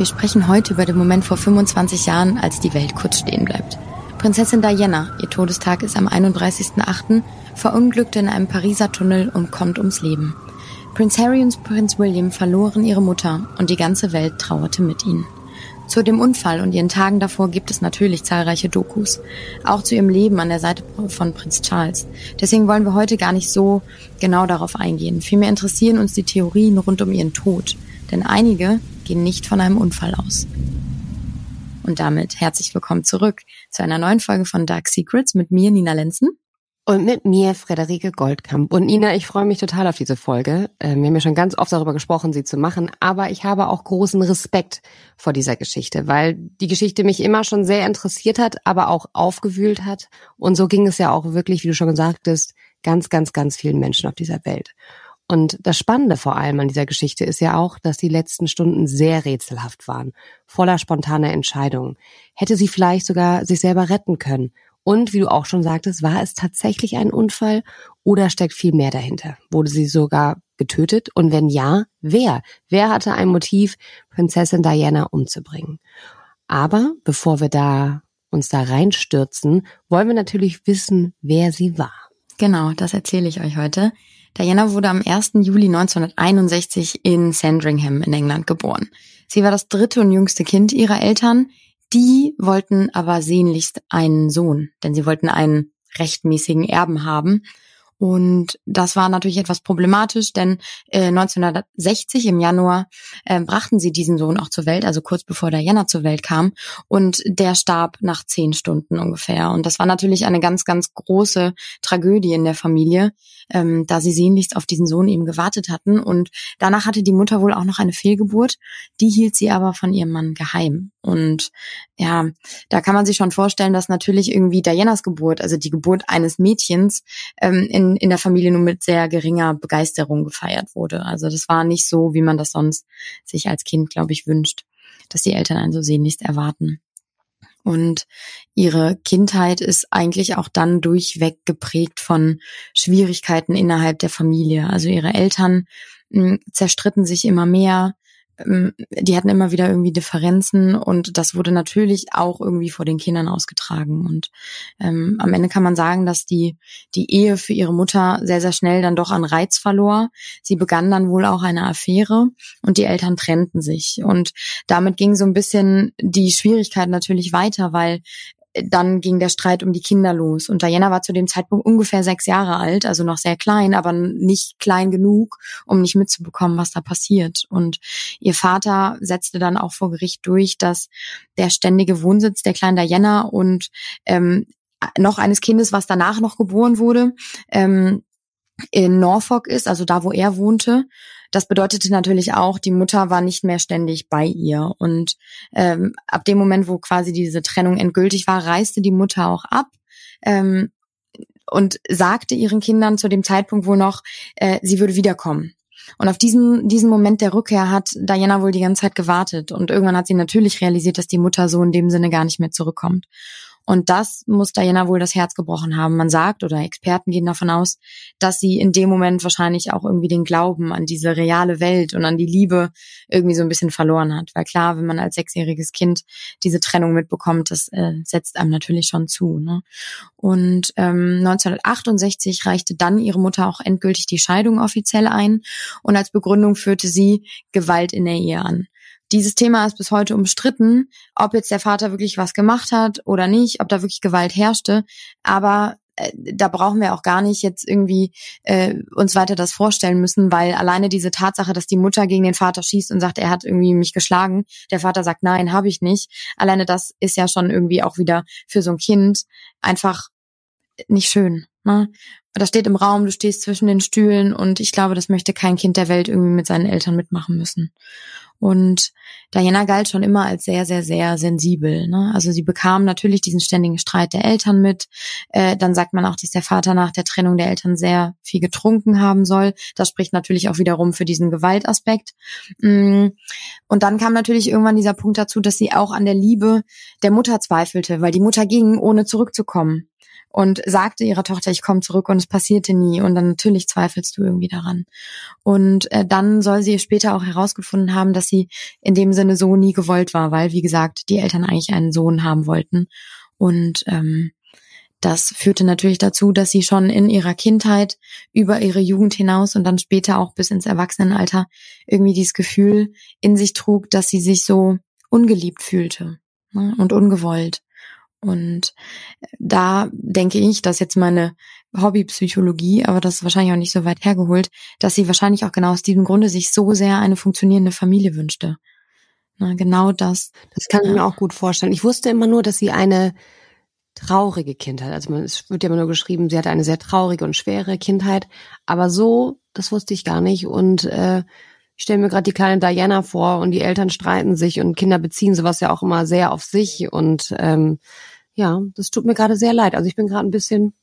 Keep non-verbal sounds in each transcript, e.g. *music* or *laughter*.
Wir sprechen heute über den Moment vor 25 Jahren, als die Welt kurz stehen bleibt. Prinzessin Diana, ihr Todestag ist am 31.08., verunglückte in einem Pariser Tunnel und kommt ums Leben. Prinz Harry und Prinz William verloren ihre Mutter und die ganze Welt trauerte mit ihnen. Zu dem Unfall und ihren Tagen davor gibt es natürlich zahlreiche Dokus. Auch zu ihrem Leben an der Seite von Prinz Charles. Deswegen wollen wir heute gar nicht so genau darauf eingehen. Vielmehr interessieren uns die Theorien rund um ihren Tod. Denn einige gehen nicht von einem Unfall aus. Und damit herzlich willkommen zurück zu einer neuen Folge von Dark Secrets mit mir, Nina Lenzen. Und mit mir, Frederike Goldkamp. Und Nina, ich freue mich total auf diese Folge. Ähm, wir haben ja schon ganz oft darüber gesprochen, sie zu machen. Aber ich habe auch großen Respekt vor dieser Geschichte, weil die Geschichte mich immer schon sehr interessiert hat, aber auch aufgewühlt hat. Und so ging es ja auch wirklich, wie du schon gesagt hast, ganz, ganz, ganz vielen Menschen auf dieser Welt. Und das Spannende vor allem an dieser Geschichte ist ja auch, dass die letzten Stunden sehr rätselhaft waren, voller spontaner Entscheidungen. Hätte sie vielleicht sogar sich selber retten können? Und wie du auch schon sagtest, war es tatsächlich ein Unfall oder steckt viel mehr dahinter? Wurde sie sogar getötet? Und wenn ja, wer? Wer hatte ein Motiv, Prinzessin Diana umzubringen? Aber bevor wir da uns da reinstürzen, wollen wir natürlich wissen, wer sie war. Genau, das erzähle ich euch heute. Diana wurde am 1. Juli 1961 in Sandringham in England geboren. Sie war das dritte und jüngste Kind ihrer Eltern. Die wollten aber sehnlichst einen Sohn, denn sie wollten einen rechtmäßigen Erben haben. Und das war natürlich etwas problematisch, denn äh, 1960 im Januar äh, brachten sie diesen Sohn auch zur Welt, also kurz bevor Diana zur Welt kam. Und der starb nach zehn Stunden ungefähr. Und das war natürlich eine ganz, ganz große Tragödie in der Familie, ähm, da sie sehnlichst auf diesen Sohn eben gewartet hatten. Und danach hatte die Mutter wohl auch noch eine Fehlgeburt. Die hielt sie aber von ihrem Mann geheim. Und ja, da kann man sich schon vorstellen, dass natürlich irgendwie Dianas Geburt, also die Geburt eines Mädchens, ähm, in, in der Familie nur mit sehr geringer Begeisterung gefeiert wurde. Also das war nicht so, wie man das sonst sich als Kind, glaube ich, wünscht, dass die Eltern einen so sehnlichst erwarten. Und ihre Kindheit ist eigentlich auch dann durchweg geprägt von Schwierigkeiten innerhalb der Familie. Also ihre Eltern hm, zerstritten sich immer mehr. Ähm, die hatten immer wieder irgendwie Differenzen und das wurde natürlich auch irgendwie vor den Kindern ausgetragen. Und ähm, am Ende kann man sagen, dass die, die Ehe für ihre Mutter sehr, sehr schnell dann doch an Reiz verlor. Sie begann dann wohl auch eine Affäre und die Eltern trennten sich. Und damit ging so ein bisschen die Schwierigkeit natürlich weiter, weil dann ging der Streit um die Kinder los. Und Diana war zu dem Zeitpunkt ungefähr sechs Jahre alt, also noch sehr klein, aber nicht klein genug, um nicht mitzubekommen, was da passiert. Und ihr Vater setzte dann auch vor Gericht durch, dass der ständige Wohnsitz der kleinen Diana und ähm, noch eines Kindes, was danach noch geboren wurde, ähm, in Norfolk ist, also da, wo er wohnte. Das bedeutete natürlich auch, die Mutter war nicht mehr ständig bei ihr. Und ähm, ab dem Moment, wo quasi diese Trennung endgültig war, reiste die Mutter auch ab. Ähm, und sagte ihren Kindern zu dem Zeitpunkt wohl noch, äh, sie würde wiederkommen. Und auf diesen, diesen Moment der Rückkehr hat Diana wohl die ganze Zeit gewartet. Und irgendwann hat sie natürlich realisiert, dass die Mutter so in dem Sinne gar nicht mehr zurückkommt. Und das muss Diana wohl das Herz gebrochen haben. Man sagt oder Experten gehen davon aus, dass sie in dem Moment wahrscheinlich auch irgendwie den Glauben an diese reale Welt und an die Liebe irgendwie so ein bisschen verloren hat. Weil klar, wenn man als sechsjähriges Kind diese Trennung mitbekommt, das äh, setzt einem natürlich schon zu. Ne? Und ähm, 1968 reichte dann ihre Mutter auch endgültig die Scheidung offiziell ein und als Begründung führte sie Gewalt in der Ehe an. Dieses Thema ist bis heute umstritten, ob jetzt der Vater wirklich was gemacht hat oder nicht, ob da wirklich Gewalt herrschte. Aber äh, da brauchen wir auch gar nicht jetzt irgendwie äh, uns weiter das vorstellen müssen, weil alleine diese Tatsache, dass die Mutter gegen den Vater schießt und sagt, er hat irgendwie mich geschlagen, der Vater sagt, nein, habe ich nicht. Alleine das ist ja schon irgendwie auch wieder für so ein Kind einfach nicht schön. Ne? Das steht im Raum, du stehst zwischen den Stühlen und ich glaube, das möchte kein Kind der Welt irgendwie mit seinen Eltern mitmachen müssen. Und Diana galt schon immer als sehr, sehr, sehr sensibel. Ne? Also sie bekam natürlich diesen ständigen Streit der Eltern mit. Äh, dann sagt man auch, dass der Vater nach der Trennung der Eltern sehr viel getrunken haben soll. Das spricht natürlich auch wiederum für diesen Gewaltaspekt. Mm. Und dann kam natürlich irgendwann dieser Punkt dazu, dass sie auch an der Liebe der Mutter zweifelte, weil die Mutter ging, ohne zurückzukommen. Und sagte ihrer Tochter, ich komme zurück und es passierte nie und dann natürlich zweifelst du irgendwie daran. Und äh, dann soll sie später auch herausgefunden haben, dass sie in dem Sinne so nie gewollt war, weil, wie gesagt, die Eltern eigentlich einen Sohn haben wollten. Und ähm, das führte natürlich dazu, dass sie schon in ihrer Kindheit über ihre Jugend hinaus und dann später auch bis ins Erwachsenenalter irgendwie dieses Gefühl in sich trug, dass sie sich so ungeliebt fühlte ne, und ungewollt. Und da denke ich, dass jetzt meine Hobbypsychologie, aber das ist wahrscheinlich auch nicht so weit hergeholt, dass sie wahrscheinlich auch genau aus diesem Grunde sich so sehr eine funktionierende Familie wünschte. Na, genau das. Das kann ich mir auch gut vorstellen. Ich wusste immer nur, dass sie eine traurige Kindheit. Also man, es wird ja immer nur geschrieben, sie hatte eine sehr traurige und schwere Kindheit. Aber so, das wusste ich gar nicht. Und äh, ich stelle mir gerade die kleine Diana vor und die Eltern streiten sich und Kinder beziehen sowas ja auch immer sehr auf sich. Und ähm, ja, das tut mir gerade sehr leid. Also ich bin gerade ein bisschen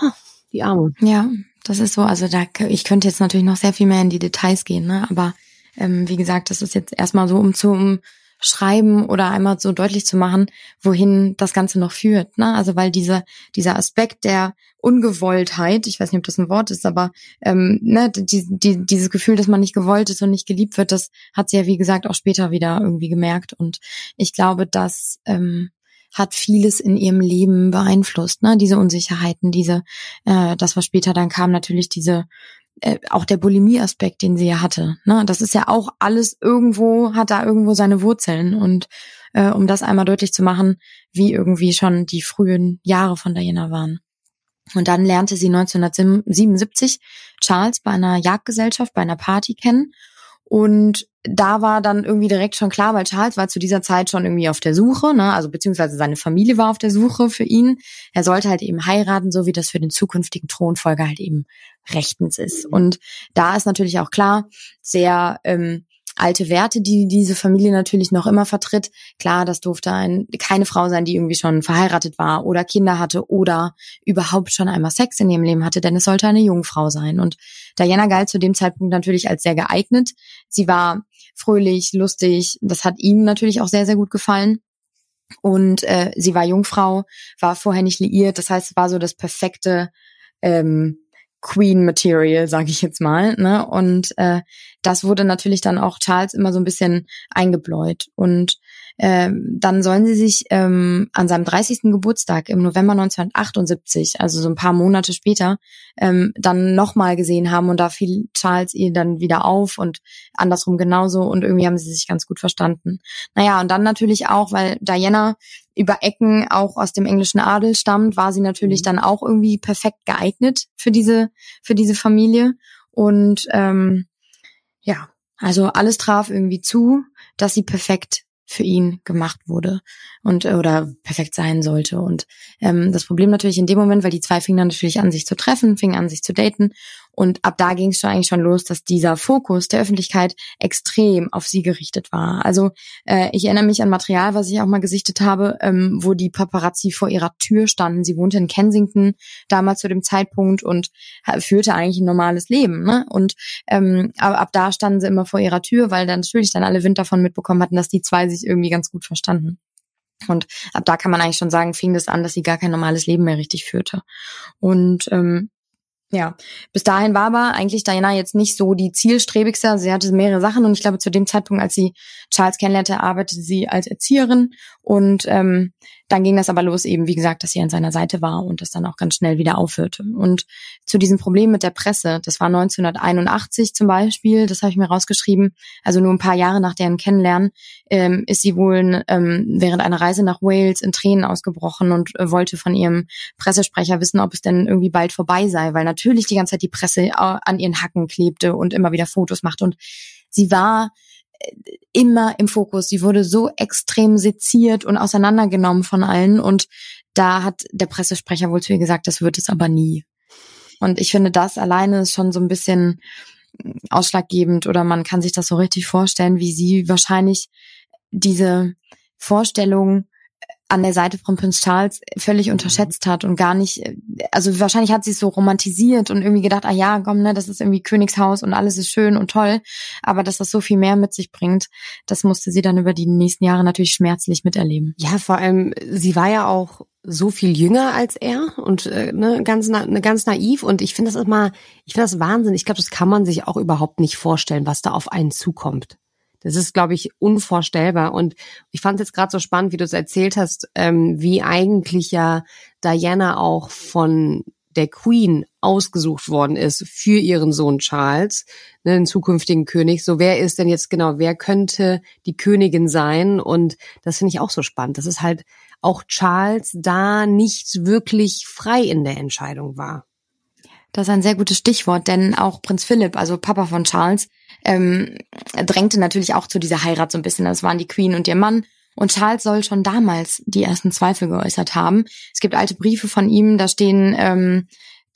huh, die Arme. Ja, das ist so. Also da ich könnte jetzt natürlich noch sehr viel mehr in die Details gehen, ne? Aber ähm, wie gesagt, das ist jetzt erstmal so, um zu um schreiben oder einmal so deutlich zu machen, wohin das Ganze noch führt. Ne? Also weil diese, dieser Aspekt der Ungewolltheit, ich weiß nicht, ob das ein Wort ist, aber ähm, ne, die, die, dieses Gefühl, dass man nicht gewollt ist und nicht geliebt wird, das hat sie ja, wie gesagt, auch später wieder irgendwie gemerkt. Und ich glaube, dass ähm, hat vieles in ihrem Leben beeinflusst, ne? Diese Unsicherheiten, diese, äh, das was später dann kam, natürlich diese äh, auch der Bulimie-Aspekt, den sie ja hatte. Ne? Das ist ja auch alles irgendwo, hat da irgendwo seine Wurzeln. Und äh, um das einmal deutlich zu machen, wie irgendwie schon die frühen Jahre von Diana waren. Und dann lernte sie 1977 Charles bei einer Jagdgesellschaft, bei einer Party kennen und da war dann irgendwie direkt schon klar, weil Charles war zu dieser Zeit schon irgendwie auf der Suche, ne? also beziehungsweise seine Familie war auf der Suche für ihn. Er sollte halt eben heiraten, so wie das für den zukünftigen Thronfolger halt eben rechtens ist. Und da ist natürlich auch klar, sehr ähm, alte Werte, die diese Familie natürlich noch immer vertritt. Klar, das durfte ein, keine Frau sein, die irgendwie schon verheiratet war oder Kinder hatte oder überhaupt schon einmal Sex in ihrem Leben hatte, denn es sollte eine Jungfrau sein. Und Diana galt zu dem Zeitpunkt natürlich als sehr geeignet. Sie war fröhlich, lustig. Das hat ihm natürlich auch sehr, sehr gut gefallen. Und äh, sie war Jungfrau, war vorher nicht liiert. Das heißt, es war so das perfekte ähm, Queen Material, sage ich jetzt mal. Ne? Und äh, das wurde natürlich dann auch Charles immer so ein bisschen eingebläut. Und ähm, dann sollen sie sich ähm, an seinem 30. Geburtstag im November 1978, also so ein paar Monate später, ähm, dann nochmal gesehen haben und da fiel Charles ihr dann wieder auf und andersrum genauso und irgendwie haben sie sich ganz gut verstanden. Naja, und dann natürlich auch, weil Diana über Ecken auch aus dem englischen Adel stammt, war sie natürlich mhm. dann auch irgendwie perfekt geeignet für diese, für diese Familie. Und ähm, ja, also alles traf irgendwie zu, dass sie perfekt für ihn gemacht wurde und äh, oder perfekt sein sollte. Und ähm, das Problem natürlich in dem Moment, weil die zwei fingen dann natürlich an, sich zu treffen, fingen an, sich zu daten. Und ab da ging es schon eigentlich schon los, dass dieser Fokus der Öffentlichkeit extrem auf sie gerichtet war. Also äh, ich erinnere mich an Material, was ich auch mal gesichtet habe, ähm, wo die Paparazzi vor ihrer Tür standen. Sie wohnte in Kensington damals zu dem Zeitpunkt und führte eigentlich ein normales Leben. Ne? Und ähm, ab, ab da standen sie immer vor ihrer Tür, weil dann natürlich dann alle Wind davon mitbekommen hatten, dass die zwei sich irgendwie ganz gut verstanden. Und ab da kann man eigentlich schon sagen, fing das an, dass sie gar kein normales Leben mehr richtig führte. Und ähm, ja, bis dahin war aber eigentlich Diana jetzt nicht so die zielstrebigste. Sie hatte mehrere Sachen und ich glaube, zu dem Zeitpunkt, als sie Charles kennenlernte, arbeitete sie als Erzieherin und ähm, dann ging das aber los eben, wie gesagt, dass sie an seiner Seite war und das dann auch ganz schnell wieder aufhörte. Und zu diesem Problem mit der Presse, das war 1981 zum Beispiel, das habe ich mir rausgeschrieben, also nur ein paar Jahre nach deren Kennenlernen, ähm, ist sie wohl ähm, während einer Reise nach Wales in Tränen ausgebrochen und äh, wollte von ihrem Pressesprecher wissen, ob es denn irgendwie bald vorbei sei, weil natürlich die ganze Zeit die Presse äh, an ihren Hacken klebte und immer wieder Fotos machte und sie war immer im Fokus. Sie wurde so extrem seziert und auseinandergenommen von allen. Und da hat der Pressesprecher wohl zu ihr gesagt, das wird es aber nie. Und ich finde, das alleine ist schon so ein bisschen ausschlaggebend oder man kann sich das so richtig vorstellen, wie sie wahrscheinlich diese Vorstellung an der Seite von Prinz Charles völlig mhm. unterschätzt hat und gar nicht, also wahrscheinlich hat sie es so romantisiert und irgendwie gedacht, ah ja, komm, ne, das ist irgendwie Königshaus und alles ist schön und toll, aber dass das so viel mehr mit sich bringt, das musste sie dann über die nächsten Jahre natürlich schmerzlich miterleben. Ja, vor allem, sie war ja auch so viel jünger als er und äh, ne, ganz na, ne, ganz naiv und ich finde das immer, ich finde das Wahnsinn. Ich glaube, das kann man sich auch überhaupt nicht vorstellen, was da auf einen zukommt. Das ist, glaube ich, unvorstellbar. Und ich fand es jetzt gerade so spannend, wie du es erzählt hast, ähm, wie eigentlich ja Diana auch von der Queen ausgesucht worden ist für ihren Sohn Charles, ne, den zukünftigen König. So, wer ist denn jetzt genau, wer könnte die Königin sein? Und das finde ich auch so spannend. Das ist halt auch Charles da nicht wirklich frei in der Entscheidung war. Das ist ein sehr gutes Stichwort, denn auch Prinz Philipp, also Papa von Charles, ähm, drängte natürlich auch zu dieser Heirat so ein bisschen. Das waren die Queen und ihr Mann. Und Charles soll schon damals die ersten Zweifel geäußert haben. Es gibt alte Briefe von ihm, da stehen ähm,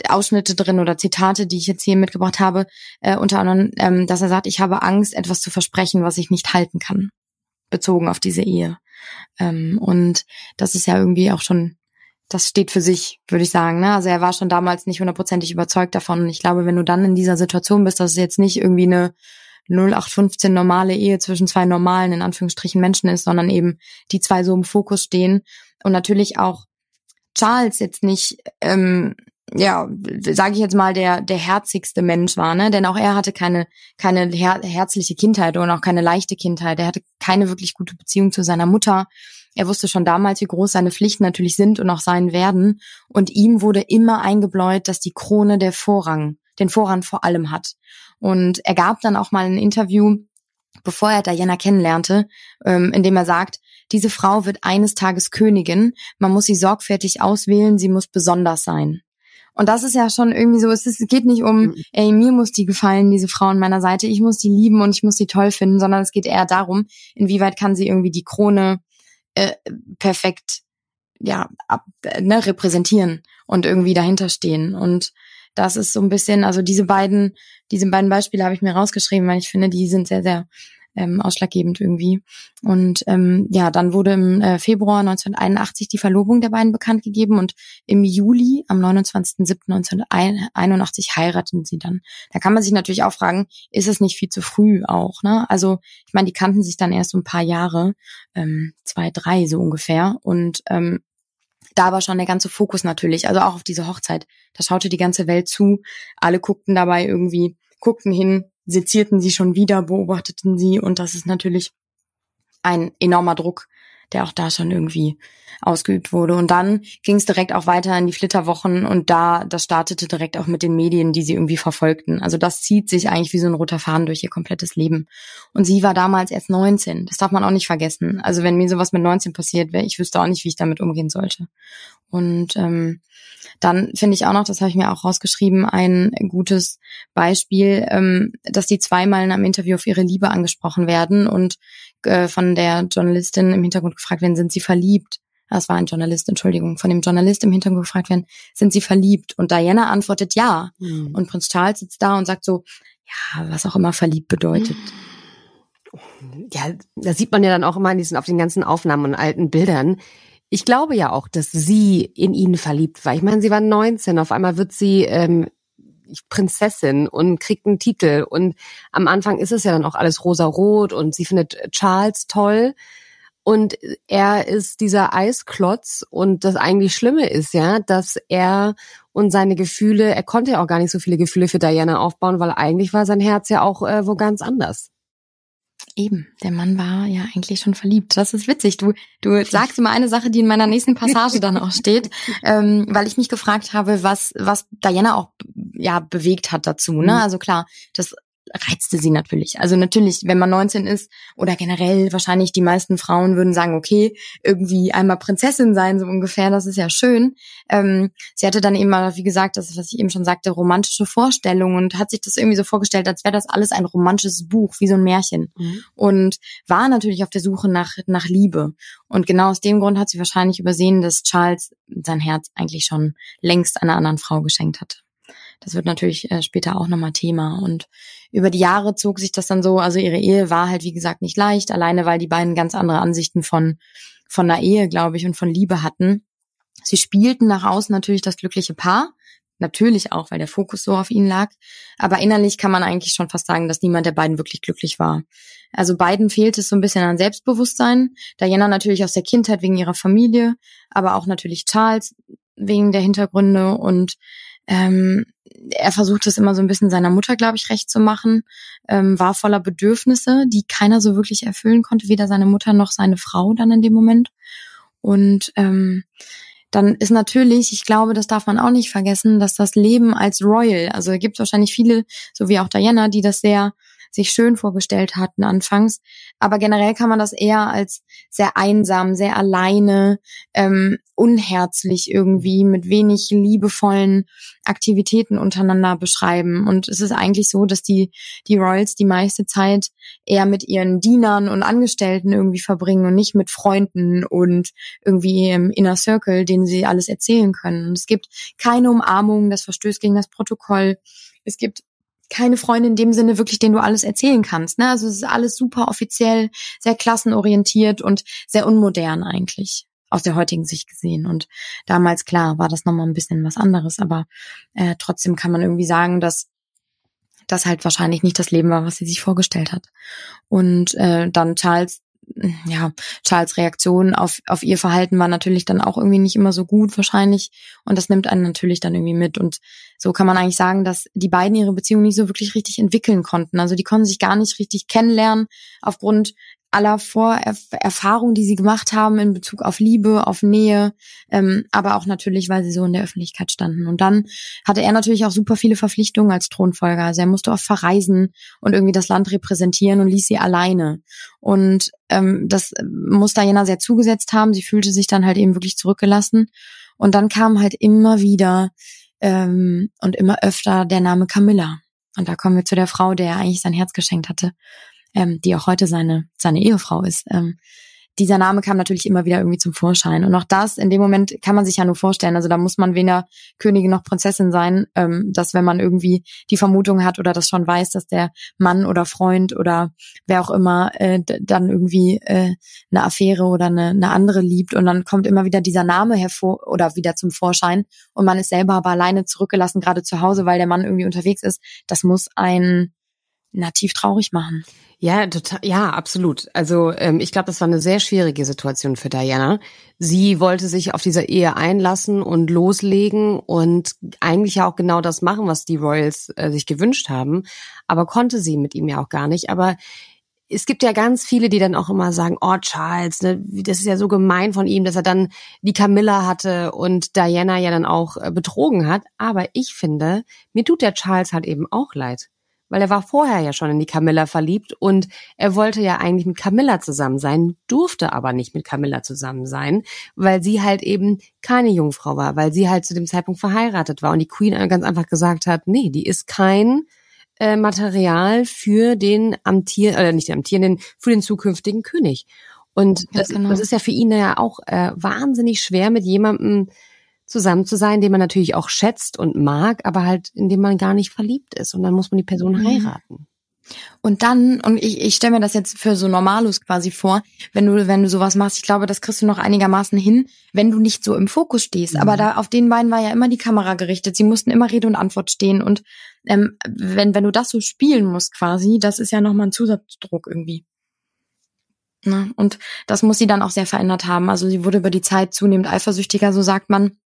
Ausschnitte drin oder Zitate, die ich jetzt hier mitgebracht habe, äh, unter anderem, ähm, dass er sagt, ich habe Angst, etwas zu versprechen, was ich nicht halten kann, bezogen auf diese Ehe. Ähm, und das ist ja irgendwie auch schon, das steht für sich, würde ich sagen. Ne? Also er war schon damals nicht hundertprozentig überzeugt davon. Und ich glaube, wenn du dann in dieser Situation bist, dass es jetzt nicht irgendwie eine 0815 normale Ehe zwischen zwei normalen, in Anführungsstrichen, Menschen ist, sondern eben die zwei so im Fokus stehen. Und natürlich auch Charles jetzt nicht ähm, ja, sage ich jetzt mal, der der herzigste Mensch war, ne? Denn auch er hatte keine keine her herzliche Kindheit und auch keine leichte Kindheit. Er hatte keine wirklich gute Beziehung zu seiner Mutter. Er wusste schon damals, wie groß seine Pflichten natürlich sind und auch sein werden. Und ihm wurde immer eingebläut, dass die Krone der Vorrang, den Vorrang vor allem hat. Und er gab dann auch mal ein Interview, bevor er Diana kennenlernte, ähm, in dem er sagt, diese Frau wird eines Tages Königin, man muss sie sorgfältig auswählen, sie muss besonders sein. Und das ist ja schon irgendwie so, es, ist, es geht nicht um, mhm. ey, mir muss die gefallen, diese Frau an meiner Seite, ich muss die lieben und ich muss sie toll finden, sondern es geht eher darum, inwieweit kann sie irgendwie die Krone äh, perfekt ja ab, ne, repräsentieren und irgendwie dahinter stehen. Und das ist so ein bisschen, also diese beiden, diese beiden Beispiele habe ich mir rausgeschrieben, weil ich finde, die sind sehr, sehr ähm, ausschlaggebend irgendwie. Und ähm, ja, dann wurde im äh, Februar 1981 die Verlobung der beiden bekannt gegeben und im Juli, am 29.07.1981 heiraten sie dann. Da kann man sich natürlich auch fragen, ist es nicht viel zu früh auch? Ne? Also ich meine, die kannten sich dann erst so ein paar Jahre, ähm, zwei, drei so ungefähr. Und ähm, da war schon der ganze Fokus natürlich, also auch auf diese Hochzeit. Da schaute die ganze Welt zu. Alle guckten dabei irgendwie, guckten hin, sezierten sie schon wieder, beobachteten sie. Und das ist natürlich ein enormer Druck, der auch da schon irgendwie ausgeübt wurde. Und dann ging es direkt auch weiter in die Flitterwochen und da, das startete direkt auch mit den Medien, die sie irgendwie verfolgten. Also das zieht sich eigentlich wie so ein roter Faden durch ihr komplettes Leben. Und sie war damals erst 19. Das darf man auch nicht vergessen. Also wenn mir sowas mit 19 passiert wäre, ich wüsste auch nicht, wie ich damit umgehen sollte. Und ähm, dann finde ich auch noch, das habe ich mir auch rausgeschrieben, ein gutes Beispiel, ähm, dass die zweimal in einem Interview auf ihre Liebe angesprochen werden und äh, von der Journalistin im Hintergrund gefragt werden, sind sie verliebt? Das war ein Journalist, Entschuldigung, von dem Journalist im Hintergrund gefragt werden, sind sie verliebt? Und Diana antwortet ja. Mhm. Und Prinz Charles sitzt da und sagt so, ja, was auch immer verliebt bedeutet. Ja, da sieht man ja dann auch immer in diesen, auf den ganzen Aufnahmen und alten Bildern, ich glaube ja auch, dass sie in ihn verliebt war. Ich meine, sie war 19, auf einmal wird sie ähm, Prinzessin und kriegt einen Titel. Und am Anfang ist es ja dann auch alles rosa-rot und sie findet Charles toll. Und er ist dieser Eisklotz und das eigentlich Schlimme ist ja, dass er und seine Gefühle, er konnte ja auch gar nicht so viele Gefühle für Diana aufbauen, weil eigentlich war sein Herz ja auch äh, wo ganz anders. Eben, der Mann war ja eigentlich schon verliebt. Das ist witzig. Du, du sagst immer eine Sache, die in meiner nächsten Passage dann auch steht, *laughs* ähm, weil ich mich gefragt habe, was, was Diana auch ja bewegt hat dazu. Ne? Mhm. Also klar, das reizte sie natürlich. Also natürlich, wenn man 19 ist oder generell wahrscheinlich die meisten Frauen würden sagen, okay, irgendwie einmal Prinzessin sein, so ungefähr, das ist ja schön. Ähm, sie hatte dann eben mal, wie gesagt, das, was ich eben schon sagte, romantische Vorstellungen und hat sich das irgendwie so vorgestellt, als wäre das alles ein romantisches Buch, wie so ein Märchen. Mhm. Und war natürlich auf der Suche nach, nach Liebe. Und genau aus dem Grund hat sie wahrscheinlich übersehen, dass Charles sein Herz eigentlich schon längst einer anderen Frau geschenkt hatte. Das wird natürlich äh, später auch nochmal Thema. Und über die Jahre zog sich das dann so, also ihre Ehe war halt, wie gesagt, nicht leicht, alleine weil die beiden ganz andere Ansichten von, von einer Ehe, glaube ich, und von Liebe hatten. Sie spielten nach außen natürlich das glückliche Paar, natürlich auch, weil der Fokus so auf ihn lag. Aber innerlich kann man eigentlich schon fast sagen, dass niemand der beiden wirklich glücklich war. Also beiden fehlt es so ein bisschen an Selbstbewusstsein. Diana natürlich aus der Kindheit wegen ihrer Familie, aber auch natürlich Charles wegen der Hintergründe und ähm, er versucht es immer so ein bisschen seiner Mutter, glaube ich, recht zu machen, ähm, war voller Bedürfnisse, die keiner so wirklich erfüllen konnte, weder seine Mutter noch seine Frau dann in dem Moment. Und ähm, dann ist natürlich, ich glaube, das darf man auch nicht vergessen, dass das Leben als Royal, also es gibt wahrscheinlich viele, so wie auch Diana, die das sehr sich schön vorgestellt hatten anfangs. Aber generell kann man das eher als sehr einsam, sehr alleine, ähm, unherzlich irgendwie mit wenig liebevollen Aktivitäten untereinander beschreiben. Und es ist eigentlich so, dass die, die Royals die meiste Zeit eher mit ihren Dienern und Angestellten irgendwie verbringen und nicht mit Freunden und irgendwie im Inner Circle, denen sie alles erzählen können. Und es gibt keine Umarmung, das verstößt gegen das Protokoll. Es gibt keine Freunde in dem Sinne wirklich, denen du alles erzählen kannst. Ne? Also es ist alles super offiziell, sehr klassenorientiert und sehr unmodern eigentlich aus der heutigen Sicht gesehen. Und damals, klar, war das nochmal ein bisschen was anderes, aber äh, trotzdem kann man irgendwie sagen, dass das halt wahrscheinlich nicht das Leben war, was sie sich vorgestellt hat. Und äh, dann Charles ja, Charles Reaktion auf, auf ihr Verhalten war natürlich dann auch irgendwie nicht immer so gut wahrscheinlich. Und das nimmt einen natürlich dann irgendwie mit. Und so kann man eigentlich sagen, dass die beiden ihre Beziehung nicht so wirklich richtig entwickeln konnten. Also die konnten sich gar nicht richtig kennenlernen aufgrund aller Vorerfahrungen, die sie gemacht haben in Bezug auf Liebe, auf Nähe, ähm, aber auch natürlich, weil sie so in der Öffentlichkeit standen. Und dann hatte er natürlich auch super viele Verpflichtungen als Thronfolger. Also er musste oft verreisen und irgendwie das Land repräsentieren und ließ sie alleine. Und ähm, das muss Diana sehr zugesetzt haben. Sie fühlte sich dann halt eben wirklich zurückgelassen. Und dann kam halt immer wieder ähm, und immer öfter der Name Camilla. Und da kommen wir zu der Frau, der er eigentlich sein Herz geschenkt hatte ähm, die auch heute seine, seine Ehefrau ist. Ähm, dieser Name kam natürlich immer wieder irgendwie zum Vorschein. Und auch das, in dem Moment kann man sich ja nur vorstellen, also da muss man weder Königin noch Prinzessin sein, ähm, dass wenn man irgendwie die Vermutung hat oder das schon weiß, dass der Mann oder Freund oder wer auch immer äh, dann irgendwie äh, eine Affäre oder eine, eine andere liebt und dann kommt immer wieder dieser Name hervor oder wieder zum Vorschein und man ist selber aber alleine zurückgelassen, gerade zu Hause, weil der Mann irgendwie unterwegs ist, das muss ein nativ traurig machen. Ja, total, ja, absolut. Also ähm, ich glaube, das war eine sehr schwierige Situation für Diana. Sie wollte sich auf diese Ehe einlassen und loslegen und eigentlich ja auch genau das machen, was die Royals äh, sich gewünscht haben, aber konnte sie mit ihm ja auch gar nicht. Aber es gibt ja ganz viele, die dann auch immer sagen, oh Charles, ne, das ist ja so gemein von ihm, dass er dann die Camilla hatte und Diana ja dann auch äh, betrogen hat. Aber ich finde, mir tut der Charles halt eben auch leid weil er war vorher ja schon in die Camilla verliebt und er wollte ja eigentlich mit Camilla zusammen sein, durfte aber nicht mit Camilla zusammen sein, weil sie halt eben keine Jungfrau war, weil sie halt zu dem Zeitpunkt verheiratet war und die Queen ganz einfach gesagt hat, nee, die ist kein äh, Material für den amtier oder nicht den amtierenden, für den zukünftigen König. Und das, genau. das ist ja für ihn ja auch äh, wahnsinnig schwer mit jemandem zusammen zu sein, den man natürlich auch schätzt und mag, aber halt in dem man gar nicht verliebt ist. Und dann muss man die Person mhm. heiraten. Und dann, und ich, ich stelle mir das jetzt für so Normalus quasi vor, wenn du, wenn du sowas machst, ich glaube, das kriegst du noch einigermaßen hin, wenn du nicht so im Fokus stehst. Mhm. Aber da auf den beiden war ja immer die Kamera gerichtet. Sie mussten immer Rede und Antwort stehen. Und ähm, wenn, wenn du das so spielen musst quasi, das ist ja nochmal ein Zusatzdruck irgendwie. Na, ne? und das muss sie dann auch sehr verändert haben. Also sie wurde über die Zeit zunehmend eifersüchtiger, so sagt man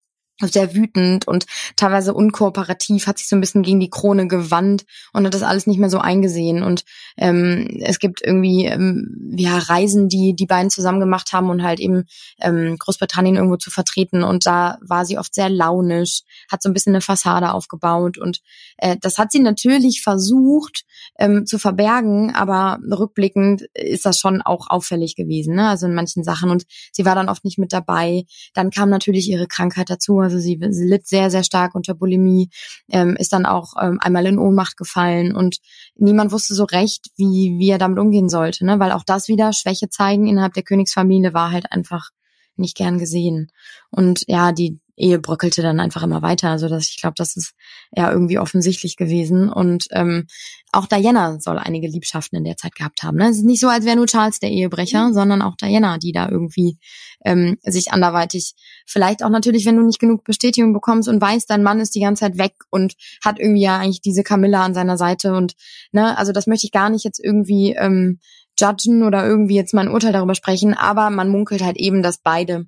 sehr wütend und teilweise unkooperativ, hat sich so ein bisschen gegen die Krone gewandt und hat das alles nicht mehr so eingesehen. Und ähm, es gibt irgendwie ähm, ja Reisen, die die beiden zusammen gemacht haben und halt eben ähm, Großbritannien irgendwo zu vertreten. Und da war sie oft sehr launisch, hat so ein bisschen eine Fassade aufgebaut und äh, das hat sie natürlich versucht ähm, zu verbergen, aber rückblickend ist das schon auch auffällig gewesen, ne? also in manchen Sachen. Und sie war dann oft nicht mit dabei. Dann kam natürlich ihre Krankheit dazu also sie, sie litt sehr, sehr stark unter Bulimie, ähm, ist dann auch ähm, einmal in Ohnmacht gefallen und niemand wusste so recht, wie, wie er damit umgehen sollte, ne? weil auch das wieder Schwäche zeigen innerhalb der Königsfamilie war halt einfach nicht gern gesehen. Und ja, die Ehe bröckelte dann einfach immer weiter. Also dass ich glaube, das ist ja irgendwie offensichtlich gewesen. Und ähm, auch Diana soll einige Liebschaften in der Zeit gehabt haben. Ne? Es ist nicht so, als wäre nur Charles der Ehebrecher, mhm. sondern auch Diana, die da irgendwie ähm, sich anderweitig, vielleicht auch natürlich, wenn du nicht genug Bestätigung bekommst und weißt, dein Mann ist die ganze Zeit weg und hat irgendwie ja eigentlich diese Camilla an seiner Seite und ne, also das möchte ich gar nicht jetzt irgendwie ähm, judgen oder irgendwie jetzt mein Urteil darüber sprechen, aber man munkelt halt eben, dass beide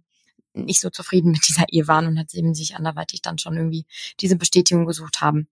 nicht so zufrieden mit dieser Ehe waren und hat eben sich anderweitig dann schon irgendwie diese Bestätigung gesucht haben.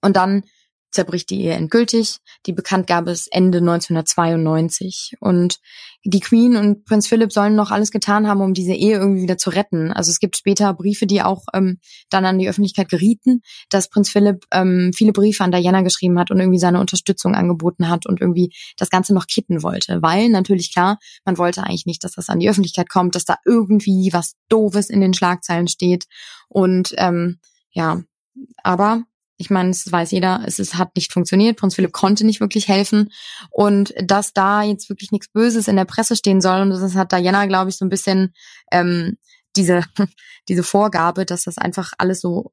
Und dann zerbricht die Ehe endgültig. Die Bekanntgabe ist Ende 1992. Und die Queen und Prinz Philip sollen noch alles getan haben, um diese Ehe irgendwie wieder zu retten. Also es gibt später Briefe, die auch ähm, dann an die Öffentlichkeit gerieten, dass Prinz Philip ähm, viele Briefe an Diana geschrieben hat und irgendwie seine Unterstützung angeboten hat und irgendwie das Ganze noch kitten wollte. Weil natürlich klar, man wollte eigentlich nicht, dass das an die Öffentlichkeit kommt, dass da irgendwie was Doofes in den Schlagzeilen steht. Und ähm, ja, aber ich meine, es weiß jeder, es ist, hat nicht funktioniert. Prinz Philipp konnte nicht wirklich helfen. Und dass da jetzt wirklich nichts Böses in der Presse stehen soll, und das hat Diana, glaube ich, so ein bisschen ähm, diese, *laughs* diese Vorgabe, dass das einfach alles so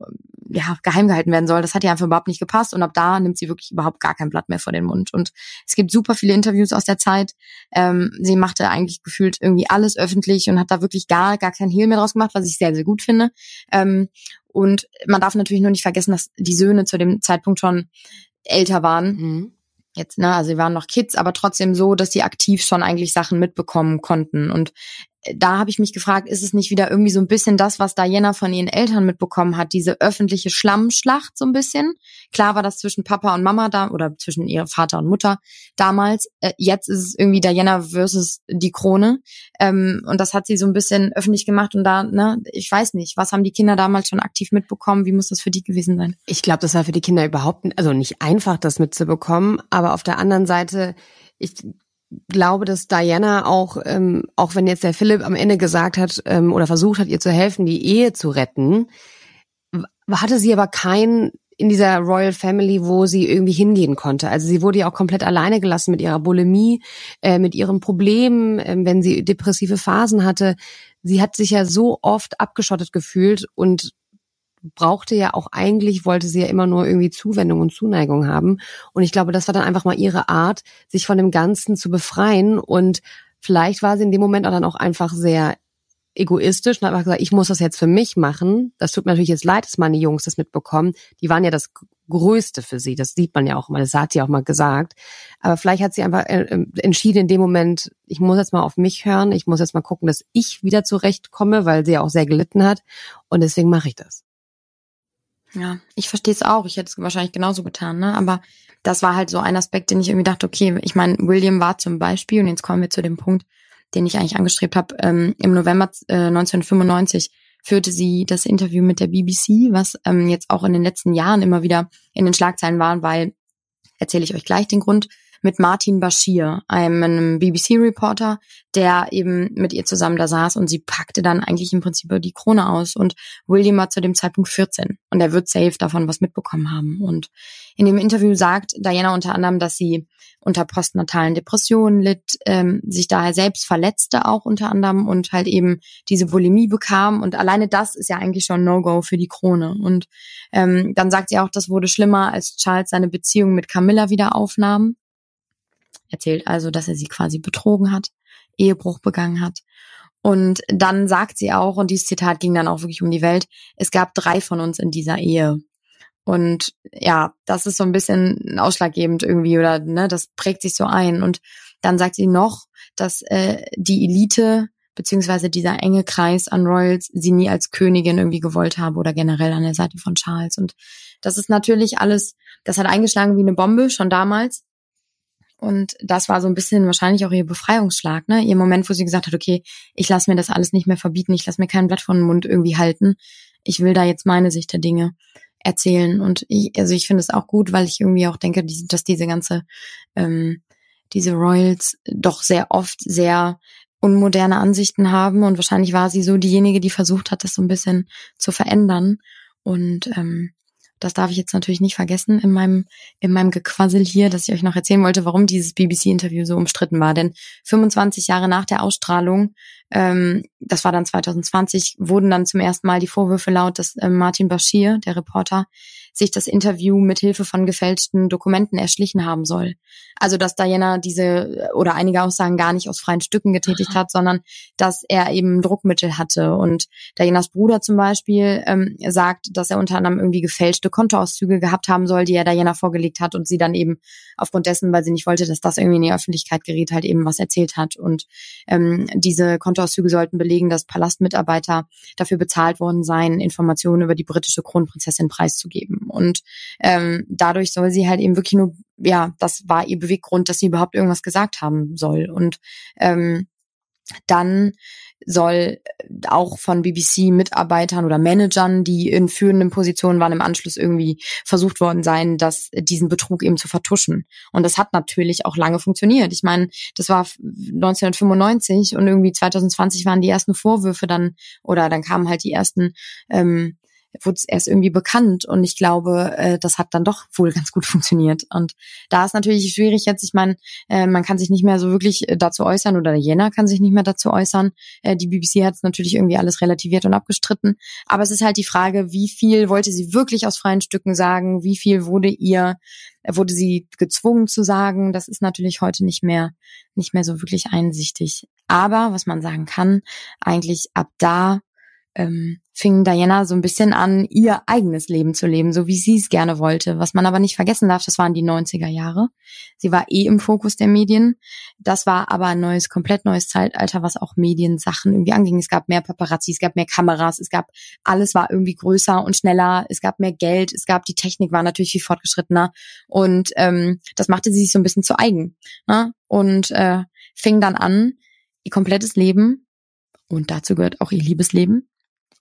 ja, geheim gehalten werden soll, das hat ihr einfach überhaupt nicht gepasst. Und ab da nimmt sie wirklich überhaupt gar kein Blatt mehr vor den Mund. Und es gibt super viele Interviews aus der Zeit. Ähm, sie machte eigentlich gefühlt irgendwie alles öffentlich und hat da wirklich gar, gar kein Hehl mehr draus gemacht, was ich sehr, sehr gut finde. Ähm, und man darf natürlich nur nicht vergessen, dass die Söhne zu dem Zeitpunkt schon älter waren. Mhm. Jetzt, ne, also sie waren noch Kids, aber trotzdem so, dass sie aktiv schon eigentlich Sachen mitbekommen konnten. Und da habe ich mich gefragt, ist es nicht wieder irgendwie so ein bisschen das, was Diana von ihren Eltern mitbekommen hat, diese öffentliche Schlammschlacht so ein bisschen? Klar war das zwischen Papa und Mama da oder zwischen ihr Vater und Mutter damals. Äh, jetzt ist es irgendwie Diana versus die Krone. Ähm, und das hat sie so ein bisschen öffentlich gemacht und da, ne, ich weiß nicht, was haben die Kinder damals schon aktiv mitbekommen? Wie muss das für die gewesen sein? Ich glaube, das war für die Kinder überhaupt, also nicht einfach, das mitzubekommen, aber auf der anderen Seite, ich glaube, dass Diana auch, ähm, auch wenn jetzt der Philipp am Ende gesagt hat ähm, oder versucht hat, ihr zu helfen, die Ehe zu retten, hatte sie aber kein in dieser Royal Family, wo sie irgendwie hingehen konnte. Also sie wurde ja auch komplett alleine gelassen mit ihrer Bulimie, äh, mit ihren Problemen, äh, wenn sie depressive Phasen hatte. Sie hat sich ja so oft abgeschottet gefühlt und brauchte ja auch eigentlich, wollte sie ja immer nur irgendwie Zuwendung und Zuneigung haben. Und ich glaube, das war dann einfach mal ihre Art, sich von dem Ganzen zu befreien. Und vielleicht war sie in dem Moment auch dann auch einfach sehr egoistisch und hat einfach gesagt, ich muss das jetzt für mich machen. Das tut mir natürlich jetzt leid, dass meine Jungs das mitbekommen. Die waren ja das Größte für sie. Das sieht man ja auch mal. Das hat sie auch mal gesagt. Aber vielleicht hat sie einfach äh, äh, entschieden in dem Moment, ich muss jetzt mal auf mich hören. Ich muss jetzt mal gucken, dass ich wieder zurechtkomme, weil sie ja auch sehr gelitten hat. Und deswegen mache ich das. Ja, ich verstehe es auch. Ich hätte es wahrscheinlich genauso getan, ne? Aber das war halt so ein Aspekt, den ich irgendwie dachte, okay, ich meine, William war zum Beispiel, und jetzt kommen wir zu dem Punkt, den ich eigentlich angestrebt habe, ähm, im November äh, 1995 führte sie das Interview mit der BBC, was ähm, jetzt auch in den letzten Jahren immer wieder in den Schlagzeilen war, weil, erzähle ich euch gleich den Grund, mit Martin Bashir, einem BBC-Reporter, der eben mit ihr zusammen da saß und sie packte dann eigentlich im Prinzip die Krone aus und William war zu dem Zeitpunkt 14 und er wird safe davon was mitbekommen haben. Und in dem Interview sagt Diana unter anderem, dass sie unter postnatalen Depressionen litt, ähm, sich daher selbst verletzte auch unter anderem und halt eben diese Bulimie bekam und alleine das ist ja eigentlich schon No-Go für die Krone. Und ähm, dann sagt sie auch, das wurde schlimmer, als Charles seine Beziehung mit Camilla wieder aufnahm erzählt also, dass er sie quasi betrogen hat, Ehebruch begangen hat. Und dann sagt sie auch, und dieses Zitat ging dann auch wirklich um die Welt, es gab drei von uns in dieser Ehe. Und ja, das ist so ein bisschen ausschlaggebend irgendwie oder ne, das prägt sich so ein. Und dann sagt sie noch, dass äh, die Elite beziehungsweise dieser enge Kreis an Royals sie nie als Königin irgendwie gewollt habe oder generell an der Seite von Charles. Und das ist natürlich alles, das hat eingeschlagen wie eine Bombe schon damals. Und das war so ein bisschen wahrscheinlich auch ihr Befreiungsschlag, ne? Ihr Moment, wo sie gesagt hat, okay, ich lasse mir das alles nicht mehr verbieten, ich lasse mir kein Blatt von den Mund irgendwie halten. Ich will da jetzt meine Sicht der Dinge erzählen. Und ich, also ich finde es auch gut, weil ich irgendwie auch denke, dass diese ganze, ähm, diese Royals doch sehr oft sehr unmoderne Ansichten haben. Und wahrscheinlich war sie so diejenige, die versucht hat, das so ein bisschen zu verändern. Und ähm, das darf ich jetzt natürlich nicht vergessen in meinem, in meinem Gequassel hier, dass ich euch noch erzählen wollte, warum dieses BBC-Interview so umstritten war. Denn 25 Jahre nach der Ausstrahlung, ähm, das war dann 2020, wurden dann zum ersten Mal die Vorwürfe laut, dass äh, Martin Bashir, der Reporter, sich das Interview mit Hilfe von gefälschten Dokumenten erschlichen haben soll. Also dass Diana diese oder einige Aussagen gar nicht aus freien Stücken getätigt hat, sondern dass er eben Druckmittel hatte. Und Dianas Bruder zum Beispiel ähm, sagt, dass er unter anderem irgendwie gefälschte Kontoauszüge gehabt haben soll, die er Diana vorgelegt hat und sie dann eben aufgrund dessen, weil sie nicht wollte, dass das irgendwie in die Öffentlichkeit gerät, halt eben was erzählt hat. Und ähm, diese Kontoauszüge sollten belegen, dass Palastmitarbeiter dafür bezahlt worden seien, Informationen über die britische Kronprinzessin preiszugeben. Und ähm, dadurch soll sie halt eben wirklich nur, ja, das war ihr Beweggrund, dass sie überhaupt irgendwas gesagt haben soll. Und ähm, dann soll auch von BBC-Mitarbeitern oder Managern, die in führenden Positionen waren, im Anschluss irgendwie versucht worden sein, dass diesen Betrug eben zu vertuschen. Und das hat natürlich auch lange funktioniert. Ich meine, das war 1995 und irgendwie 2020 waren die ersten Vorwürfe dann oder dann kamen halt die ersten ähm, wurde es erst irgendwie bekannt und ich glaube, äh, das hat dann doch wohl ganz gut *laughs* funktioniert. Und da ist natürlich schwierig jetzt, ich meine, äh, man kann sich nicht mehr so wirklich äh, dazu äußern oder Jena kann sich nicht mehr dazu äußern. Äh, die BBC hat es natürlich irgendwie alles relativiert und abgestritten. Aber es ist halt die Frage, wie viel wollte sie wirklich aus freien Stücken sagen, wie viel wurde ihr wurde sie gezwungen zu sagen. Das ist natürlich heute nicht mehr, nicht mehr so wirklich einsichtig. Aber was man sagen kann, eigentlich ab da ähm, fing Diana so ein bisschen an, ihr eigenes Leben zu leben, so wie sie es gerne wollte. Was man aber nicht vergessen darf, das waren die 90er Jahre. Sie war eh im Fokus der Medien. Das war aber ein neues, komplett neues Zeitalter, was auch Mediensachen irgendwie anging. Es gab mehr Paparazzi, es gab mehr Kameras, es gab, alles war irgendwie größer und schneller, es gab mehr Geld, es gab, die Technik war natürlich viel fortgeschrittener und ähm, das machte sie sich so ein bisschen zu eigen. Ne? Und äh, fing dann an, ihr komplettes Leben und dazu gehört auch ihr Liebesleben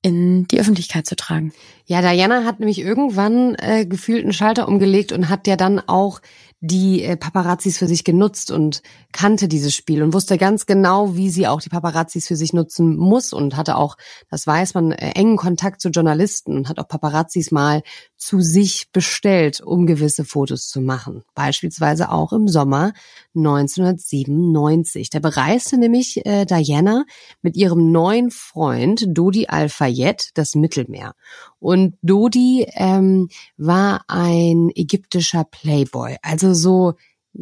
in die Öffentlichkeit zu tragen. Ja, Diana hat nämlich irgendwann äh, gefühlt einen Schalter umgelegt und hat ja dann auch die äh, Paparazzis für sich genutzt und kannte dieses Spiel und wusste ganz genau, wie sie auch die Paparazzis für sich nutzen muss und hatte auch, das weiß man, äh, engen Kontakt zu Journalisten und hat auch Paparazzis mal zu sich bestellt, um gewisse Fotos zu machen. Beispielsweise auch im Sommer 1997. Da bereiste nämlich äh, Diana mit ihrem neuen Freund Dodi Al-Fayed das Mittelmeer. Und Dodi ähm, war ein ägyptischer Playboy, also so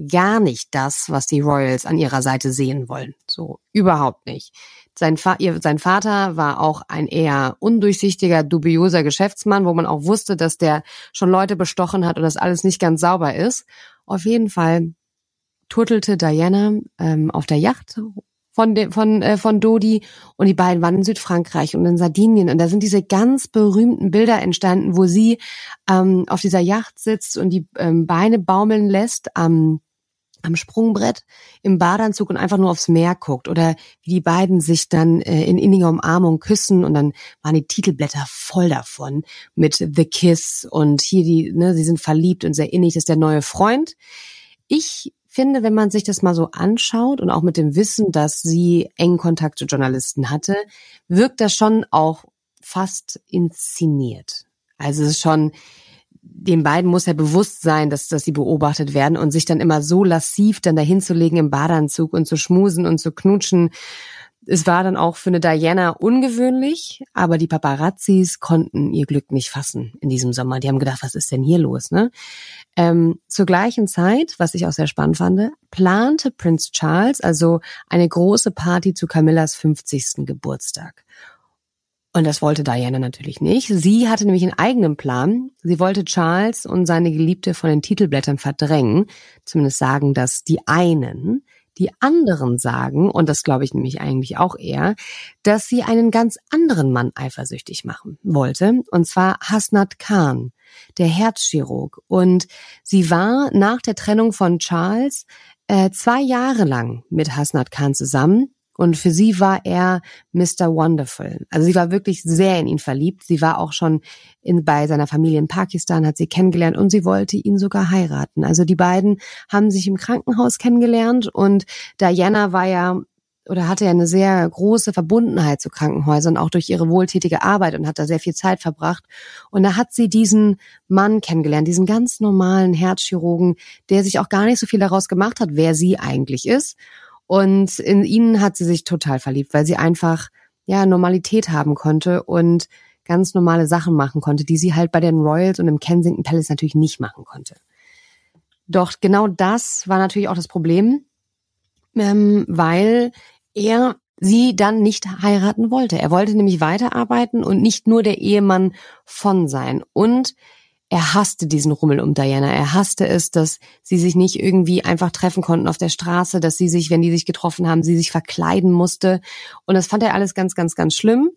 gar nicht das, was die Royals an ihrer Seite sehen wollen. So überhaupt nicht. Sein, Fa ihr, sein Vater war auch ein eher undurchsichtiger, dubioser Geschäftsmann, wo man auch wusste, dass der schon Leute bestochen hat und das alles nicht ganz sauber ist. Auf jeden Fall turtelte Diana ähm, auf der Yacht von, de, von, äh, von Dodi. Und die beiden waren in Südfrankreich und in Sardinien. Und da sind diese ganz berühmten Bilder entstanden, wo sie ähm, auf dieser Yacht sitzt und die ähm, Beine baumeln lässt am am Sprungbrett im Badeanzug und einfach nur aufs Meer guckt. Oder wie die beiden sich dann äh, in inniger Umarmung küssen. Und dann waren die Titelblätter voll davon mit The Kiss und hier die, ne, sie sind verliebt und sehr innig, das ist der neue Freund. Ich finde, wenn man sich das mal so anschaut und auch mit dem Wissen, dass sie engen Kontakt zu Journalisten hatte, wirkt das schon auch fast inszeniert. Also es ist schon, den beiden muss ja bewusst sein, dass, dass sie beobachtet werden und sich dann immer so lassiv dann dahin zu legen im Badeanzug und zu schmusen und zu knutschen es war dann auch für eine Diana ungewöhnlich, aber die Paparazzis konnten ihr Glück nicht fassen in diesem Sommer. Die haben gedacht, was ist denn hier los? Ne? Ähm, zur gleichen Zeit, was ich auch sehr spannend fand, plante Prince Charles also eine große Party zu Camillas 50. Geburtstag. Und das wollte Diana natürlich nicht. Sie hatte nämlich einen eigenen Plan. Sie wollte Charles und seine Geliebte von den Titelblättern verdrängen. Zumindest sagen das die einen. Die anderen sagen, und das glaube ich nämlich eigentlich auch eher, dass sie einen ganz anderen Mann eifersüchtig machen wollte, und zwar Hasnat Khan, der Herzchirurg. Und sie war nach der Trennung von Charles äh, zwei Jahre lang mit Hasnat Khan zusammen und für sie war er Mr. Wonderful. Also sie war wirklich sehr in ihn verliebt. Sie war auch schon in, bei seiner Familie in Pakistan, hat sie kennengelernt und sie wollte ihn sogar heiraten. Also die beiden haben sich im Krankenhaus kennengelernt und Diana war ja oder hatte ja eine sehr große Verbundenheit zu Krankenhäusern, auch durch ihre wohltätige Arbeit und hat da sehr viel Zeit verbracht. Und da hat sie diesen Mann kennengelernt, diesen ganz normalen Herzchirurgen, der sich auch gar nicht so viel daraus gemacht hat, wer sie eigentlich ist. Und in ihn hat sie sich total verliebt, weil sie einfach, ja, Normalität haben konnte und ganz normale Sachen machen konnte, die sie halt bei den Royals und im Kensington Palace natürlich nicht machen konnte. Doch genau das war natürlich auch das Problem, ähm, weil er sie dann nicht heiraten wollte. Er wollte nämlich weiterarbeiten und nicht nur der Ehemann von sein. Und er hasste diesen Rummel um Diana. Er hasste es, dass sie sich nicht irgendwie einfach treffen konnten auf der Straße, dass sie sich, wenn die sich getroffen haben, sie sich verkleiden musste. Und das fand er alles ganz, ganz, ganz schlimm.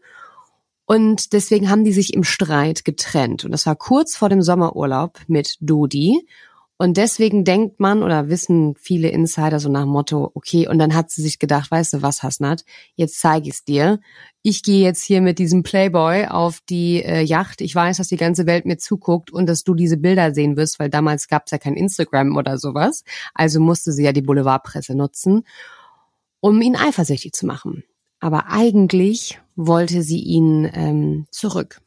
Und deswegen haben die sich im Streit getrennt. Und das war kurz vor dem Sommerurlaub mit Dodi. Und deswegen denkt man oder wissen viele Insider so nach Motto, okay, und dann hat sie sich gedacht, weißt du was, Hasnat, jetzt zeige ich's dir. Ich gehe jetzt hier mit diesem Playboy auf die äh, Yacht. Ich weiß, dass die ganze Welt mir zuguckt und dass du diese Bilder sehen wirst, weil damals gab's ja kein Instagram oder sowas. Also musste sie ja die Boulevardpresse nutzen, um ihn eifersüchtig zu machen. Aber eigentlich wollte sie ihn ähm, zurück,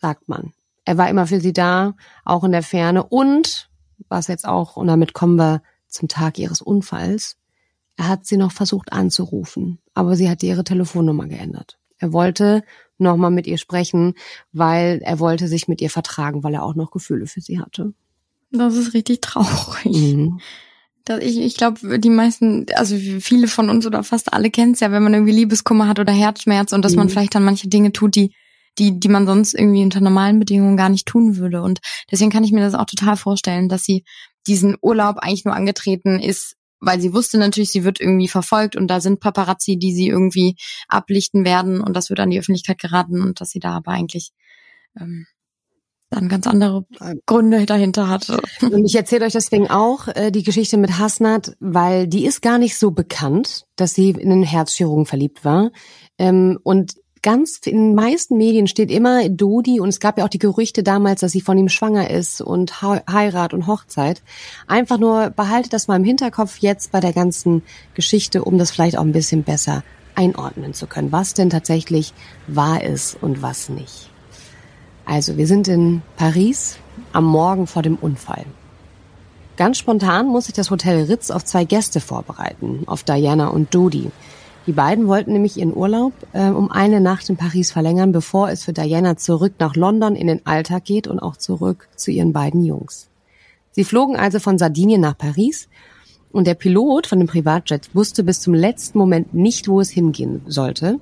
sagt man. Er war immer für sie da, auch in der Ferne und was jetzt auch, und damit kommen wir zum Tag ihres Unfalls, er hat sie noch versucht anzurufen, aber sie hatte ihre Telefonnummer geändert. Er wollte nochmal mit ihr sprechen, weil er wollte sich mit ihr vertragen, weil er auch noch Gefühle für sie hatte. Das ist richtig traurig. Mhm. Ich, ich glaube, die meisten, also viele von uns oder fast alle kennen es ja, wenn man irgendwie Liebeskummer hat oder Herzschmerz und dass mhm. man vielleicht dann manche Dinge tut, die die, die man sonst irgendwie unter normalen Bedingungen gar nicht tun würde. Und deswegen kann ich mir das auch total vorstellen, dass sie diesen Urlaub eigentlich nur angetreten ist, weil sie wusste natürlich, sie wird irgendwie verfolgt und da sind Paparazzi, die sie irgendwie ablichten werden und das wird an die Öffentlichkeit geraten und dass sie da aber eigentlich ähm, dann ganz andere Gründe dahinter hatte. Und ich erzähle euch deswegen auch äh, die Geschichte mit Hasnat, weil die ist gar nicht so bekannt, dass sie in den Herzchirurgen verliebt war. Ähm, und ganz in den meisten Medien steht immer Dodi und es gab ja auch die Gerüchte damals, dass sie von ihm schwanger ist und Heirat und Hochzeit. Einfach nur behaltet das mal im Hinterkopf jetzt bei der ganzen Geschichte, um das vielleicht auch ein bisschen besser einordnen zu können, was denn tatsächlich wahr ist und was nicht. Also, wir sind in Paris am Morgen vor dem Unfall. Ganz spontan muss sich das Hotel Ritz auf zwei Gäste vorbereiten, auf Diana und Dodi. Die beiden wollten nämlich ihren Urlaub äh, um eine Nacht in Paris verlängern, bevor es für Diana zurück nach London in den Alltag geht und auch zurück zu ihren beiden Jungs. Sie flogen also von Sardinien nach Paris und der Pilot von dem Privatjet wusste bis zum letzten Moment nicht, wo es hingehen sollte.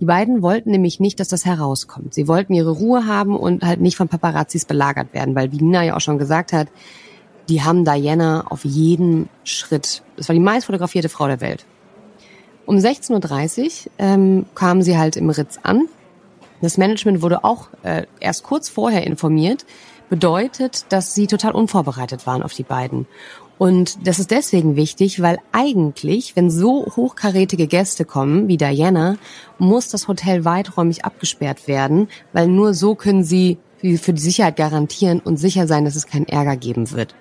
Die beiden wollten nämlich nicht, dass das herauskommt. Sie wollten ihre Ruhe haben und halt nicht von Paparazzis belagert werden, weil wie Nina ja auch schon gesagt hat, die haben Diana auf jeden Schritt. Das war die meist fotografierte Frau der Welt. Um 16.30 Uhr ähm, kamen sie halt im Ritz an. Das Management wurde auch äh, erst kurz vorher informiert, bedeutet, dass sie total unvorbereitet waren auf die beiden. Und das ist deswegen wichtig, weil eigentlich, wenn so hochkarätige Gäste kommen wie Diana, muss das Hotel weiträumig abgesperrt werden, weil nur so können sie für die Sicherheit garantieren und sicher sein, dass es keinen Ärger geben wird.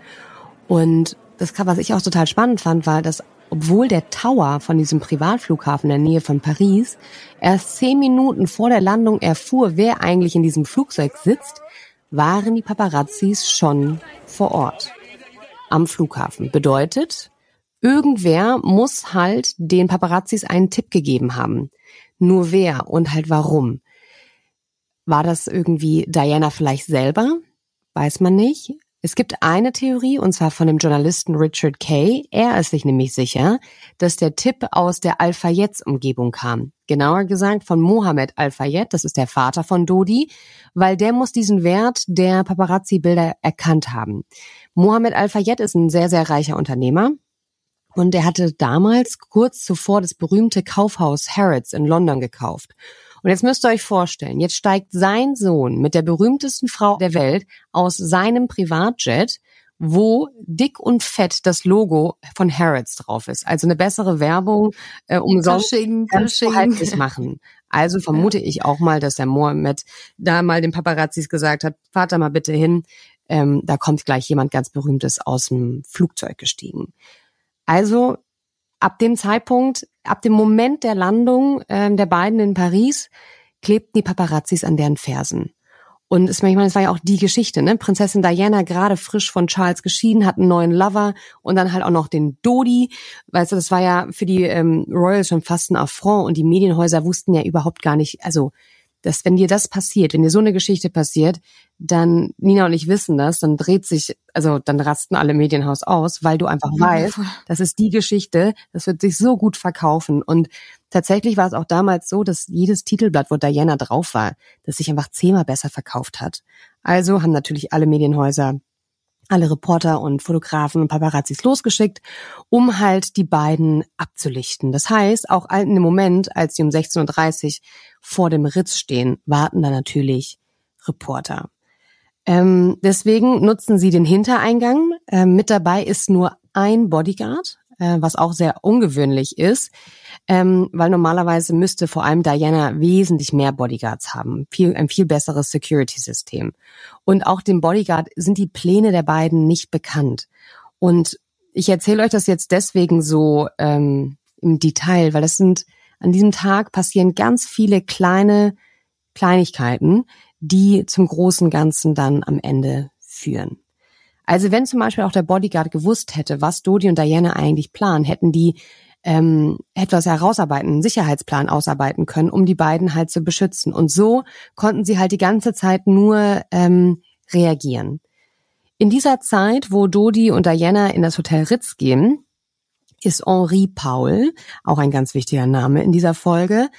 Und das, was ich auch total spannend fand, war, dass obwohl der Tower von diesem Privatflughafen in der Nähe von Paris erst zehn Minuten vor der Landung erfuhr, wer eigentlich in diesem Flugzeug sitzt, waren die Paparazzis schon vor Ort am Flughafen. Bedeutet, irgendwer muss halt den Paparazzis einen Tipp gegeben haben. Nur wer und halt warum. War das irgendwie Diana vielleicht selber? Weiß man nicht. Es gibt eine Theorie, und zwar von dem Journalisten Richard Kay. Er ist sich nämlich sicher, dass der Tipp aus der Al-Fayeds-Umgebung kam. Genauer gesagt von Mohammed Al-Fayed, das ist der Vater von Dodi, weil der muss diesen Wert der Paparazzi-Bilder erkannt haben. Mohammed Al-Fayed ist ein sehr, sehr reicher Unternehmer. Und er hatte damals kurz zuvor das berühmte Kaufhaus Harrods in London gekauft. Und jetzt müsst ihr euch vorstellen, jetzt steigt sein Sohn mit der berühmtesten Frau der Welt aus seinem Privatjet, wo dick und fett das Logo von Harrods drauf ist. Also eine bessere Werbung äh, umsonst Cushing. machen. Also *laughs* vermute ich auch mal, dass der Mohammed da mal den Paparazzis gesagt hat, fahrt da mal bitte hin, ähm, da kommt gleich jemand ganz Berühmtes aus dem Flugzeug gestiegen. Also ab dem Zeitpunkt, ab dem Moment der Landung äh, der beiden in Paris, klebten die Paparazzis an deren Fersen. Und es, ich meine, es war ja auch die Geschichte, ne? Prinzessin Diana gerade frisch von Charles geschieden, hat einen neuen Lover und dann halt auch noch den Dodi. Weißt du, das war ja für die ähm, Royals schon fast ein Affront und die Medienhäuser wussten ja überhaupt gar nicht, also dass wenn dir das passiert, wenn dir so eine Geschichte passiert, dann Nina und ich wissen das, dann dreht sich, also dann rasten alle Medienhaus aus, weil du einfach ja, weißt, voll. das ist die Geschichte, das wird sich so gut verkaufen. Und tatsächlich war es auch damals so, dass jedes Titelblatt, wo Diana drauf war, das sich einfach zehnmal besser verkauft hat. Also haben natürlich alle Medienhäuser alle Reporter und Fotografen und Paparazzis losgeschickt, um halt die beiden abzulichten. Das heißt, auch in dem Moment, als sie um 16.30 Uhr vor dem Ritz stehen, warten da natürlich Reporter. Ähm, deswegen nutzen sie den Hintereingang. Ähm, mit dabei ist nur ein Bodyguard, äh, was auch sehr ungewöhnlich ist, ähm, weil normalerweise müsste vor allem Diana wesentlich mehr Bodyguards haben, viel, ein viel besseres Security-System. Und auch dem Bodyguard sind die Pläne der beiden nicht bekannt. Und ich erzähle euch das jetzt deswegen so ähm, im Detail, weil das sind an diesem Tag passieren ganz viele kleine Kleinigkeiten, die zum großen Ganzen dann am Ende führen. Also wenn zum Beispiel auch der Bodyguard gewusst hätte, was Dodi und Diana eigentlich planen, hätten die ähm, etwas herausarbeiten, einen Sicherheitsplan ausarbeiten können, um die beiden halt zu beschützen. Und so konnten sie halt die ganze Zeit nur ähm, reagieren. In dieser Zeit, wo Dodi und Diana in das Hotel Ritz gehen, ist Henri Paul, auch ein ganz wichtiger Name in dieser Folge,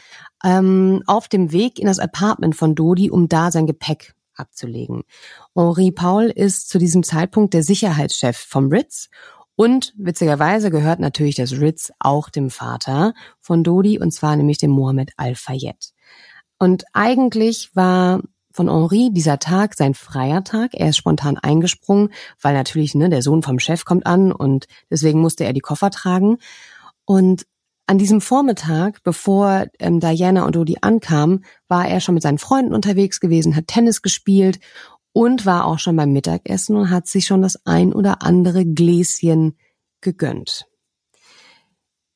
ähm, auf dem Weg in das Apartment von Dodi, um da sein Gepäck abzulegen. Henri Paul ist zu diesem Zeitpunkt der Sicherheitschef vom Ritz und witzigerweise gehört natürlich das Ritz auch dem Vater von Dodi, und zwar nämlich dem Mohammed Al-Fayed. Und eigentlich war von Henri dieser Tag sein freier Tag. Er ist spontan eingesprungen, weil natürlich ne, der Sohn vom Chef kommt an und deswegen musste er die Koffer tragen. Und an diesem Vormittag, bevor ähm, Diana und Dodi ankamen, war er schon mit seinen Freunden unterwegs gewesen, hat Tennis gespielt und war auch schon beim Mittagessen und hat sich schon das ein oder andere Gläschen gegönnt.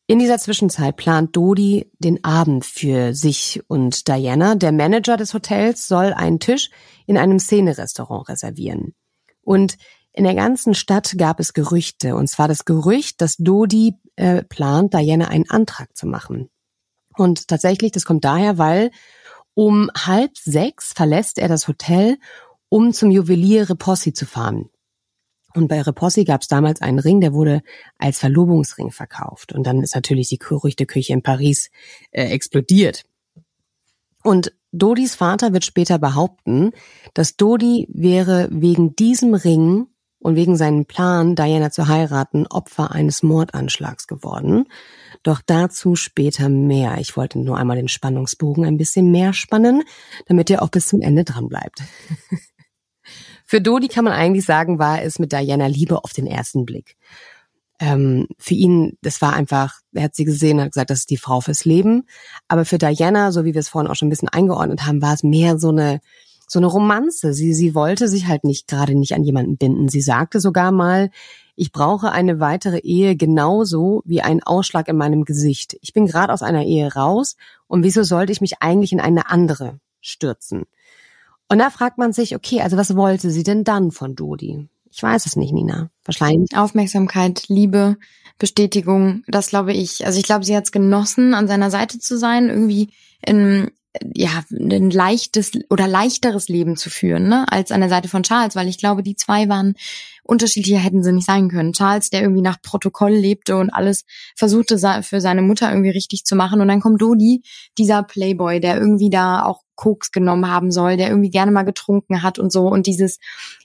In dieser Zwischenzeit plant Dodi den Abend für sich und Diana. Der Manager des Hotels soll einen Tisch in einem Szenerestaurant reservieren. Und in der ganzen Stadt gab es Gerüchte, und zwar das Gerücht, dass Dodi äh, plant, Diana einen Antrag zu machen. Und tatsächlich, das kommt daher, weil um halb sechs verlässt er das Hotel um zum Juwelier Repossi zu fahren. Und bei Repossi gab es damals einen Ring, der wurde als Verlobungsring verkauft. Und dann ist natürlich die Gerüchteküche in Paris äh, explodiert. Und Dodis Vater wird später behaupten, dass Dodi wäre wegen diesem Ring und wegen seinem Plan, Diana zu heiraten, Opfer eines Mordanschlags geworden. Doch dazu später mehr. Ich wollte nur einmal den Spannungsbogen ein bisschen mehr spannen, damit ihr auch bis zum Ende dran bleibt. *laughs* Für Dodi kann man eigentlich sagen, war es mit Diana Liebe auf den ersten Blick. Ähm, für ihn, das war einfach, er hat sie gesehen, hat gesagt, das ist die Frau fürs Leben. Aber für Diana, so wie wir es vorhin auch schon ein bisschen eingeordnet haben, war es mehr so eine, so eine Romanze. Sie, sie wollte sich halt nicht gerade nicht an jemanden binden. Sie sagte sogar mal, ich brauche eine weitere Ehe genauso wie einen Ausschlag in meinem Gesicht. Ich bin gerade aus einer Ehe raus und wieso sollte ich mich eigentlich in eine andere stürzen? Und da fragt man sich, okay, also was wollte sie denn dann von Dodi? Ich weiß es nicht, Nina. Wahrscheinlich. Aufmerksamkeit, Liebe, Bestätigung, das glaube ich. Also ich glaube, sie hat es genossen, an seiner Seite zu sein, irgendwie in ja, ein leichtes oder leichteres Leben zu führen, ne, als an der Seite von Charles, weil ich glaube, die zwei waren unterschiedlicher hätten sie nicht sein können. Charles, der irgendwie nach Protokoll lebte und alles versuchte für seine Mutter irgendwie richtig zu machen und dann kommt Dodi, dieser Playboy, der irgendwie da auch Koks genommen haben soll, der irgendwie gerne mal getrunken hat und so und dieses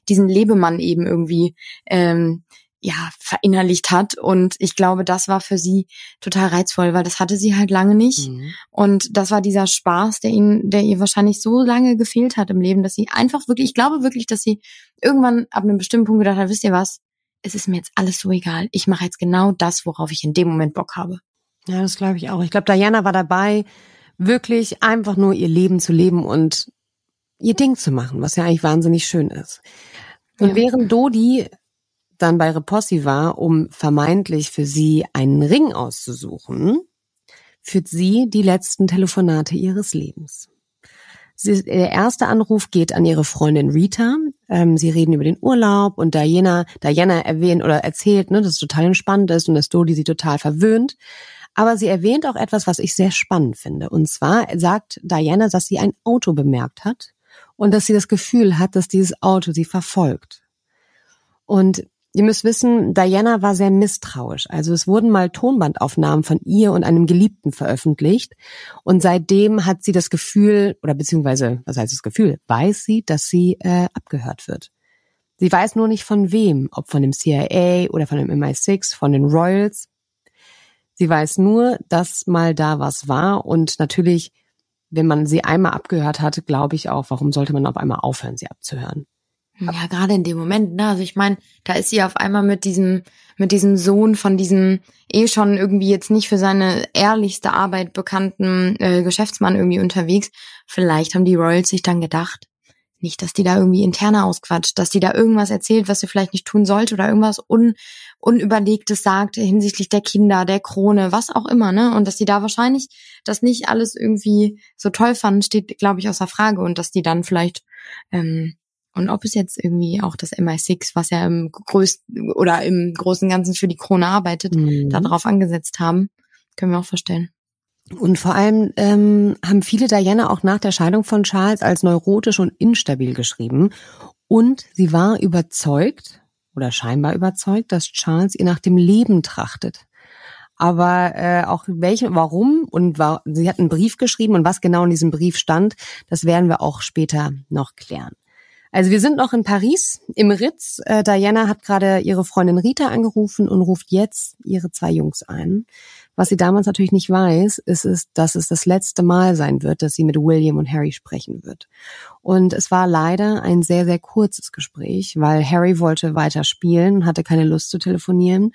diesen Lebemann eben irgendwie ähm, ja verinnerlicht hat und ich glaube, das war für sie total reizvoll, weil das hatte sie halt lange nicht mhm. und das war dieser Spaß, der ihn, der ihr wahrscheinlich so lange gefehlt hat im Leben, dass sie einfach wirklich, ich glaube wirklich, dass sie irgendwann ab einem bestimmten Punkt gedacht hat, wisst ihr was, es ist mir jetzt alles so egal, ich mache jetzt genau das, worauf ich in dem Moment Bock habe. Ja, das glaube ich auch. Ich glaube, Diana war dabei, wirklich einfach nur ihr Leben zu leben und ihr Ding zu machen, was ja eigentlich wahnsinnig schön ist. Und ja. während Dodi dann bei Repossi war, um vermeintlich für sie einen Ring auszusuchen, führt sie die letzten Telefonate ihres Lebens. Sie, der erste Anruf geht an ihre Freundin Rita. Ähm, sie reden über den Urlaub und Diana, Diana erwähnt oder erzählt, ne, dass es total entspannt ist und dass Dodi sie total verwöhnt. Aber sie erwähnt auch etwas, was ich sehr spannend finde. Und zwar sagt Diana, dass sie ein Auto bemerkt hat und dass sie das Gefühl hat, dass dieses Auto sie verfolgt. Und Ihr müsst wissen, Diana war sehr misstrauisch. Also es wurden mal Tonbandaufnahmen von ihr und einem Geliebten veröffentlicht. Und seitdem hat sie das Gefühl, oder beziehungsweise, was heißt das Gefühl, weiß sie, dass sie äh, abgehört wird. Sie weiß nur nicht von wem, ob von dem CIA oder von dem MI6, von den Royals. Sie weiß nur, dass mal da was war und natürlich, wenn man sie einmal abgehört hat, glaube ich auch, warum sollte man auf einmal aufhören, sie abzuhören? Ja, gerade in dem Moment, ne? Also ich meine, da ist sie auf einmal mit diesem, mit diesem Sohn von diesem eh schon irgendwie jetzt nicht für seine ehrlichste Arbeit bekannten äh, Geschäftsmann irgendwie unterwegs. Vielleicht haben die Royals sich dann gedacht, nicht, dass die da irgendwie interner ausquatscht, dass die da irgendwas erzählt, was sie vielleicht nicht tun sollte oder irgendwas un, Unüberlegtes sagt hinsichtlich der Kinder, der Krone, was auch immer, ne? Und dass die da wahrscheinlich das nicht alles irgendwie so toll fanden, steht, glaube ich, außer Frage. Und dass die dann vielleicht ähm, und ob es jetzt irgendwie auch das MI6, was ja im größten oder im großen Ganzen für die Krone arbeitet, mhm. darauf angesetzt haben, können wir auch verstehen. Und vor allem ähm, haben viele Diana auch nach der Scheidung von Charles als neurotisch und instabil geschrieben. Und sie war überzeugt oder scheinbar überzeugt, dass Charles ihr nach dem Leben trachtet. Aber äh, auch welche, warum und war, sie hat einen Brief geschrieben und was genau in diesem Brief stand, das werden wir auch später noch klären. Also wir sind noch in Paris im Ritz. Äh, Diana hat gerade ihre Freundin Rita angerufen und ruft jetzt ihre zwei Jungs ein. Was sie damals natürlich nicht weiß, ist, ist, dass es das letzte Mal sein wird, dass sie mit William und Harry sprechen wird. Und es war leider ein sehr, sehr kurzes Gespräch, weil Harry wollte weiter spielen, hatte keine Lust zu telefonieren.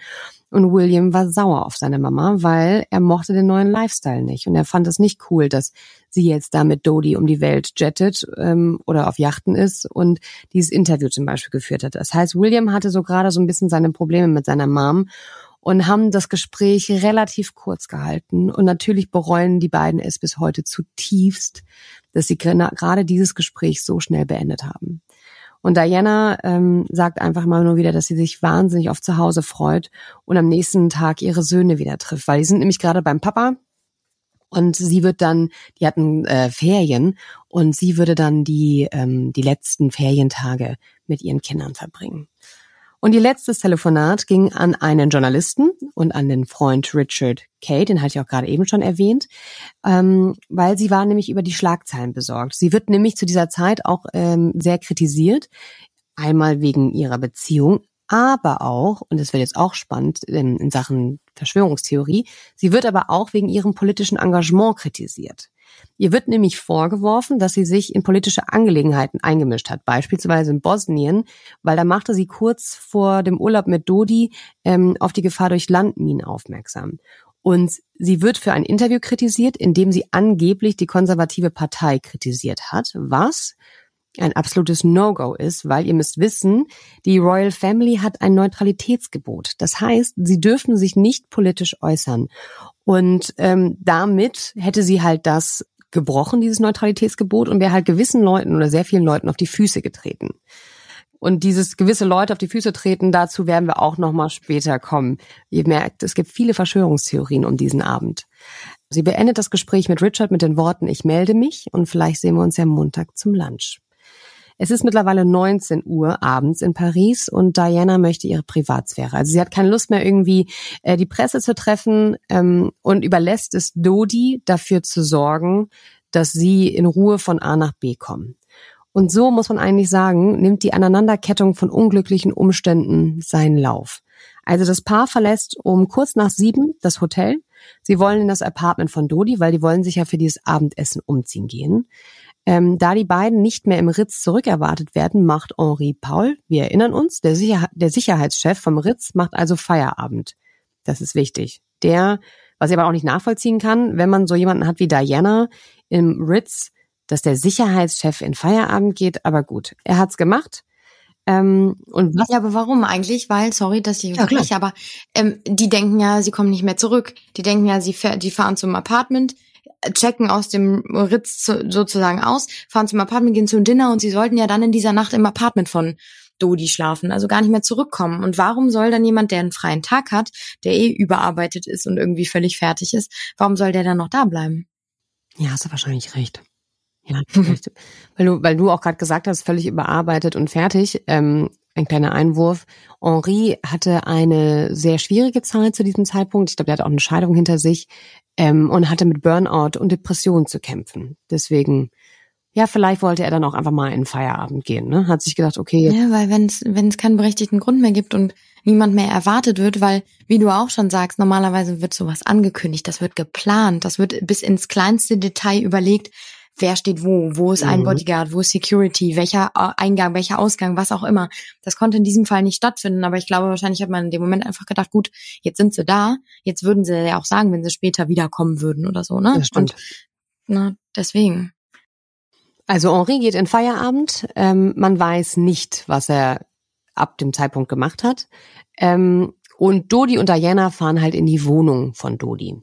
Und William war sauer auf seine Mama, weil er mochte den neuen Lifestyle nicht. Und er fand es nicht cool, dass sie jetzt da mit Dodie um die Welt jettet ähm, oder auf Yachten ist und dieses Interview zum Beispiel geführt hat. Das heißt, William hatte so gerade so ein bisschen seine Probleme mit seiner Mom und haben das Gespräch relativ kurz gehalten. Und natürlich bereuen die beiden es bis heute zutiefst, dass sie gerade dieses Gespräch so schnell beendet haben. Und Diana ähm, sagt einfach mal nur wieder, dass sie sich wahnsinnig auf zu Hause freut und am nächsten Tag ihre Söhne wieder trifft, weil die sind nämlich gerade beim Papa und sie wird dann, die hatten äh, Ferien und sie würde dann die ähm, die letzten Ferientage mit ihren Kindern verbringen. Und ihr letztes Telefonat ging an einen Journalisten und an den Freund Richard Kay, den hatte ich auch gerade eben schon erwähnt, ähm, weil sie war nämlich über die Schlagzeilen besorgt. Sie wird nämlich zu dieser Zeit auch ähm, sehr kritisiert, einmal wegen ihrer Beziehung, aber auch, und das wird jetzt auch spannend in, in Sachen Verschwörungstheorie, sie wird aber auch wegen ihrem politischen Engagement kritisiert. Ihr wird nämlich vorgeworfen, dass sie sich in politische Angelegenheiten eingemischt hat, beispielsweise in Bosnien, weil da machte sie kurz vor dem Urlaub mit Dodi ähm, auf die Gefahr durch Landminen aufmerksam. Und sie wird für ein Interview kritisiert, in dem sie angeblich die konservative Partei kritisiert hat, was ein absolutes No-Go ist, weil ihr müsst wissen, die Royal Family hat ein Neutralitätsgebot. Das heißt, sie dürfen sich nicht politisch äußern. Und ähm, damit hätte sie halt das gebrochen, dieses Neutralitätsgebot, und wäre halt gewissen Leuten oder sehr vielen Leuten auf die Füße getreten. Und dieses gewisse Leute auf die Füße treten, dazu werden wir auch nochmal später kommen. Ihr merkt, es gibt viele Verschwörungstheorien um diesen Abend. Sie beendet das Gespräch mit Richard mit den Worten, ich melde mich und vielleicht sehen wir uns ja Montag zum Lunch. Es ist mittlerweile 19 Uhr abends in Paris und Diana möchte ihre Privatsphäre. Also sie hat keine Lust mehr irgendwie äh, die Presse zu treffen ähm, und überlässt es Dodi dafür zu sorgen, dass sie in Ruhe von A nach B kommen. Und so muss man eigentlich sagen, nimmt die Aneinanderkettung von unglücklichen Umständen seinen Lauf. Also das Paar verlässt um kurz nach sieben das Hotel. Sie wollen in das Apartment von Dodi, weil die wollen sich ja für dieses Abendessen umziehen gehen. Ähm, da die beiden nicht mehr im Ritz zurückerwartet werden, macht Henri Paul, wir erinnern uns, der, Sicher der Sicherheitschef vom Ritz, macht also Feierabend. Das ist wichtig. Der, was ich aber auch nicht nachvollziehen kann, wenn man so jemanden hat wie Diana im Ritz, dass der Sicherheitschef in Feierabend geht, aber gut, er hat's gemacht. Ähm, und was? Ja, aber warum eigentlich? Weil, sorry, dass ich unterbreche, ja, aber ähm, die denken ja, sie kommen nicht mehr zurück. Die denken ja, sie die fahren zum Apartment, checken aus dem Ritz sozusagen aus, fahren zum Apartment, gehen zum Dinner und sie sollten ja dann in dieser Nacht im Apartment von Dodi schlafen, also gar nicht mehr zurückkommen. Und warum soll dann jemand, der einen freien Tag hat, der eh überarbeitet ist und irgendwie völlig fertig ist, warum soll der dann noch da bleiben? Ja, hast du wahrscheinlich recht. Ja, *laughs* weil du, weil du auch gerade gesagt hast, völlig überarbeitet und fertig. Ähm, ein kleiner Einwurf. Henri hatte eine sehr schwierige Zeit zu diesem Zeitpunkt. Ich glaube, er hatte auch eine Scheidung hinter sich ähm, und hatte mit Burnout und Depression zu kämpfen. Deswegen, ja, vielleicht wollte er dann auch einfach mal in Feierabend gehen. Ne? Hat sich gedacht, okay. Ja, weil wenn es keinen berechtigten Grund mehr gibt und niemand mehr erwartet wird, weil, wie du auch schon sagst, normalerweise wird sowas angekündigt, das wird geplant, das wird bis ins kleinste Detail überlegt, wer steht wo, wo ist ein mhm. Bodyguard, wo ist Security, welcher äh, Eingang, welcher Ausgang, was auch immer. Das konnte in diesem Fall nicht stattfinden, aber ich glaube, wahrscheinlich hat man in dem Moment einfach gedacht, gut, jetzt sind sie da, jetzt würden sie ja auch sagen, wenn sie später wiederkommen würden oder so, ne? Das stimmt. Und, na, deswegen. Also Henri geht in Feierabend. Ähm, man weiß nicht, was er ab dem Zeitpunkt gemacht hat. Ähm, und Dodi und Diana fahren halt in die Wohnung von Dodi.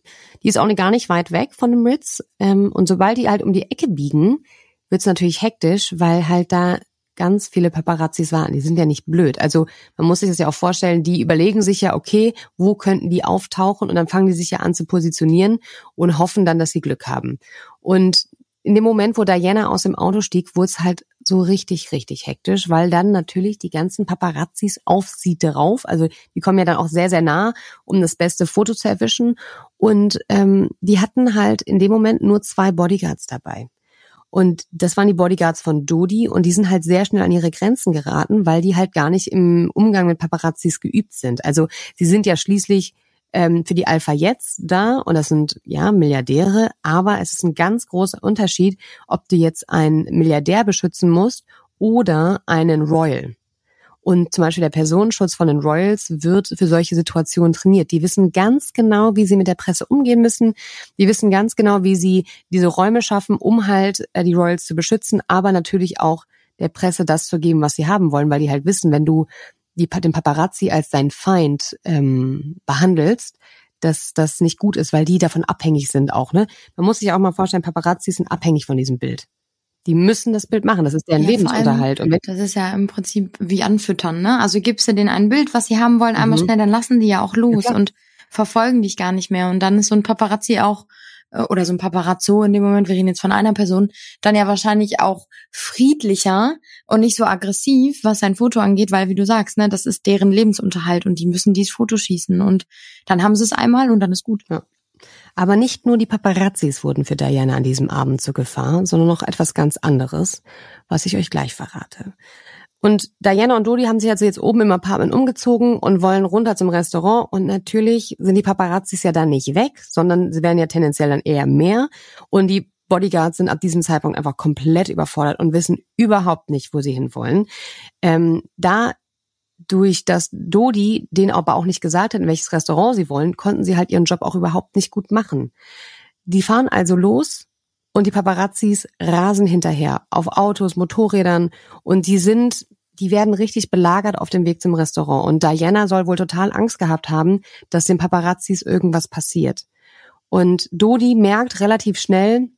Die ist auch gar nicht weit weg von dem Ritz. Ähm, und sobald die halt um die Ecke biegen, wird's natürlich hektisch, weil halt da ganz viele Paparazzis waren. Die sind ja nicht blöd. Also man muss sich das ja auch vorstellen, die überlegen sich ja, okay, wo könnten die auftauchen? Und dann fangen die sich ja an zu positionieren und hoffen dann, dass sie Glück haben. Und in dem Moment, wo Diana aus dem Auto stieg, wurde es halt so richtig, richtig hektisch, weil dann natürlich die ganzen Paparazzis auf sie drauf, also die kommen ja dann auch sehr, sehr nah, um das beste Foto zu erwischen. Und ähm, die hatten halt in dem Moment nur zwei Bodyguards dabei. Und das waren die Bodyguards von Dodi und die sind halt sehr schnell an ihre Grenzen geraten, weil die halt gar nicht im Umgang mit Paparazzis geübt sind. Also sie sind ja schließlich ähm, für die Alpha jetzt da und das sind ja Milliardäre, aber es ist ein ganz großer Unterschied, ob du jetzt einen Milliardär beschützen musst oder einen Royal. Und zum Beispiel der Personenschutz von den Royals wird für solche Situationen trainiert. Die wissen ganz genau, wie sie mit der Presse umgehen müssen. Die wissen ganz genau, wie sie diese Räume schaffen, um halt äh, die Royals zu beschützen, aber natürlich auch der Presse das zu geben, was sie haben wollen, weil die halt wissen, wenn du die, den Paparazzi als dein Feind ähm, behandelst, dass das nicht gut ist, weil die davon abhängig sind auch. Ne? Man muss sich auch mal vorstellen, Paparazzi sind abhängig von diesem Bild. Die müssen das Bild machen, das ist deren ja, Lebensunterhalt. Allem, das ist ja im Prinzip wie anfüttern, ne? Also gibst du denen ein Bild, was sie haben wollen, einmal mhm. schnell, dann lassen die ja auch los ja, und verfolgen dich gar nicht mehr. Und dann ist so ein Paparazzi auch oder so ein Paparazzo in dem Moment, wir reden jetzt von einer Person, dann ja wahrscheinlich auch friedlicher und nicht so aggressiv, was sein Foto angeht, weil wie du sagst, ne, das ist deren Lebensunterhalt und die müssen dieses Foto schießen und dann haben sie es einmal und dann ist gut. Ja. Aber nicht nur die Paparazzis wurden für Diana an diesem Abend zur Gefahr, sondern noch etwas ganz anderes, was ich euch gleich verrate. Und Diana und Dodi haben sich also jetzt oben im Apartment umgezogen und wollen runter zum Restaurant. Und natürlich sind die Paparazzis ja dann nicht weg, sondern sie werden ja tendenziell dann eher mehr. Und die Bodyguards sind ab diesem Zeitpunkt einfach komplett überfordert und wissen überhaupt nicht, wo sie hinwollen. Ähm, da durch das Dodi denen aber auch nicht gesagt hat, in welches Restaurant sie wollen, konnten sie halt ihren Job auch überhaupt nicht gut machen. Die fahren also los und die Paparazzis rasen hinterher auf Autos, Motorrädern und die sind, die werden richtig belagert auf dem Weg zum Restaurant. Und Diana soll wohl total Angst gehabt haben, dass den Paparazzis irgendwas passiert. Und Dodi merkt relativ schnell,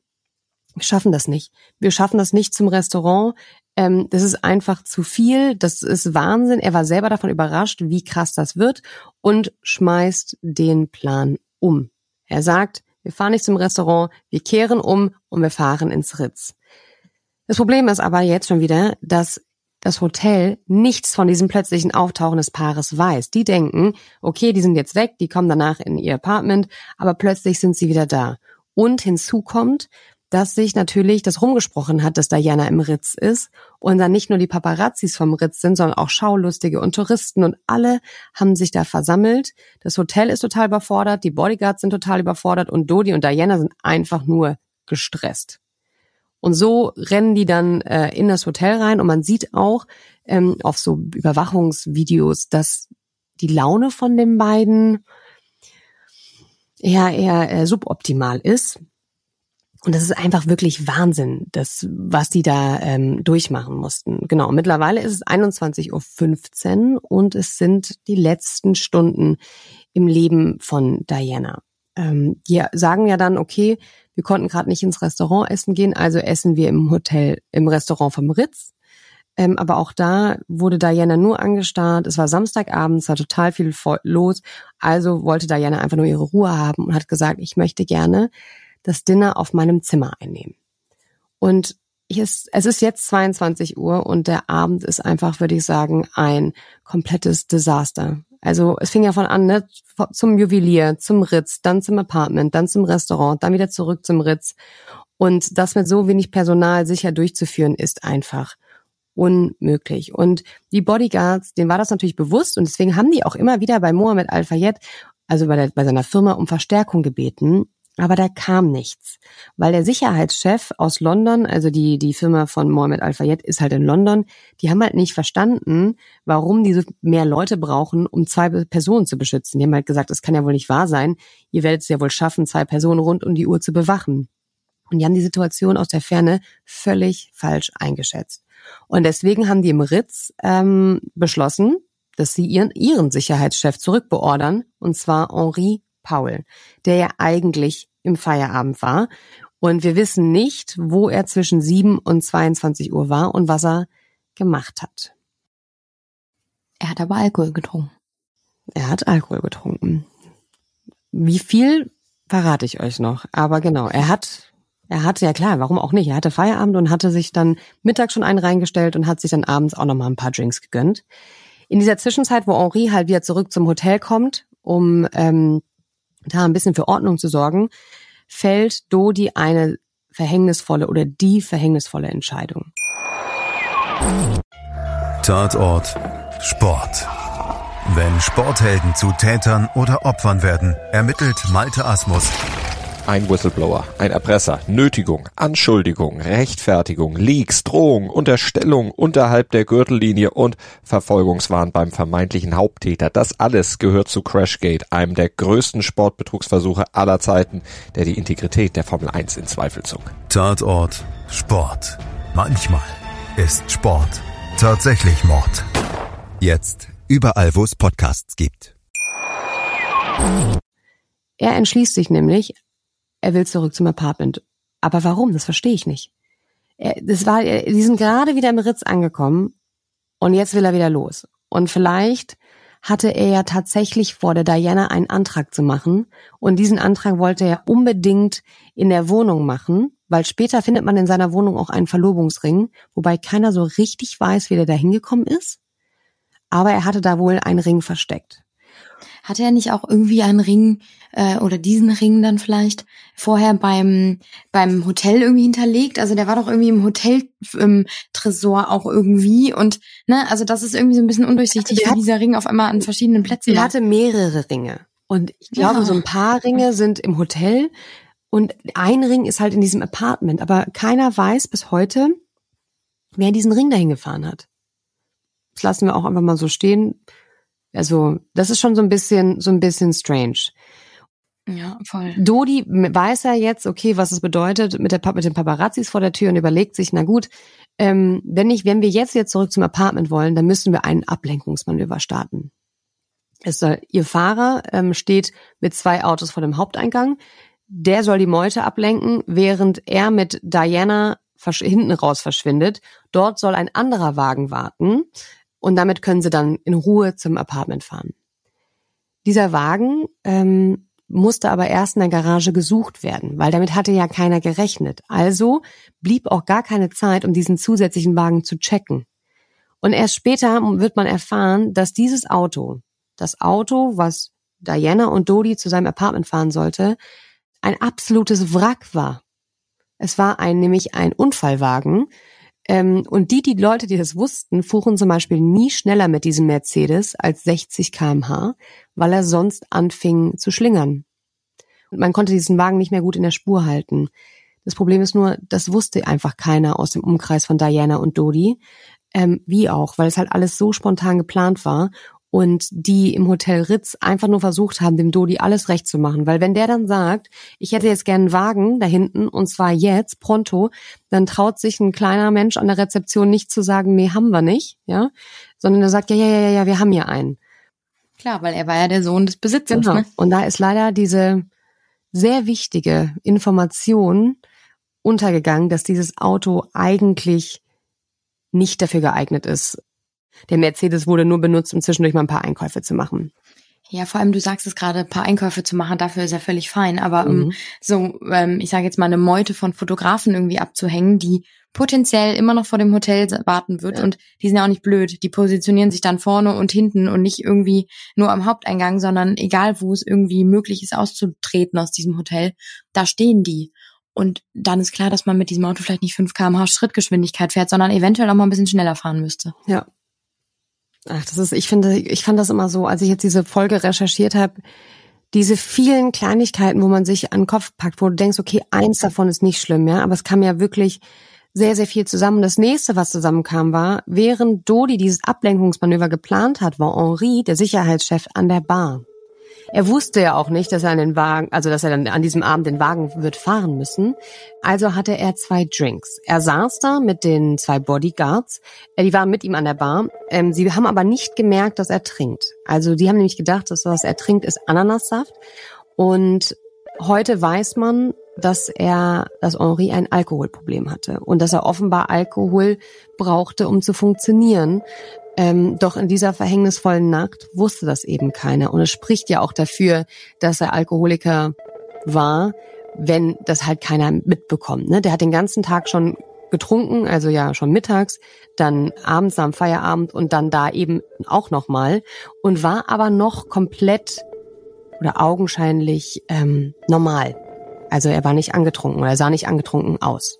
wir schaffen das nicht. Wir schaffen das nicht zum Restaurant. Ähm, das ist einfach zu viel. Das ist Wahnsinn. Er war selber davon überrascht, wie krass das wird und schmeißt den Plan um. Er sagt, wir fahren nicht zum Restaurant, wir kehren um und wir fahren ins Ritz. Das Problem ist aber jetzt schon wieder, dass das Hotel nichts von diesem plötzlichen Auftauchen des Paares weiß. Die denken, okay, die sind jetzt weg, die kommen danach in ihr Apartment, aber plötzlich sind sie wieder da. Und hinzu kommt, dass sich natürlich das rumgesprochen hat, dass Diana im Ritz ist und dann nicht nur die Paparazzis vom Ritz sind, sondern auch Schaulustige und Touristen und alle haben sich da versammelt. Das Hotel ist total überfordert, die Bodyguards sind total überfordert und Dodi und Diana sind einfach nur gestresst. Und so rennen die dann äh, in das Hotel rein und man sieht auch ähm, auf so Überwachungsvideos, dass die Laune von den beiden eher eher äh, suboptimal ist. Und das ist einfach wirklich Wahnsinn, das, was die da ähm, durchmachen mussten. Genau, mittlerweile ist es 21.15 Uhr und es sind die letzten Stunden im Leben von Diana. Ähm, die sagen ja dann, okay, wir konnten gerade nicht ins Restaurant essen gehen, also essen wir im Hotel, im Restaurant vom Ritz. Ähm, aber auch da wurde Diana nur angestarrt. Es war Samstagabend, es war total viel los. Also wollte Diana einfach nur ihre Ruhe haben und hat gesagt, ich möchte gerne das Dinner auf meinem Zimmer einnehmen. Und ist, es ist jetzt 22 Uhr und der Abend ist einfach, würde ich sagen, ein komplettes Desaster. Also es fing ja von an, ne, zum Juwelier, zum Ritz, dann zum Apartment, dann zum Restaurant, dann wieder zurück zum Ritz. Und das mit so wenig Personal sicher durchzuführen, ist einfach unmöglich. Und die Bodyguards, denen war das natürlich bewusst und deswegen haben die auch immer wieder bei Mohammed Al-Fayed, also bei, der, bei seiner Firma, um Verstärkung gebeten. Aber da kam nichts, weil der Sicherheitschef aus London, also die, die Firma von Mohammed Al-Fayed ist halt in London, die haben halt nicht verstanden, warum diese mehr Leute brauchen, um zwei Personen zu beschützen. Die haben halt gesagt, es kann ja wohl nicht wahr sein, ihr werdet es ja wohl schaffen, zwei Personen rund um die Uhr zu bewachen. Und die haben die Situation aus der Ferne völlig falsch eingeschätzt. Und deswegen haben die im Ritz ähm, beschlossen, dass sie ihren, ihren Sicherheitschef zurückbeordern, und zwar Henri Paul, der ja eigentlich im Feierabend war. Und wir wissen nicht, wo er zwischen 7 und 22 Uhr war und was er gemacht hat. Er hat aber Alkohol getrunken. Er hat Alkohol getrunken. Wie viel verrate ich euch noch. Aber genau, er hat, er hatte ja klar, warum auch nicht? Er hatte Feierabend und hatte sich dann mittags schon einen reingestellt und hat sich dann abends auch noch mal ein paar Drinks gegönnt. In dieser Zwischenzeit, wo Henri halt wieder zurück zum Hotel kommt, um ähm, da ein bisschen für Ordnung zu sorgen, fällt Dodi eine verhängnisvolle oder die verhängnisvolle Entscheidung. Tatort Sport. Wenn Sporthelden zu Tätern oder Opfern werden, ermittelt Malte Asmus ein Whistleblower, ein Erpresser, Nötigung, Anschuldigung, Rechtfertigung, Leaks, Drohung, Unterstellung unterhalb der Gürtellinie und Verfolgungswahn beim vermeintlichen Haupttäter. Das alles gehört zu Crashgate, einem der größten Sportbetrugsversuche aller Zeiten, der die Integrität der Formel 1 in Zweifel zog. Tatort Sport. Manchmal ist Sport tatsächlich Mord. Jetzt überall, wo es Podcasts gibt. Er entschließt sich nämlich, er will zurück zum Apartment. Aber warum? Das verstehe ich nicht. Er, das war, die sind gerade wieder im Ritz angekommen und jetzt will er wieder los. Und vielleicht hatte er ja tatsächlich vor, der Diana einen Antrag zu machen. Und diesen Antrag wollte er unbedingt in der Wohnung machen, weil später findet man in seiner Wohnung auch einen Verlobungsring, wobei keiner so richtig weiß, wie der da hingekommen ist. Aber er hatte da wohl einen Ring versteckt. Hatte er nicht auch irgendwie einen Ring äh, oder diesen Ring dann vielleicht vorher beim beim Hotel irgendwie hinterlegt? Also der war doch irgendwie im Hotel im Tresor auch irgendwie und ne, also das ist irgendwie so ein bisschen undurchsichtig, wie dieser Ring auf einmal an verschiedenen Plätzen Er hatte mehrere Ringe und ich glaube, ja. so ein paar Ringe sind im Hotel und ein Ring ist halt in diesem Apartment, aber keiner weiß bis heute, wer diesen Ring dahin gefahren hat. Das lassen wir auch einfach mal so stehen. Also, das ist schon so ein bisschen, so ein bisschen strange. Ja, voll. Dodi weiß ja jetzt, okay, was es bedeutet mit, der, mit den Paparazzis vor der Tür und überlegt sich, na gut, ähm, wenn ich, wenn wir jetzt jetzt zurück zum Apartment wollen, dann müssen wir einen Ablenkungsmanöver starten. Es soll, ihr Fahrer ähm, steht mit zwei Autos vor dem Haupteingang. Der soll die Meute ablenken, während er mit Diana hinten raus verschwindet. Dort soll ein anderer Wagen warten und damit können sie dann in Ruhe zum Apartment fahren. Dieser Wagen ähm, musste aber erst in der Garage gesucht werden, weil damit hatte ja keiner gerechnet. Also blieb auch gar keine Zeit, um diesen zusätzlichen Wagen zu checken. Und erst später wird man erfahren, dass dieses Auto, das Auto, was Diana und Dodi zu seinem Apartment fahren sollte, ein absolutes Wrack war. Es war ein, nämlich ein Unfallwagen, und die, die Leute, die das wussten, fuhren zum Beispiel nie schneller mit diesem Mercedes als 60 kmh, weil er sonst anfing zu schlingern. Und man konnte diesen Wagen nicht mehr gut in der Spur halten. Das Problem ist nur, das wusste einfach keiner aus dem Umkreis von Diana und Dodi. Ähm, wie auch, weil es halt alles so spontan geplant war. Und die im Hotel Ritz einfach nur versucht haben, dem Dodi alles recht zu machen. Weil wenn der dann sagt, ich hätte jetzt gern einen Wagen da hinten und zwar jetzt, pronto, dann traut sich ein kleiner Mensch an der Rezeption nicht zu sagen, nee, haben wir nicht, ja, sondern er sagt, ja, ja, ja, ja, wir haben hier einen. Klar, weil er war ja der Sohn des Besitzers. Genau. Ne? Und da ist leider diese sehr wichtige Information untergegangen, dass dieses Auto eigentlich nicht dafür geeignet ist. Der Mercedes wurde nur benutzt, um zwischendurch mal ein paar Einkäufe zu machen. Ja, vor allem, du sagst es gerade, ein paar Einkäufe zu machen, dafür ist er völlig fein. Aber Mhm. um so, ähm, ich sage jetzt mal, eine Meute von Fotografen irgendwie abzuhängen, die potenziell immer noch vor dem Hotel warten wird Ja. und die sind ja auch nicht blöd. Die positionieren sich dann vorne und hinten und nicht irgendwie nur am Haupteingang, sondern egal, wo es irgendwie möglich ist, auszutreten aus diesem Hotel, da stehen die. Und dann ist klar, dass man mit diesem Auto vielleicht nicht 5 km/h Schrittgeschwindigkeit fährt, sondern eventuell auch mal ein bisschen schneller fahren müsste. Ja. Ach, das ist, ich finde, ich fand das immer so, als ich jetzt diese Folge recherchiert habe, diese vielen Kleinigkeiten, wo man sich an den Kopf packt, wo du denkst, okay, eins davon ist nicht schlimm, ja, aber es kam ja wirklich sehr, sehr viel zusammen. Das nächste, was zusammenkam, war, während Dodi dieses Ablenkungsmanöver geplant hat, war Henri, der Sicherheitschef, an der Bar. Er wusste ja auch nicht, dass er den Wagen, also dass er dann an diesem Abend den Wagen wird fahren müssen. Also hatte er zwei Drinks. Er saß da mit den zwei Bodyguards. Äh, Die waren mit ihm an der Bar. Ähm, sie haben aber nicht gemerkt, dass er trinkt. Also die haben nämlich gedacht, dass was er trinkt, ist Ananassaft. Und heute weiß man, dass er, dass Henri ein Alkoholproblem hatte und dass er offenbar Alkohol brauchte, um zu funktionieren. Ähm, doch in dieser verhängnisvollen Nacht wusste das eben keiner. Und es spricht ja auch dafür, dass er Alkoholiker war, wenn das halt keiner mitbekommt. Ne? Der hat den ganzen Tag schon getrunken, also ja schon mittags, dann abends am Feierabend und dann da eben auch nochmal und war aber noch komplett oder augenscheinlich ähm, normal. Also er war nicht angetrunken oder er sah nicht angetrunken aus.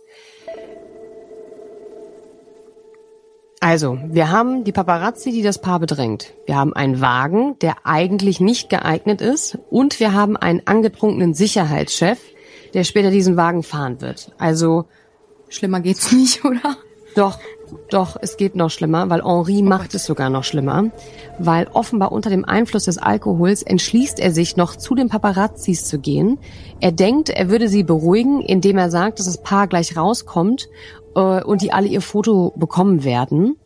Also, wir haben die Paparazzi, die das Paar bedrängt. Wir haben einen Wagen, der eigentlich nicht geeignet ist. Und wir haben einen angetrunkenen Sicherheitschef, der später diesen Wagen fahren wird. Also, Schlimmer geht's *laughs* nicht, oder? doch, doch, es geht noch schlimmer, weil Henri macht es sogar noch schlimmer. Weil offenbar unter dem Einfluss des Alkohols entschließt er sich noch zu den Paparazzis zu gehen. Er denkt, er würde sie beruhigen, indem er sagt, dass das Paar gleich rauskommt äh, und die alle ihr Foto bekommen werden.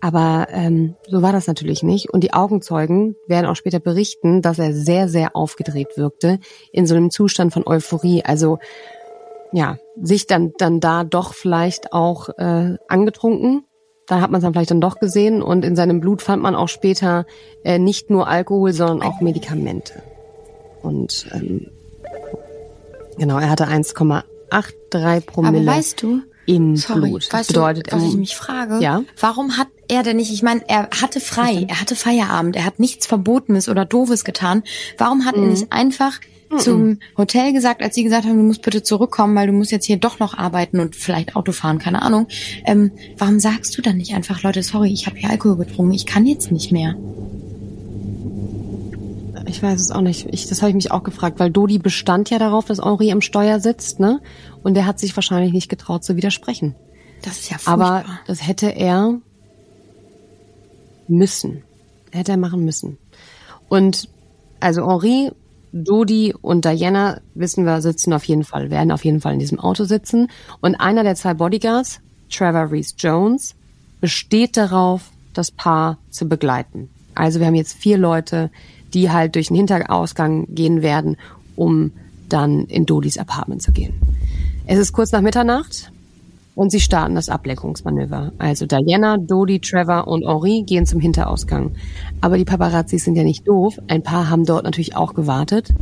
Aber ähm, so war das natürlich nicht. Und die Augenzeugen werden auch später berichten, dass er sehr, sehr aufgedreht wirkte, in so einem Zustand von Euphorie. Also ja, sich dann dann da doch vielleicht auch äh, angetrunken. Da hat man es dann vielleicht dann doch gesehen und in seinem Blut fand man auch später äh, nicht nur Alkohol, sondern auch Medikamente. Und ähm, genau, er hatte 1,83 Promille Aber weißt du, im sorry, Blut. Das weißt bedeutet, du, was ähm, ich mich frage? ja? Warum hat er denn nicht, ich meine, er hatte frei, er hatte Feierabend, er hat nichts Verbotenes oder Doofes getan. Warum hat er Mhm. nicht einfach zum Hotel gesagt, als sie gesagt haben, du musst bitte zurückkommen, weil du musst jetzt hier doch noch arbeiten und vielleicht Auto fahren, keine Ahnung. Ähm, warum sagst du dann nicht einfach, Leute, sorry, ich habe hier Alkohol getrunken, ich kann jetzt nicht mehr. Ich weiß es auch nicht. Ich, das habe ich mich auch gefragt, weil Dodi bestand ja darauf, dass Henri am Steuer sitzt, ne? Und der hat sich wahrscheinlich nicht getraut zu widersprechen. Das ist ja furchtbar. Aber das hätte er müssen. Hätte er machen müssen. Und also Henri, Dodi und Diana, wissen wir, sitzen auf jeden Fall, werden auf jeden Fall in diesem Auto sitzen. Und einer der zwei Bodyguards, Trevor Reese Jones, besteht darauf, das Paar zu begleiten. Also wir haben jetzt vier Leute, die halt durch den Hinterausgang gehen werden, um dann in Dodis Apartment zu gehen. Es ist kurz nach Mitternacht und sie starten das Ablenkungsmanöver. Also Diana, Dodi, Trevor und Henri gehen zum Hinterausgang. Aber die Paparazzis sind ja nicht doof. Ein paar haben dort natürlich auch gewartet.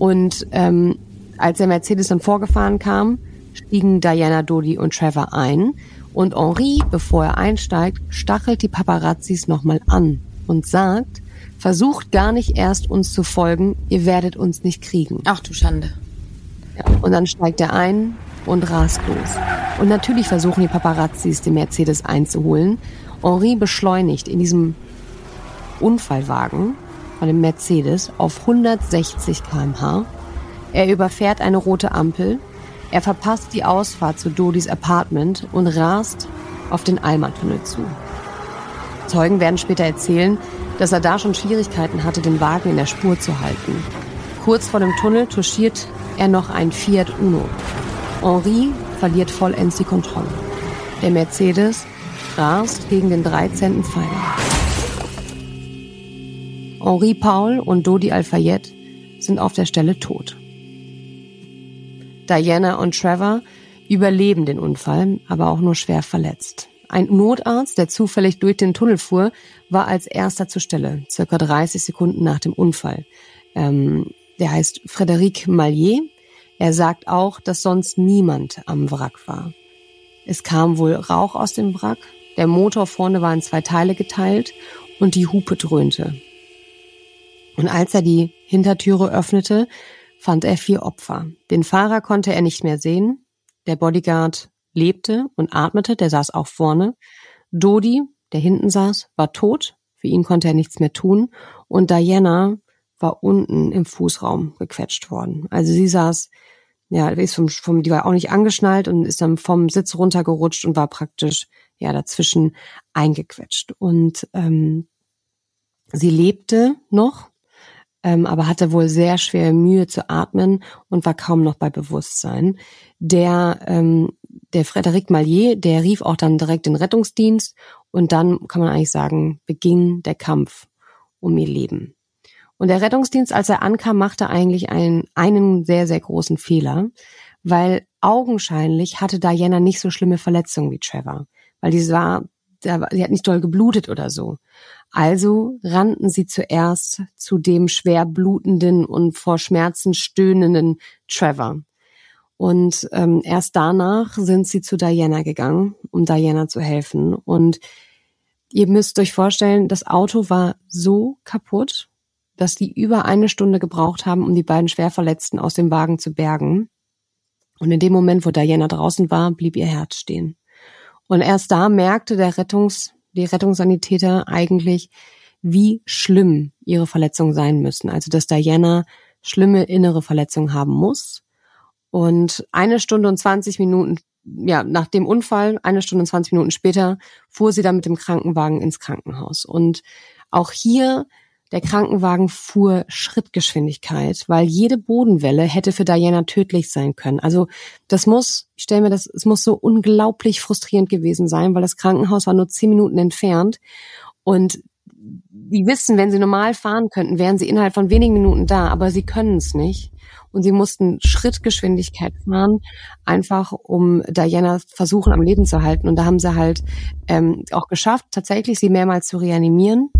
Und ähm, als der Mercedes dann vorgefahren kam, stiegen Diana, Dodi und Trevor ein. Und Henri, bevor er einsteigt, stachelt die Paparazzis nochmal an und sagt, versucht gar nicht erst uns zu folgen, ihr werdet uns nicht kriegen. Ach du Schande. Ja, und dann steigt er ein und rast los. Und natürlich versuchen die Paparazzis, den Mercedes einzuholen. Henri beschleunigt in diesem Unfallwagen von dem Mercedes auf 160 km/h. Er überfährt eine rote Ampel. Er verpasst die Ausfahrt zu Dodis Apartment und rast auf den Alma-Tunnel zu. Zeugen werden später erzählen, dass er da schon Schwierigkeiten hatte, den Wagen in der Spur zu halten. Kurz vor dem Tunnel touchiert er noch ein Fiat Uno. Henri verliert vollends die Kontrolle. Der Mercedes rast gegen den 13. Pfeiler. Henri Paul und Dodi Alfayette sind auf der Stelle tot. Diana und Trevor überleben den Unfall, aber auch nur schwer verletzt. Ein Notarzt, der zufällig durch den Tunnel fuhr, war als erster zur Stelle, circa 30 Sekunden nach dem Unfall. Ähm, der heißt Frédéric Mallier. Er sagt auch, dass sonst niemand am Wrack war. Es kam wohl Rauch aus dem Wrack, der Motor vorne war in zwei Teile geteilt und die Hupe dröhnte. Und als er die Hintertüre öffnete, fand er vier Opfer. Den Fahrer konnte er nicht mehr sehen. Der Bodyguard lebte und atmete, der saß auch vorne. Dodi, der hinten saß, war tot. Für ihn konnte er nichts mehr tun. Und Diana war unten im Fußraum gequetscht worden. Also sie saß, ja, ist vom, vom, die war auch nicht angeschnallt und ist dann vom Sitz runtergerutscht und war praktisch ja dazwischen eingequetscht. Und ähm, sie lebte noch, ähm, aber hatte wohl sehr schwere Mühe zu atmen und war kaum noch bei Bewusstsein. Der, ähm, der Frederic Mallier, der rief auch dann direkt den Rettungsdienst und dann kann man eigentlich sagen, beging der Kampf um ihr Leben. Und der Rettungsdienst, als er ankam, machte eigentlich einen, einen sehr, sehr großen Fehler, weil augenscheinlich hatte Diana nicht so schlimme Verletzungen wie Trevor, weil die war, sie hat nicht doll geblutet oder so. Also rannten sie zuerst zu dem schwer blutenden und vor Schmerzen stöhnenden Trevor. Und ähm, erst danach sind sie zu Diana gegangen, um Diana zu helfen. Und ihr müsst euch vorstellen, das Auto war so kaputt, dass die über eine Stunde gebraucht haben, um die beiden Schwerverletzten aus dem Wagen zu bergen. Und in dem Moment, wo Diana draußen war, blieb ihr Herz stehen. Und erst da merkte der Rettungs die Rettungssanitäter eigentlich, wie schlimm ihre Verletzungen sein müssen. Also dass Diana schlimme innere Verletzungen haben muss. Und eine Stunde und 20 Minuten, ja, nach dem Unfall, eine Stunde und 20 Minuten später, fuhr sie dann mit dem Krankenwagen ins Krankenhaus. Und auch hier der Krankenwagen fuhr Schrittgeschwindigkeit, weil jede Bodenwelle hätte für Diana tödlich sein können. Also das muss, ich stelle mir das, es muss so unglaublich frustrierend gewesen sein, weil das Krankenhaus war nur zehn Minuten entfernt und die wissen, wenn sie normal fahren könnten, wären sie innerhalb von wenigen Minuten da, aber sie können es nicht. Und sie mussten Schrittgeschwindigkeit fahren, einfach um Diana versuchen, am Leben zu halten. Und da haben sie halt ähm, auch geschafft, tatsächlich sie mehrmals zu reanimieren.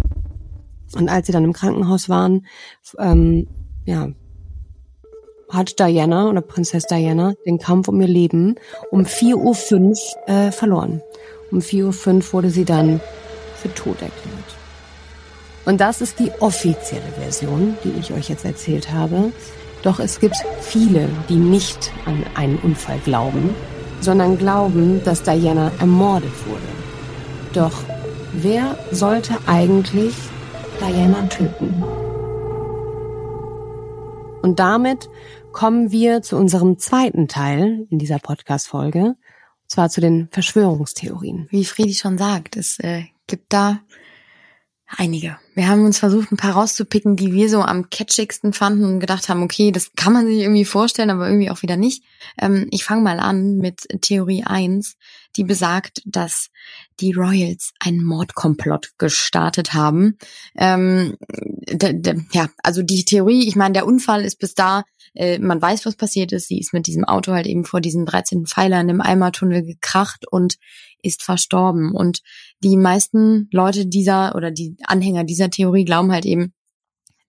Und als sie dann im Krankenhaus waren, ähm, ja, hat Diana oder Prinzess Diana den Kampf um ihr Leben um 4.05 Uhr äh, verloren. Um 4.05 Uhr wurde sie dann für tot erklärt. Und das ist die offizielle Version, die ich euch jetzt erzählt habe. Doch es gibt viele, die nicht an einen Unfall glauben, sondern glauben, dass Diana ermordet wurde. Doch wer sollte eigentlich Diana töten. Und damit kommen wir zu unserem zweiten Teil in dieser Podcast-Folge, und zwar zu den Verschwörungstheorien. Wie Friedi schon sagt, es äh, gibt da einige. Wir haben uns versucht, ein paar rauszupicken, die wir so am catchigsten fanden und gedacht haben, okay, das kann man sich irgendwie vorstellen, aber irgendwie auch wieder nicht. Ähm, ich fange mal an mit Theorie 1, die besagt, dass die Royals einen Mordkomplott gestartet haben. Ähm, ja, also die Theorie, ich meine, der Unfall ist bis da, äh, man weiß, was passiert ist. Sie ist mit diesem Auto halt eben vor diesen 13 Pfeilern im Eimertunnel gekracht und ist verstorben. Und die meisten Leute dieser oder die Anhänger dieser Theorie glauben halt eben,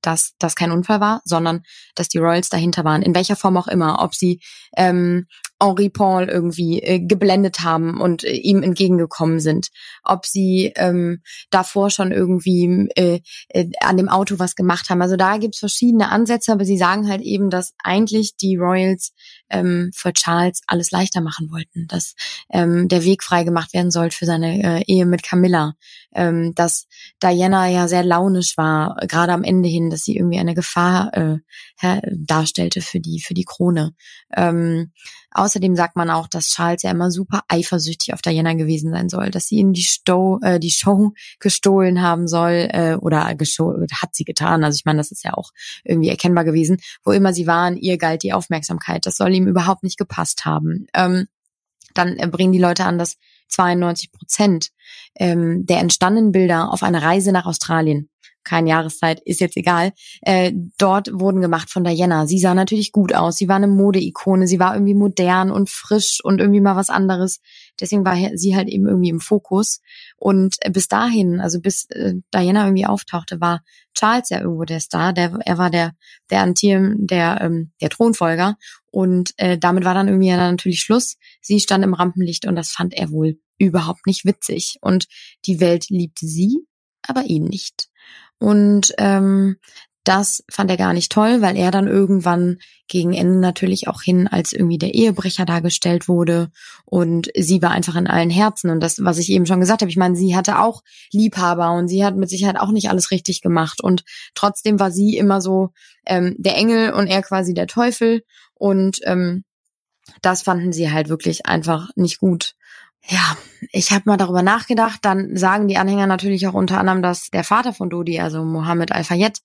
dass das kein Unfall war, sondern dass die Royals dahinter waren, in welcher Form auch immer, ob sie ähm, Henri Paul irgendwie äh, geblendet haben und äh, ihm entgegengekommen sind, ob sie ähm, davor schon irgendwie äh, äh, an dem Auto was gemacht haben. Also da gibt's verschiedene Ansätze, aber sie sagen halt eben, dass eigentlich die Royals ähm, für Charles alles leichter machen wollten, dass ähm, der Weg frei gemacht werden sollte für seine äh, Ehe mit Camilla, ähm, dass Diana ja sehr launisch war, gerade am Ende hin, dass sie irgendwie eine Gefahr äh, darstellte für die für die Krone. Ähm, außerdem sagt man auch, dass Charles ja immer super eifersüchtig auf Diana gewesen sein soll, dass sie ihm die, Sto äh, die Show gestohlen haben soll äh, oder hat sie getan. Also ich meine, das ist ja auch irgendwie erkennbar gewesen. Wo immer sie waren, ihr galt die Aufmerksamkeit. Das soll ihm überhaupt nicht gepasst haben. Ähm, dann äh, bringen die Leute an, dass 92 Prozent ähm, der entstandenen Bilder auf einer Reise nach Australien keine Jahreszeit, ist jetzt egal. Äh, dort wurden gemacht von Diana. Sie sah natürlich gut aus. Sie war eine Modeikone. Sie war irgendwie modern und frisch und irgendwie mal was anderes. Deswegen war sie halt eben irgendwie im Fokus. Und bis dahin, also bis äh, Diana irgendwie auftauchte, war Charles ja irgendwo der Star. Der, er war der, der Antium, der, ähm, der Thronfolger. Und äh, damit war dann irgendwie ja natürlich Schluss. Sie stand im Rampenlicht und das fand er wohl überhaupt nicht witzig. Und die Welt liebte sie, aber ihn nicht. Und ähm, das fand er gar nicht toll, weil er dann irgendwann gegen Ende natürlich auch hin als irgendwie der Ehebrecher dargestellt wurde. Und sie war einfach in allen Herzen. Und das, was ich eben schon gesagt habe, ich meine, sie hatte auch Liebhaber und sie hat mit Sicherheit auch nicht alles richtig gemacht. Und trotzdem war sie immer so ähm, der Engel und er quasi der Teufel. Und ähm, das fanden sie halt wirklich einfach nicht gut ja, ich habe mal darüber nachgedacht. Dann sagen die Anhänger natürlich auch unter anderem, dass der Vater von Dodi, also Mohammed Al-Fayed,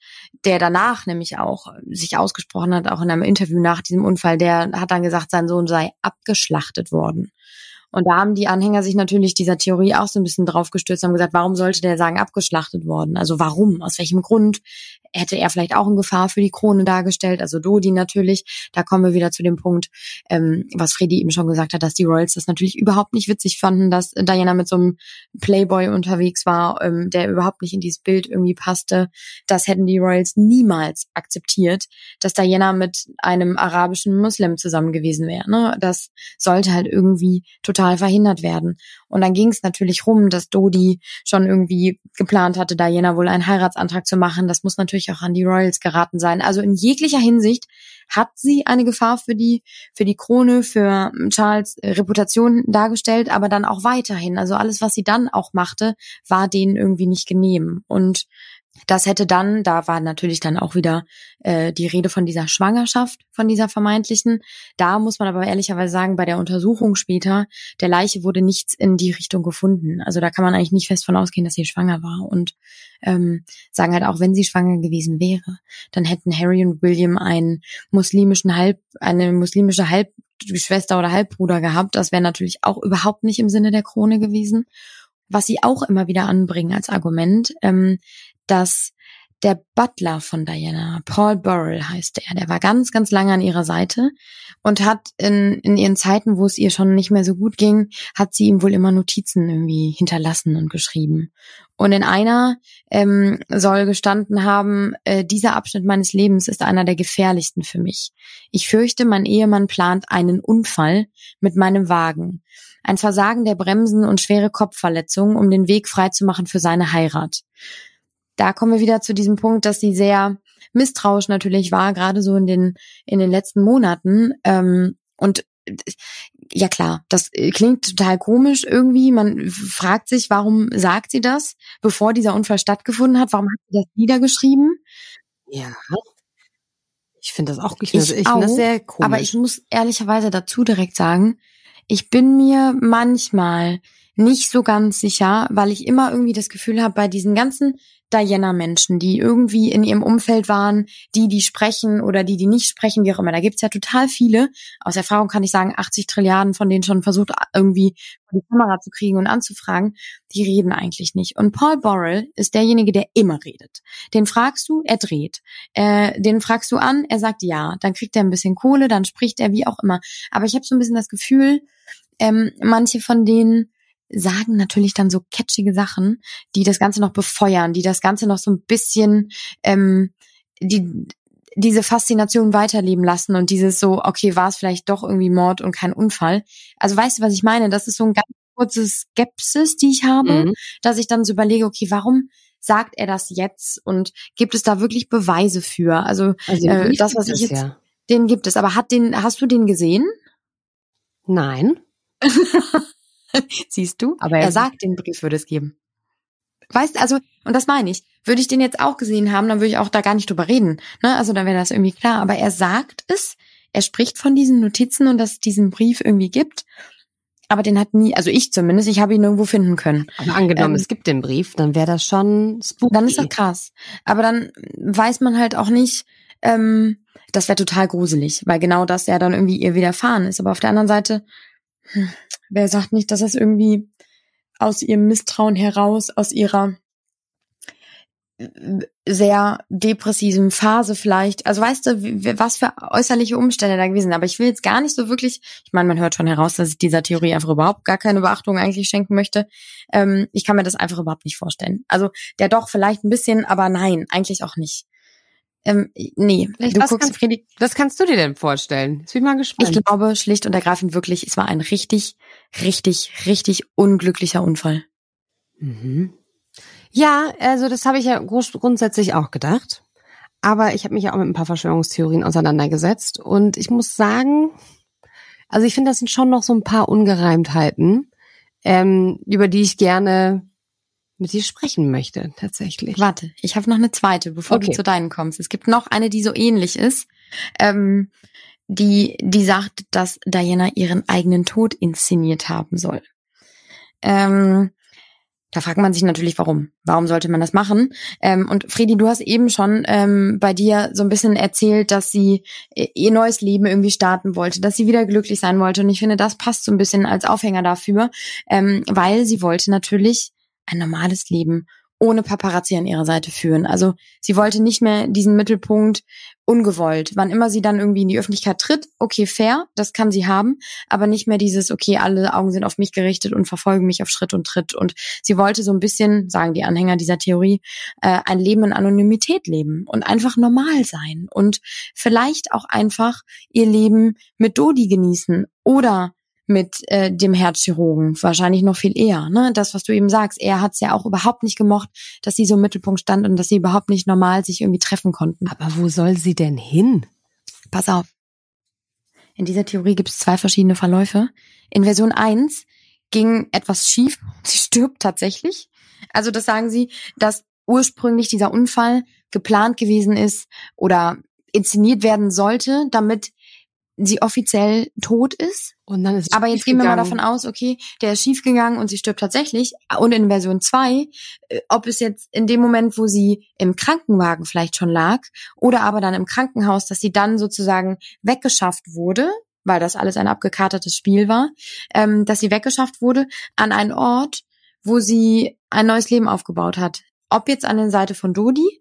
der danach nämlich auch sich ausgesprochen hat, auch in einem Interview nach diesem Unfall, der hat dann gesagt, sein Sohn sei abgeschlachtet worden. Und da haben die Anhänger sich natürlich dieser Theorie auch so ein bisschen drauf gestürzt, haben gesagt, warum sollte der sagen, abgeschlachtet worden? Also warum? Aus welchem Grund? Hätte er vielleicht auch in Gefahr für die Krone dargestellt? Also Dodi natürlich. Da kommen wir wieder zu dem Punkt, ähm, was Freddy eben schon gesagt hat, dass die Royals das natürlich überhaupt nicht witzig fanden, dass Diana mit so einem Playboy unterwegs war, ähm, der überhaupt nicht in dieses Bild irgendwie passte. Das hätten die Royals niemals akzeptiert, dass Diana mit einem arabischen Muslim zusammen gewesen wäre. Ne? Das sollte halt irgendwie total total verhindert werden. Und dann ging es natürlich rum, dass Dodi schon irgendwie geplant hatte, Diana wohl einen Heiratsantrag zu machen. Das muss natürlich auch an die Royals geraten sein. Also in jeglicher Hinsicht hat sie eine Gefahr für die, für die Krone, für Charles Reputation dargestellt, aber dann auch weiterhin. Also alles, was sie dann auch machte, war denen irgendwie nicht genehm. Und das hätte dann, da war natürlich dann auch wieder äh, die Rede von dieser Schwangerschaft, von dieser vermeintlichen. Da muss man aber ehrlicherweise sagen, bei der Untersuchung später, der Leiche wurde nichts in die Richtung gefunden. Also da kann man eigentlich nicht fest von ausgehen, dass sie schwanger war. Und ähm, sagen halt auch, wenn sie schwanger gewesen wäre, dann hätten Harry und William einen muslimischen Halb, eine muslimische Halbschwester oder Halbbruder gehabt. Das wäre natürlich auch überhaupt nicht im Sinne der Krone gewesen was sie auch immer wieder anbringen als Argument, ähm, dass der Butler von Diana, Paul Burrell heißt er, der war ganz, ganz lange an ihrer Seite und hat in, in ihren Zeiten, wo es ihr schon nicht mehr so gut ging, hat sie ihm wohl immer Notizen irgendwie hinterlassen und geschrieben. Und in einer ähm, soll gestanden haben, äh, dieser Abschnitt meines Lebens ist einer der gefährlichsten für mich. Ich fürchte, mein Ehemann plant einen Unfall mit meinem Wagen. Ein Versagen der Bremsen und schwere Kopfverletzungen, um den Weg freizumachen für seine Heirat da kommen wir wieder zu diesem Punkt, dass sie sehr misstrauisch natürlich war, gerade so in den, in den letzten Monaten. Ähm, und ja klar, das klingt total komisch irgendwie. Man fragt sich, warum sagt sie das, bevor dieser Unfall stattgefunden hat? Warum hat sie das niedergeschrieben? Ja. Ich finde das auch, ich, ich, ich finde das sehr komisch. Aber ich muss ehrlicherweise dazu direkt sagen, ich bin mir manchmal nicht so ganz sicher, weil ich immer irgendwie das Gefühl habe, bei diesen ganzen Diana-Menschen, die irgendwie in ihrem Umfeld waren, die, die sprechen oder die, die nicht sprechen, wie auch immer. Da gibt's ja total viele. Aus Erfahrung kann ich sagen, 80 Trilliarden von denen schon versucht, irgendwie die Kamera zu kriegen und anzufragen. Die reden eigentlich nicht. Und Paul Borrell ist derjenige, der immer redet. Den fragst du, er dreht. Äh, den fragst du an, er sagt ja. Dann kriegt er ein bisschen Kohle, dann spricht er wie auch immer. Aber ich habe so ein bisschen das Gefühl, ähm, manche von denen sagen natürlich dann so catchige Sachen, die das Ganze noch befeuern, die das Ganze noch so ein bisschen ähm, die diese Faszination weiterleben lassen und dieses so, okay, war es vielleicht doch irgendwie Mord und kein Unfall. Also weißt du, was ich meine? Das ist so ein ganz kurzes Skepsis, die ich habe, mhm. dass ich dann so überlege, okay, warum sagt er das jetzt und gibt es da wirklich Beweise für? Also, also äh, das, was ich jetzt, ja Den gibt es. Aber hat den, hast du den gesehen? Nein. *laughs* *laughs* Siehst du? Aber er, er- sagt, den Brief würde es geben. Weißt also, und das meine ich. Würde ich den jetzt auch gesehen haben, dann würde ich auch da gar nicht drüber reden. Ne? Also dann wäre das irgendwie klar. Aber er sagt es, er spricht von diesen Notizen und dass es diesen Brief irgendwie gibt. Aber den hat nie, also ich zumindest, ich habe ihn irgendwo finden können. Aber angenommen, Ähm, es gibt den Brief, dann wäre das schon spooky. Dann ist das krass. Aber dann weiß man halt auch nicht, ähm, das wäre total gruselig, weil genau das ja dann irgendwie ihr widerfahren ist. Aber auf der anderen Seite, wer sagt nicht, dass das irgendwie aus ihrem Misstrauen heraus, aus ihrer äh, sehr depressiven Phase vielleicht, also weißt du, was für äußerliche Umstände da gewesen sind. Aber ich will jetzt gar nicht so wirklich, ich meine, man hört schon heraus, dass ich dieser Theorie einfach überhaupt gar keine Beachtung eigentlich schenken möchte. Ähm, ich kann mir das einfach überhaupt nicht vorstellen. Also der doch vielleicht ein bisschen, aber nein, eigentlich auch nicht. Ähm, nee, Vielleicht du was guckst, ganz- Fredi, Was kannst du dir denn vorstellen? Jetzt bin ich mal gespannt. ich glaube schlicht und ergreifend wirklich, es war ein richtig, richtig, richtig unglücklicher Unfall. Mhm. Ja, also das habe ich ja grundsätzlich auch gedacht. Aber ich habe mich ja auch mit ein paar Verschwörungstheorien auseinandergesetzt. Und ich muss sagen, also ich finde, das sind schon noch so ein paar Ungereimtheiten, ähm, über die ich gerne mit dir sprechen möchte, tatsächlich. Warte, ich habe noch eine zweite, bevor du Okay. zu deinen kommst. Es gibt noch eine, die so ähnlich ist, ähm, die, die sagt, dass Diana ihren eigenen Tod inszeniert haben soll. Ähm, da fragt man sich natürlich, warum. Warum sollte man das machen? Ähm, und Fredi, du hast eben schon ähm, bei dir so ein bisschen erzählt, dass sie ihr neues Leben irgendwie starten wollte, dass sie wieder glücklich sein wollte. Und ich finde, das passt so ein bisschen als Aufhänger dafür, ähm, weil sie wollte natürlich ein normales Leben ohne Paparazzi an ihrer Seite führen. Also sie wollte nicht mehr diesen Mittelpunkt ungewollt. Wann immer sie dann irgendwie in die Öffentlichkeit tritt, okay, fair, das kann sie haben, aber nicht mehr dieses, okay, alle Augen sind auf mich gerichtet und verfolgen mich auf Schritt und Tritt. Und sie wollte so ein bisschen, sagen die Anhänger dieser Theorie, äh, ein Leben in Anonymität leben und einfach normal sein und vielleicht auch einfach ihr Leben mit Dodi genießen oder mit äh, dem Herzchirurgen, wahrscheinlich noch viel eher. Ne? Das, was du eben sagst, er hat es ja auch überhaupt nicht gemocht, dass sie so im Mittelpunkt stand und dass sie überhaupt nicht normal sich irgendwie treffen konnten. Aber wo soll sie denn hin? Pass auf. In dieser Theorie gibt es zwei verschiedene Verläufe. In Version 1 ging etwas schief. *laughs* Sie stirbt tatsächlich. Also das sagen sie, dass ursprünglich dieser Unfall geplant gewesen ist oder inszeniert werden sollte, damit sie offiziell tot ist. Und dann ist Aber jetzt gehen wir mal davon aus, okay, der ist schiefgegangen und sie stirbt tatsächlich. Und in Version 2, äh, ob es jetzt in dem Moment, wo sie im Krankenwagen vielleicht schon lag, oder aber dann im Krankenhaus, dass sie dann sozusagen weggeschafft wurde, weil das alles ein abgekatertes Spiel war, ähm, dass sie weggeschafft wurde an einen Ort, wo sie ein neues Leben aufgebaut hat. Ob jetzt an der Seite von Dodi,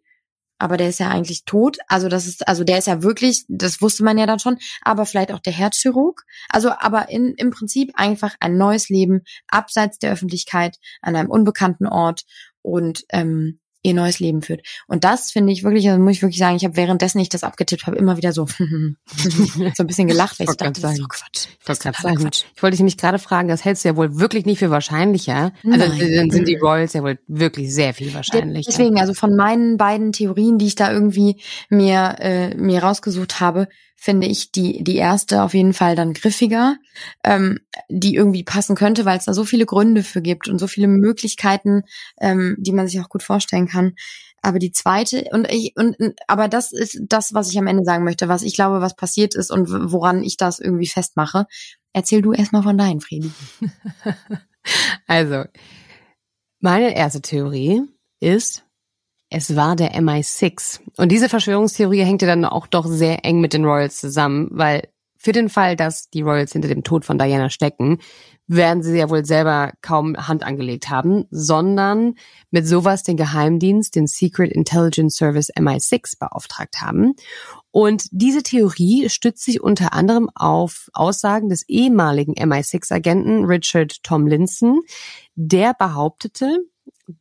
aber der ist ja eigentlich tot. Also das ist, also der ist ja wirklich, das wusste man ja dann schon, aber vielleicht auch der Herzchirurg. Also aber in, im Prinzip einfach ein neues Leben abseits der Öffentlichkeit an einem unbekannten Ort und ähm, ihr neues Leben führt. Und das finde ich wirklich, also muss ich wirklich sagen, ich habe währenddessen ich das abgetippt habe, immer wieder so *laughs* so ein bisschen gelacht, weil ich wollte dachte, grad das ist sagen. doch Quatsch. Ich Das ist sagen, Quatsch. ich wollte dich nämlich gerade fragen, das hältst du ja wohl wirklich nicht für wahrscheinlicher. Also Nein. dann sind die Royals ja wohl wirklich sehr viel wahrscheinlicher. Deswegen, also von meinen beiden Theorien, die ich da irgendwie mir, äh, mir rausgesucht habe, finde ich die, die erste auf jeden Fall dann griffiger, ähm, die irgendwie passen könnte, weil es da so viele Gründe für gibt und so viele Möglichkeiten, ähm, die man sich auch gut vorstellen kann. Aber die zweite, und ich, und, aber das ist das, was ich am Ende sagen möchte, was ich glaube, was passiert ist und woran ich das irgendwie festmache. Erzähl du erstmal von deinen, Friedi. *laughs* Also, meine erste Theorie ist, es war der MI6. Und diese Verschwörungstheorie hängt ja dann auch doch sehr eng mit den Royals zusammen, weil für den Fall, dass die Royals hinter dem Tod von Diana stecken, werden sie ja wohl selber kaum Hand angelegt haben, sondern mit sowas den Geheimdienst, den Secret Intelligence Service MI6 beauftragt haben. Und diese Theorie stützt sich unter anderem auf Aussagen des ehemaligen MI6-Agenten Richard Tomlinson, der behauptete,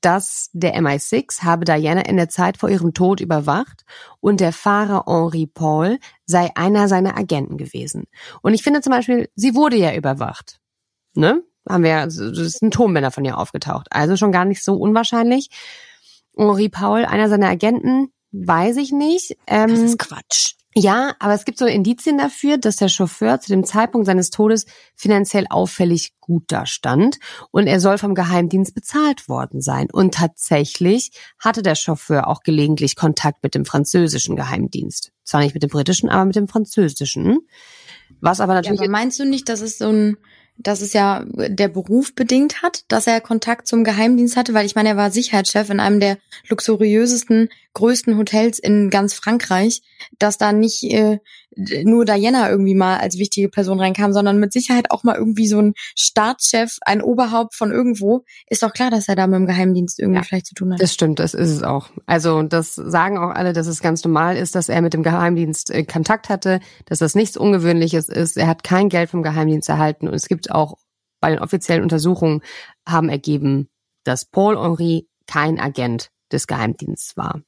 dass der MI6 habe Diana in der Zeit vor ihrem Tod überwacht und der Fahrer Henri Paul sei einer seiner Agenten gewesen. Und ich finde zum Beispiel, sie wurde ja überwacht. Ne? Haben wir, ja- das ist ein Tonbänder von ihr aufgetaucht. Also schon gar nicht so unwahrscheinlich. Henri Paul, einer seiner Agenten, weiß ich nicht. Ähm, Das ist Quatsch. Ja, aber es gibt so Indizien dafür, dass der Chauffeur zu dem Zeitpunkt seines Todes finanziell auffällig gut dastand und er soll vom Geheimdienst bezahlt worden sein. Und tatsächlich hatte der Chauffeur auch gelegentlich Kontakt mit dem französischen Geheimdienst. Zwar nicht mit dem britischen, aber mit dem französischen. Was aber natürlich. Ja, aber meinst du nicht, dass es so ein dass es ja der Beruf bedingt hat, dass er Kontakt zum Geheimdienst hatte, weil ich meine, er war Sicherheitschef in einem der luxuriösesten, größten Hotels in ganz Frankreich, dass da nicht äh, nur Diana irgendwie mal als wichtige Person reinkam, sondern mit Sicherheit auch mal irgendwie so ein Staatschef, ein Oberhaupt von irgendwo. Ist doch klar, dass er da mit dem Geheimdienst irgendwie ja, vielleicht zu tun hat. Das stimmt, das ist es auch. Also das sagen auch alle, dass es ganz normal ist, dass er mit dem Geheimdienst äh, Kontakt hatte, dass das nichts Ungewöhnliches ist. Er hat kein Geld vom Geheimdienst erhalten und es gibt auch bei den offiziellen Untersuchungen haben ergeben, dass Paul Henry kein Agent des Geheimdienstes war.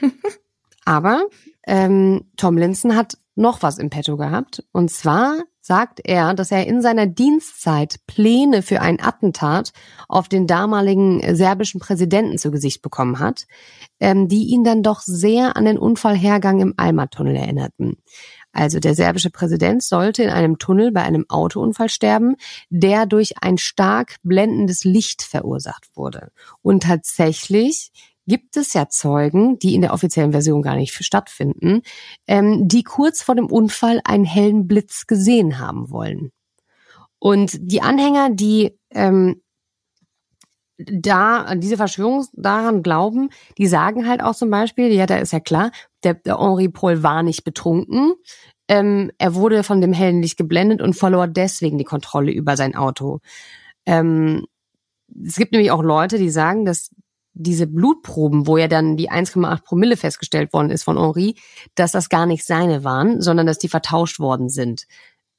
*laughs* Aber ähm, Tomlinson hat noch was im Petto gehabt. Und zwar sagt er, dass er in seiner Dienstzeit Pläne für ein Attentat auf den damaligen serbischen Präsidenten zu Gesicht bekommen hat, ähm, die ihn dann doch sehr an den Unfallhergang im Alma-Tunnel erinnerten. Also der serbische Präsident sollte in einem Tunnel bei einem Autounfall sterben, der durch ein stark blendendes Licht verursacht wurde. Und tatsächlich gibt es ja Zeugen, die in der offiziellen Version gar nicht stattfinden, ähm, die kurz vor dem Unfall einen hellen Blitz gesehen haben wollen. Und die Anhänger, die ähm, da diese Verschwörung daran glauben, die sagen halt auch zum Beispiel, ja, da ist ja klar, der, der Henri Paul war nicht betrunken. Ähm, er wurde von dem hellen Licht geblendet und verlor deswegen die Kontrolle über sein Auto. Ähm, es gibt nämlich auch Leute, die sagen, dass diese Blutproben, wo ja dann die 1,8 Promille festgestellt worden ist von Henri, dass das gar nicht seine waren, sondern dass die vertauscht worden sind.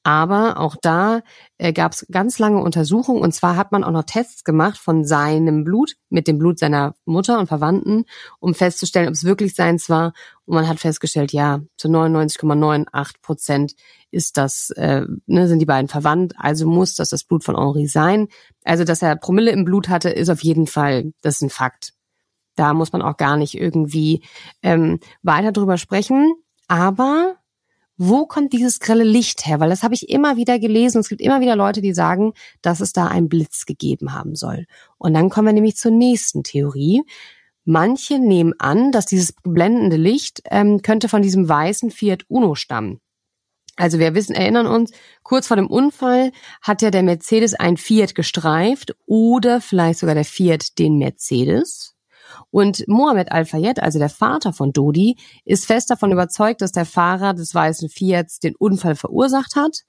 Aber auch da äh, gab es ganz lange Untersuchungen und zwar hat man auch noch Tests gemacht von seinem Blut mit dem Blut seiner Mutter und Verwandten, um festzustellen, ob es wirklich seins war. Und man hat festgestellt, ja, zu 99,98 Prozent ist das, äh, ne, sind die beiden verwandt, also muss das das Blut von Henri sein. Also, dass er Promille im Blut hatte, ist auf jeden Fall, das ist ein Fakt. Da muss man auch gar nicht irgendwie ähm, weiter drüber sprechen. Aber wo kommt dieses grelle Licht her? Weil das habe ich immer wieder gelesen. Es gibt immer wieder Leute, die sagen, dass es da einen Blitz gegeben haben soll. Und dann kommen wir nämlich zur nächsten Theorie. Manche nehmen an, dass dieses blendende Licht ähm, könnte von diesem weißen Fiat Uno stammen. Also wir wissen, erinnern uns, kurz vor dem Unfall hat ja der Mercedes ein Fiat gestreift oder vielleicht sogar der Fiat den Mercedes. Und Mohamed Al-Fayed, also der Vater von Dodi, ist fest davon überzeugt, dass der Fahrer des weißen Fiats den Unfall verursacht hat,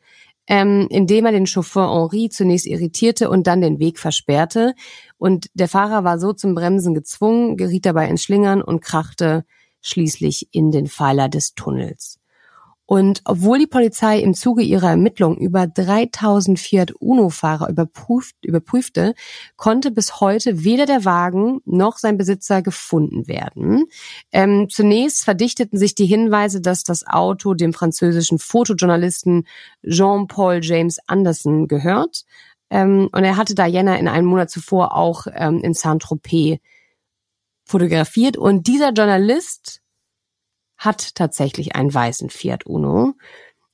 ähm, indem er den Chauffeur Henri zunächst irritierte und dann den Weg versperrte. Und der Fahrer war so zum Bremsen gezwungen, geriet dabei ins Schlingern und krachte schließlich in den Pfeiler des Tunnels. Und obwohl die Polizei im Zuge ihrer Ermittlungen über 3000 Fiat Uno-Fahrer überprüft, überprüfte, konnte bis heute weder der Wagen noch sein Besitzer gefunden werden. Ähm, zunächst verdichteten sich die Hinweise, dass das Auto dem französischen Fotojournalisten Jean-Paul James Anderson gehört. Ähm, und er hatte Diana in einem Monat zuvor auch ähm, in Saint-Tropez fotografiert. Und dieser Journalist hat tatsächlich einen weißen Fiat Uno.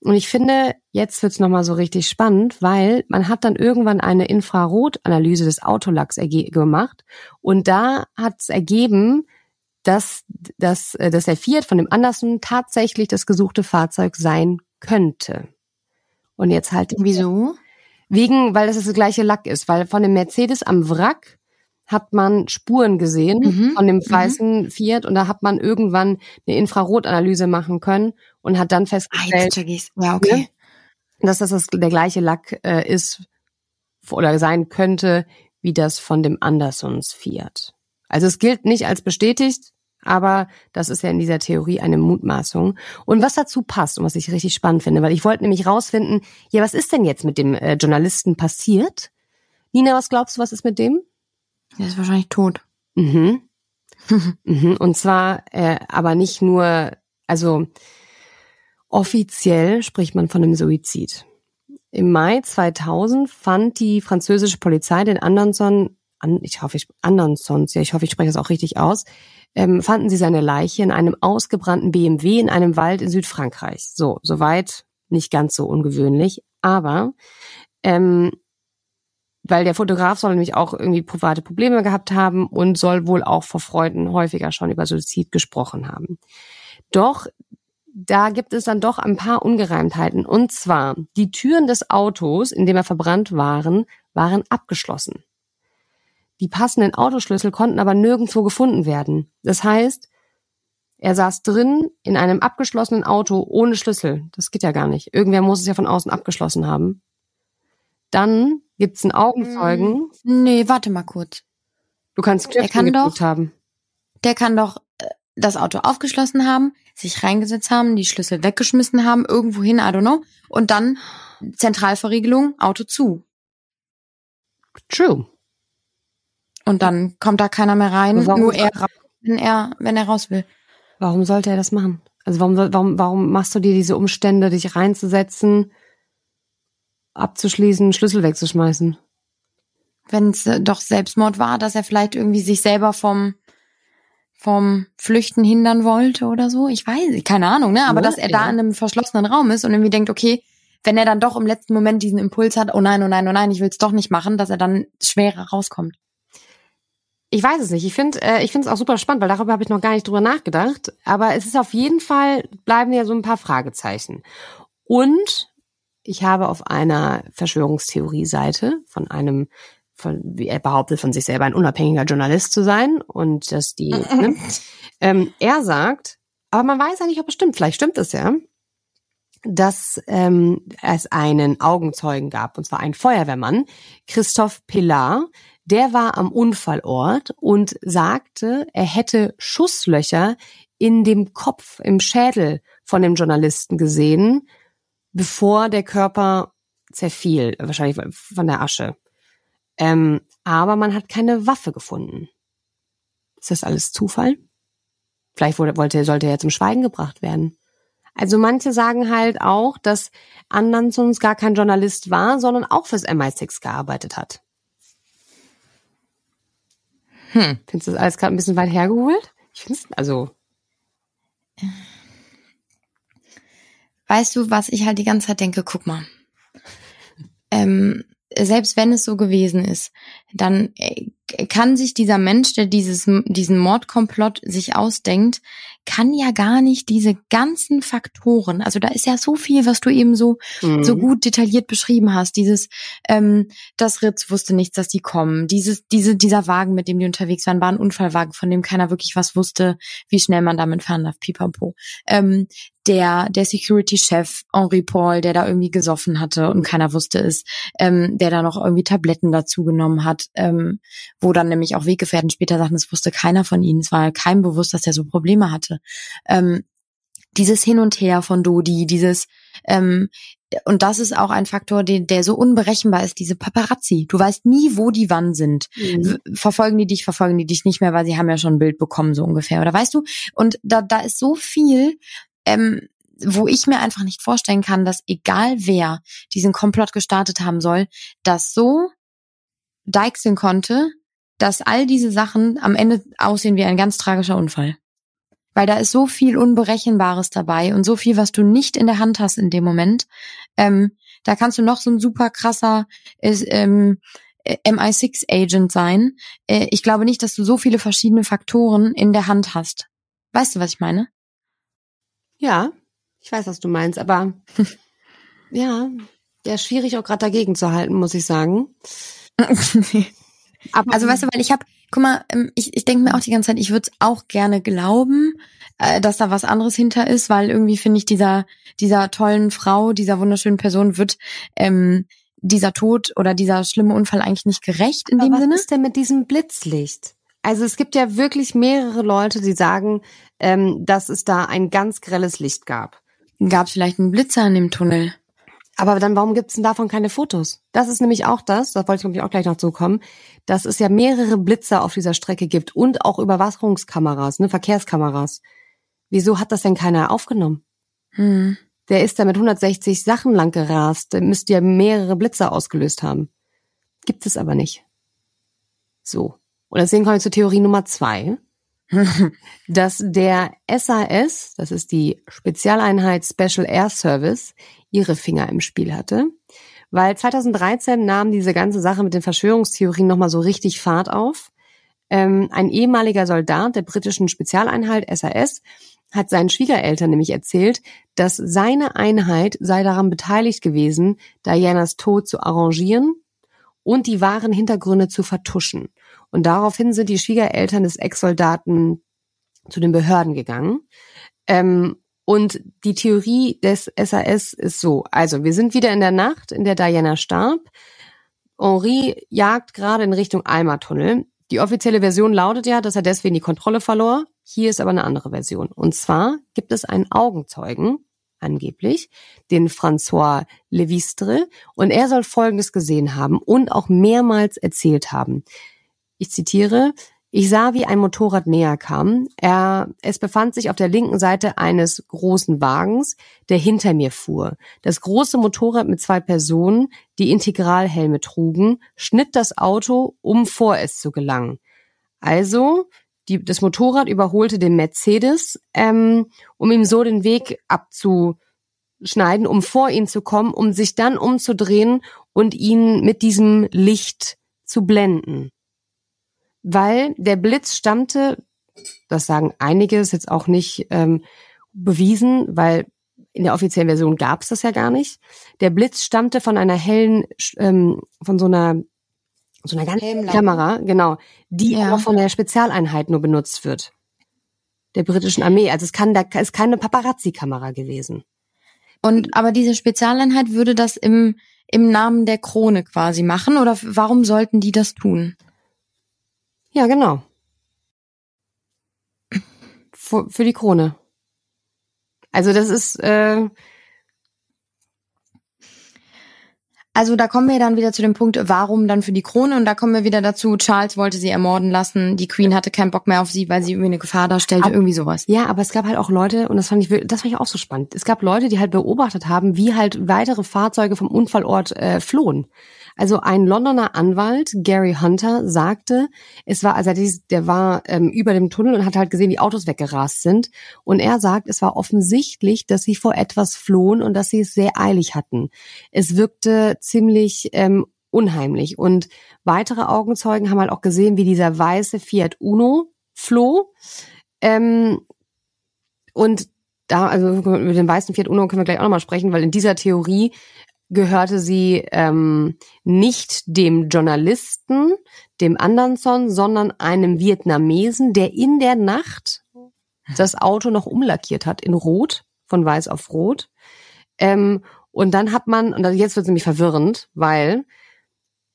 Und ich finde, jetzt wird's nochmal so richtig spannend, weil man hat dann irgendwann eine Infrarotanalyse des Autolacks gemacht und da hat's ergeben, dass, dass, äh, dass der Fiat von dem Anderson tatsächlich das gesuchte Fahrzeug sein könnte. Und jetzt halt. Wieso? Wegen, weil das das gleiche Lack ist, weil von dem Mercedes am Wrack hat man Spuren gesehen mhm. von dem mhm. weißen mhm. Fiat und da hat man irgendwann eine Infrarotanalyse machen können und hat dann ah, festgestellt, ah, ja, okay. Ne, dass das, das der gleiche Lack äh, ist oder sein könnte wie das von dem Andersons Fiat. Also es gilt nicht als bestätigt, aber das ist ja in dieser Theorie eine Mutmaßung. Und was dazu passt und was ich richtig spannend finde, weil ich wollte nämlich rausfinden, ja, was ist denn jetzt mit dem äh, Journalisten passiert? Nina, was glaubst du, was ist mit dem? Der ist wahrscheinlich tot. Mhm. *laughs* mhm. Und zwar äh, aber nicht nur, also offiziell spricht man von einem Suizid. Im Mai 2000 fand die französische Polizei den Anderson an, ich hoffe, ich, Andersons, ja, ich hoffe, ich spreche das auch richtig aus, ähm, fanden sie seine Leiche in einem ausgebrannten BMW in einem Wald in Südfrankreich. So, soweit nicht ganz so ungewöhnlich, aber ähm, weil der Fotograf soll nämlich auch irgendwie private Probleme gehabt haben und soll wohl auch vor Freunden häufiger schon über Suizid gesprochen haben. Doch da gibt es dann doch ein paar Ungereimtheiten. Und zwar, die Türen des Autos, in dem er verbrannt waren, waren abgeschlossen. Die passenden Autoschlüssel konnten aber nirgendwo gefunden werden. Das heißt, er saß drin in einem abgeschlossenen Auto ohne Schlüssel. Das geht ja gar nicht. Irgendwer muss es ja von außen abgeschlossen haben. Dann gibt's einen Augenzeugen. Hm, nee, warte mal kurz. Du kannst Der kann doch- haben. Der kann doch äh, das Auto aufgeschlossen haben, sich reingesetzt haben, die Schlüssel weggeschmissen haben, irgendwo hin, I don't know, und dann Zentralverriegelung, Auto zu. True. Und dann kommt da keiner mehr rein, warum- nur er, raus, wenn er, wenn er raus will. Warum sollte er das machen? Also warum, warum, warum machst du dir diese Umstände, dich reinzusetzen, abzuschließen, Schlüssel wegzuschmeißen? Wenn es äh, doch Selbstmord war, dass er vielleicht irgendwie sich selber vom vom Flüchten hindern wollte oder so. Ich weiß, keine Ahnung, ne? Aber Ja, dass er da ja. in einem verschlossenen Raum ist und irgendwie denkt, okay, wenn er dann doch im letzten Moment diesen Impuls hat, oh nein, oh nein, oh nein, ich will es doch nicht machen, dass er dann schwerer rauskommt. Ich weiß es nicht. Ich finde, äh, ich finde es auch super spannend, weil darüber habe ich noch gar nicht drüber nachgedacht. Aber es ist auf jeden Fall bleiben ja so ein paar Fragezeichen. Und ich habe auf einer Verschwörungstheorie-Seite von einem, von, wie er behauptet von sich selber ein unabhängiger Journalist zu sein und dass die, *laughs* ne, ähm, er sagt, aber man weiß ja nicht, ob es stimmt. Vielleicht stimmt es ja, dass ähm, es einen Augenzeugen gab, und zwar einen Feuerwehrmann, Christoph Pillar, der war am Unfallort und sagte, er hätte Schusslöcher in dem Kopf, im Schädel von dem Journalisten gesehen, bevor der Körper zerfiel, wahrscheinlich von der Asche. Ähm, aber man hat keine Waffe gefunden. Ist das alles Zufall? Vielleicht wurde, wollte, sollte er zum Schweigen gebracht werden. Also manche sagen halt auch, dass Andersons gar kein Journalist war, sondern auch fürs MI6 gearbeitet hat. Hm. Findest du das alles gerade ein bisschen weit hergeholt? Ich finde es, also, Weißt du, was ich halt die ganze Zeit denke? Guck mal. Ähm, selbst wenn es so gewesen ist, dann äh, kann sich dieser Mensch, der dieses, diesen Mordkomplott sich ausdenkt, kann ja gar nicht diese ganzen Faktoren, also da ist ja so viel, was du eben so so mhm. gut detailliert beschrieben hast. Dieses, ähm, das Ritz wusste nichts, dass die kommen. Dieses, diese, dieser Wagen, mit dem die unterwegs waren, war ein Unfallwagen, von dem keiner wirklich was wusste, wie schnell man damit fahren darf. Pipapo. Ähm, der, der Security-Chef Henri Paul, der da irgendwie gesoffen hatte und keiner wusste es, ähm, der da noch irgendwie Tabletten dazu genommen hat, ähm, wo dann nämlich auch Weggefährten später sagten, es wusste keiner von ihnen. Es war keinem bewusst, dass er so Probleme hatte. Ähm, dieses Hin und Her von Dodi, dieses ähm, und das ist auch ein Faktor, den, der so unberechenbar ist, diese Paparazzi. Du weißt nie, wo die wann sind. Mhm. Verfolgen die dich, verfolgen die dich nicht mehr, weil sie haben ja schon ein Bild bekommen, so ungefähr. Oder weißt du? Und da, da ist so viel, ähm, wo ich mir einfach nicht vorstellen kann, dass egal wer diesen Komplott gestartet haben soll, das so deichseln konnte, dass all diese Sachen am Ende aussehen wie ein ganz tragischer Unfall. Weil da ist so viel Unberechenbares dabei und so viel, was du nicht in der Hand hast in dem Moment. Ähm, da kannst du noch so ein super krasser ist, ähm, äh, MI6-Agent sein. Äh, ich glaube nicht, dass du so viele verschiedene Faktoren in der Hand hast. Weißt du, was ich meine? Ja, ich weiß, was du meinst, aber *laughs* ja, ja, schwierig auch gerade dagegen zu halten, muss ich sagen. *laughs* *laughs* Aber Also weißt du, weil ich habe, guck mal, ähm, ich, ich denke mir auch die ganze Zeit, ich würde es auch gerne glauben, äh, dass da was anderes hinter ist, weil irgendwie finde ich dieser dieser tollen Frau, dieser wunderschönen Person wird ähm, dieser Tod oder dieser schlimme Unfall eigentlich nicht gerecht in Aber dem was Sinne. ist denn mit diesem Blitzlicht? Also es gibt ja wirklich mehrere Leute, die sagen, ähm, dass es da ein ganz grelles Licht gab. Gab es vielleicht einen Blitzer in dem Tunnel? Aber dann, warum gibt es denn davon keine Fotos? Das ist nämlich auch das, da wollte ich nämlich auch gleich noch zukommen, dass es ja mehrere Blitzer auf dieser Strecke gibt und auch Überwachungskameras, ne, Verkehrskameras. Wieso hat das denn keiner aufgenommen? Hm. Der ist da mit 160 Sachen lang gerast, der müsste ja mehrere Blitzer ausgelöst haben. Gibt es aber nicht. So. Und deswegen kommen wir zur Theorie Nummer zwei, *laughs* dass der SAS, das ist die Spezialeinheit Special Air Service, ihre Finger im Spiel hatte. Weil 2013 nahm diese ganze Sache mit den Verschwörungstheorien nochmal so richtig Fahrt auf. Ähm, ein ehemaliger Soldat der britischen Spezialeinheit SAS hat seinen Schwiegereltern nämlich erzählt, dass seine Einheit sei daran beteiligt gewesen, Dianas Tod zu arrangieren und die wahren Hintergründe zu vertuschen. Und daraufhin sind die Schwiegereltern des Ex-Soldaten zu den Behörden gegangen. Ähm, und die Theorie des SAS ist so, also wir sind wieder in der Nacht, in der Diana starb. Henri jagt gerade in Richtung Alma-Tunnel. Die offizielle Version lautet ja, dass er deswegen die Kontrolle verlor. Hier ist aber eine andere Version. Und zwar gibt es einen Augenzeugen, angeblich, den François Levistre, und er soll Folgendes gesehen haben und auch mehrmals erzählt haben. Ich zitiere, ich sah, wie ein Motorrad näher kam. Er, es befand sich auf der linken Seite eines großen Wagens, der hinter mir fuhr. Das große Motorrad mit zwei Personen, die Integralhelme trugen, schnitt das Auto, um vor es zu gelangen. Also, die, das Motorrad überholte den Mercedes, ähm, um ihm so den Weg abzuschneiden, um vor ihn zu kommen, um sich dann umzudrehen und ihn mit diesem Licht zu blenden weil der Blitz stammte, das sagen einige, ist jetzt auch nicht ähm, bewiesen, weil in der offiziellen Version gab es das ja gar nicht. Der Blitz stammte von einer hellen, ähm, von so einer so einer ganz Kamera, genau, die ja. aber von der Spezialeinheit nur benutzt wird, der britischen Armee. Also es kann da ist keine Paparazzi-Kamera gewesen. Und aber diese Spezialeinheit würde das im im Namen der Krone quasi machen oder warum sollten die das tun? Ja, genau. Für, für die Krone. Also das ist. Äh also da kommen wir dann wieder zu dem Punkt, warum dann für die Krone? Und da kommen wir wieder dazu, Charles wollte sie ermorden lassen, die Queen hatte keinen Bock mehr auf sie, weil sie irgendwie eine Gefahr darstellte, aber, irgendwie sowas. Ja, aber es gab halt auch Leute, und das fand ich, das fand ich auch so spannend. Es gab Leute, die halt beobachtet haben, wie halt weitere Fahrzeuge vom Unfallort äh, flohen. Also ein Londoner Anwalt, Gary Hunter, sagte, es war, also der war ähm, über dem Tunnel und hat halt gesehen, wie Autos weggerast sind. Und er sagt, es war offensichtlich, dass sie vor etwas flohen und dass sie es sehr eilig hatten. Es wirkte ziemlich ähm, unheimlich. Und weitere Augenzeugen haben halt auch gesehen, wie dieser weiße Fiat Uno floh. Ähm, und da, also über den weißen Fiat Uno können wir gleich auch nochmal sprechen, weil in dieser Theorie gehörte sie ähm, nicht dem Journalisten, dem Anderson, sondern einem Vietnamesen, der in der Nacht das Auto noch umlackiert hat in Rot, von Weiß auf Rot. Ähm, und dann hat man, und jetzt wird es nämlich verwirrend, weil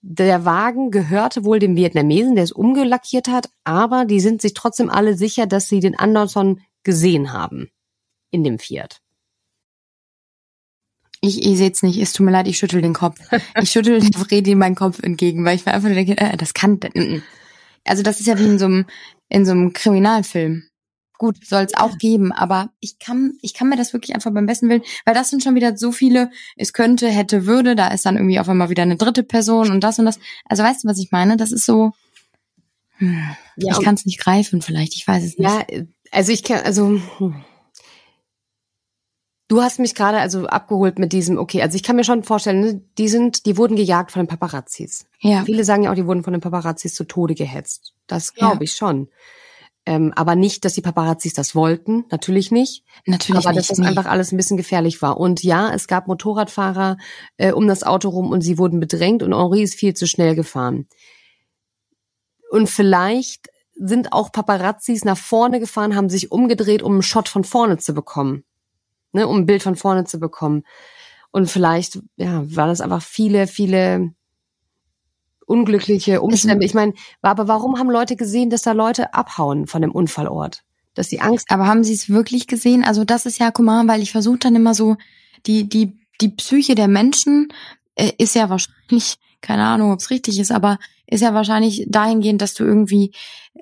der Wagen gehörte wohl dem Vietnamesen, der es umgelackiert hat, aber die sind sich trotzdem alle sicher, dass sie den Anderson gesehen haben in dem Fiat. Ich, ich sehe es nicht, es tut mir leid, ich schüttel den Kopf. Ich schüttel Fredi meinen Kopf entgegen, weil ich mir einfach nur denke, äh, das kann. Also das ist ja wie in so einem, in so einem Kriminalfilm. Gut, soll es auch geben, aber ich kann, ich kann mir das wirklich einfach beim besten Willen, weil das sind schon wieder so viele, es könnte, hätte, würde, da ist dann irgendwie auf einmal wieder eine dritte Person und das und das. Also weißt du, was ich meine? Das ist so, hm, ja, ich kann es nicht greifen vielleicht, ich weiß es nicht. Ja, also ich kann, also hm. Du hast mich gerade also abgeholt mit diesem, okay, also ich kann mir schon vorstellen, ne, die sind, die wurden gejagt von den Paparazzis. Ja. Viele sagen ja auch, die wurden von den Paparazzis zu Tode gehetzt. Das glaube ja. ich schon. Ähm, aber nicht, dass die Paparazzis das wollten, natürlich nicht. Natürlich aber nicht, dass das einfach alles ein bisschen gefährlich war. Und ja, es gab Motorradfahrer äh, um das Auto rum und sie wurden bedrängt und Henri ist viel zu schnell gefahren. Und vielleicht sind auch Paparazzis nach vorne gefahren, haben sich umgedreht, um einen Shot von vorne zu bekommen ne, um ein Bild von vorne zu bekommen. Und vielleicht, ja, war das einfach viele, viele unglückliche Umstände. Ich meine, aber warum haben Leute gesehen, dass da Leute abhauen von dem Unfallort? Dass sie Angst. Aber haben sie es wirklich gesehen? Also das ist ja, guck mal, weil ich versuche dann immer so, die, die, die Psyche der Menschen äh, ist ja wahrscheinlich, keine Ahnung, ob es richtig ist, aber ist ja wahrscheinlich dahingehend, dass du irgendwie,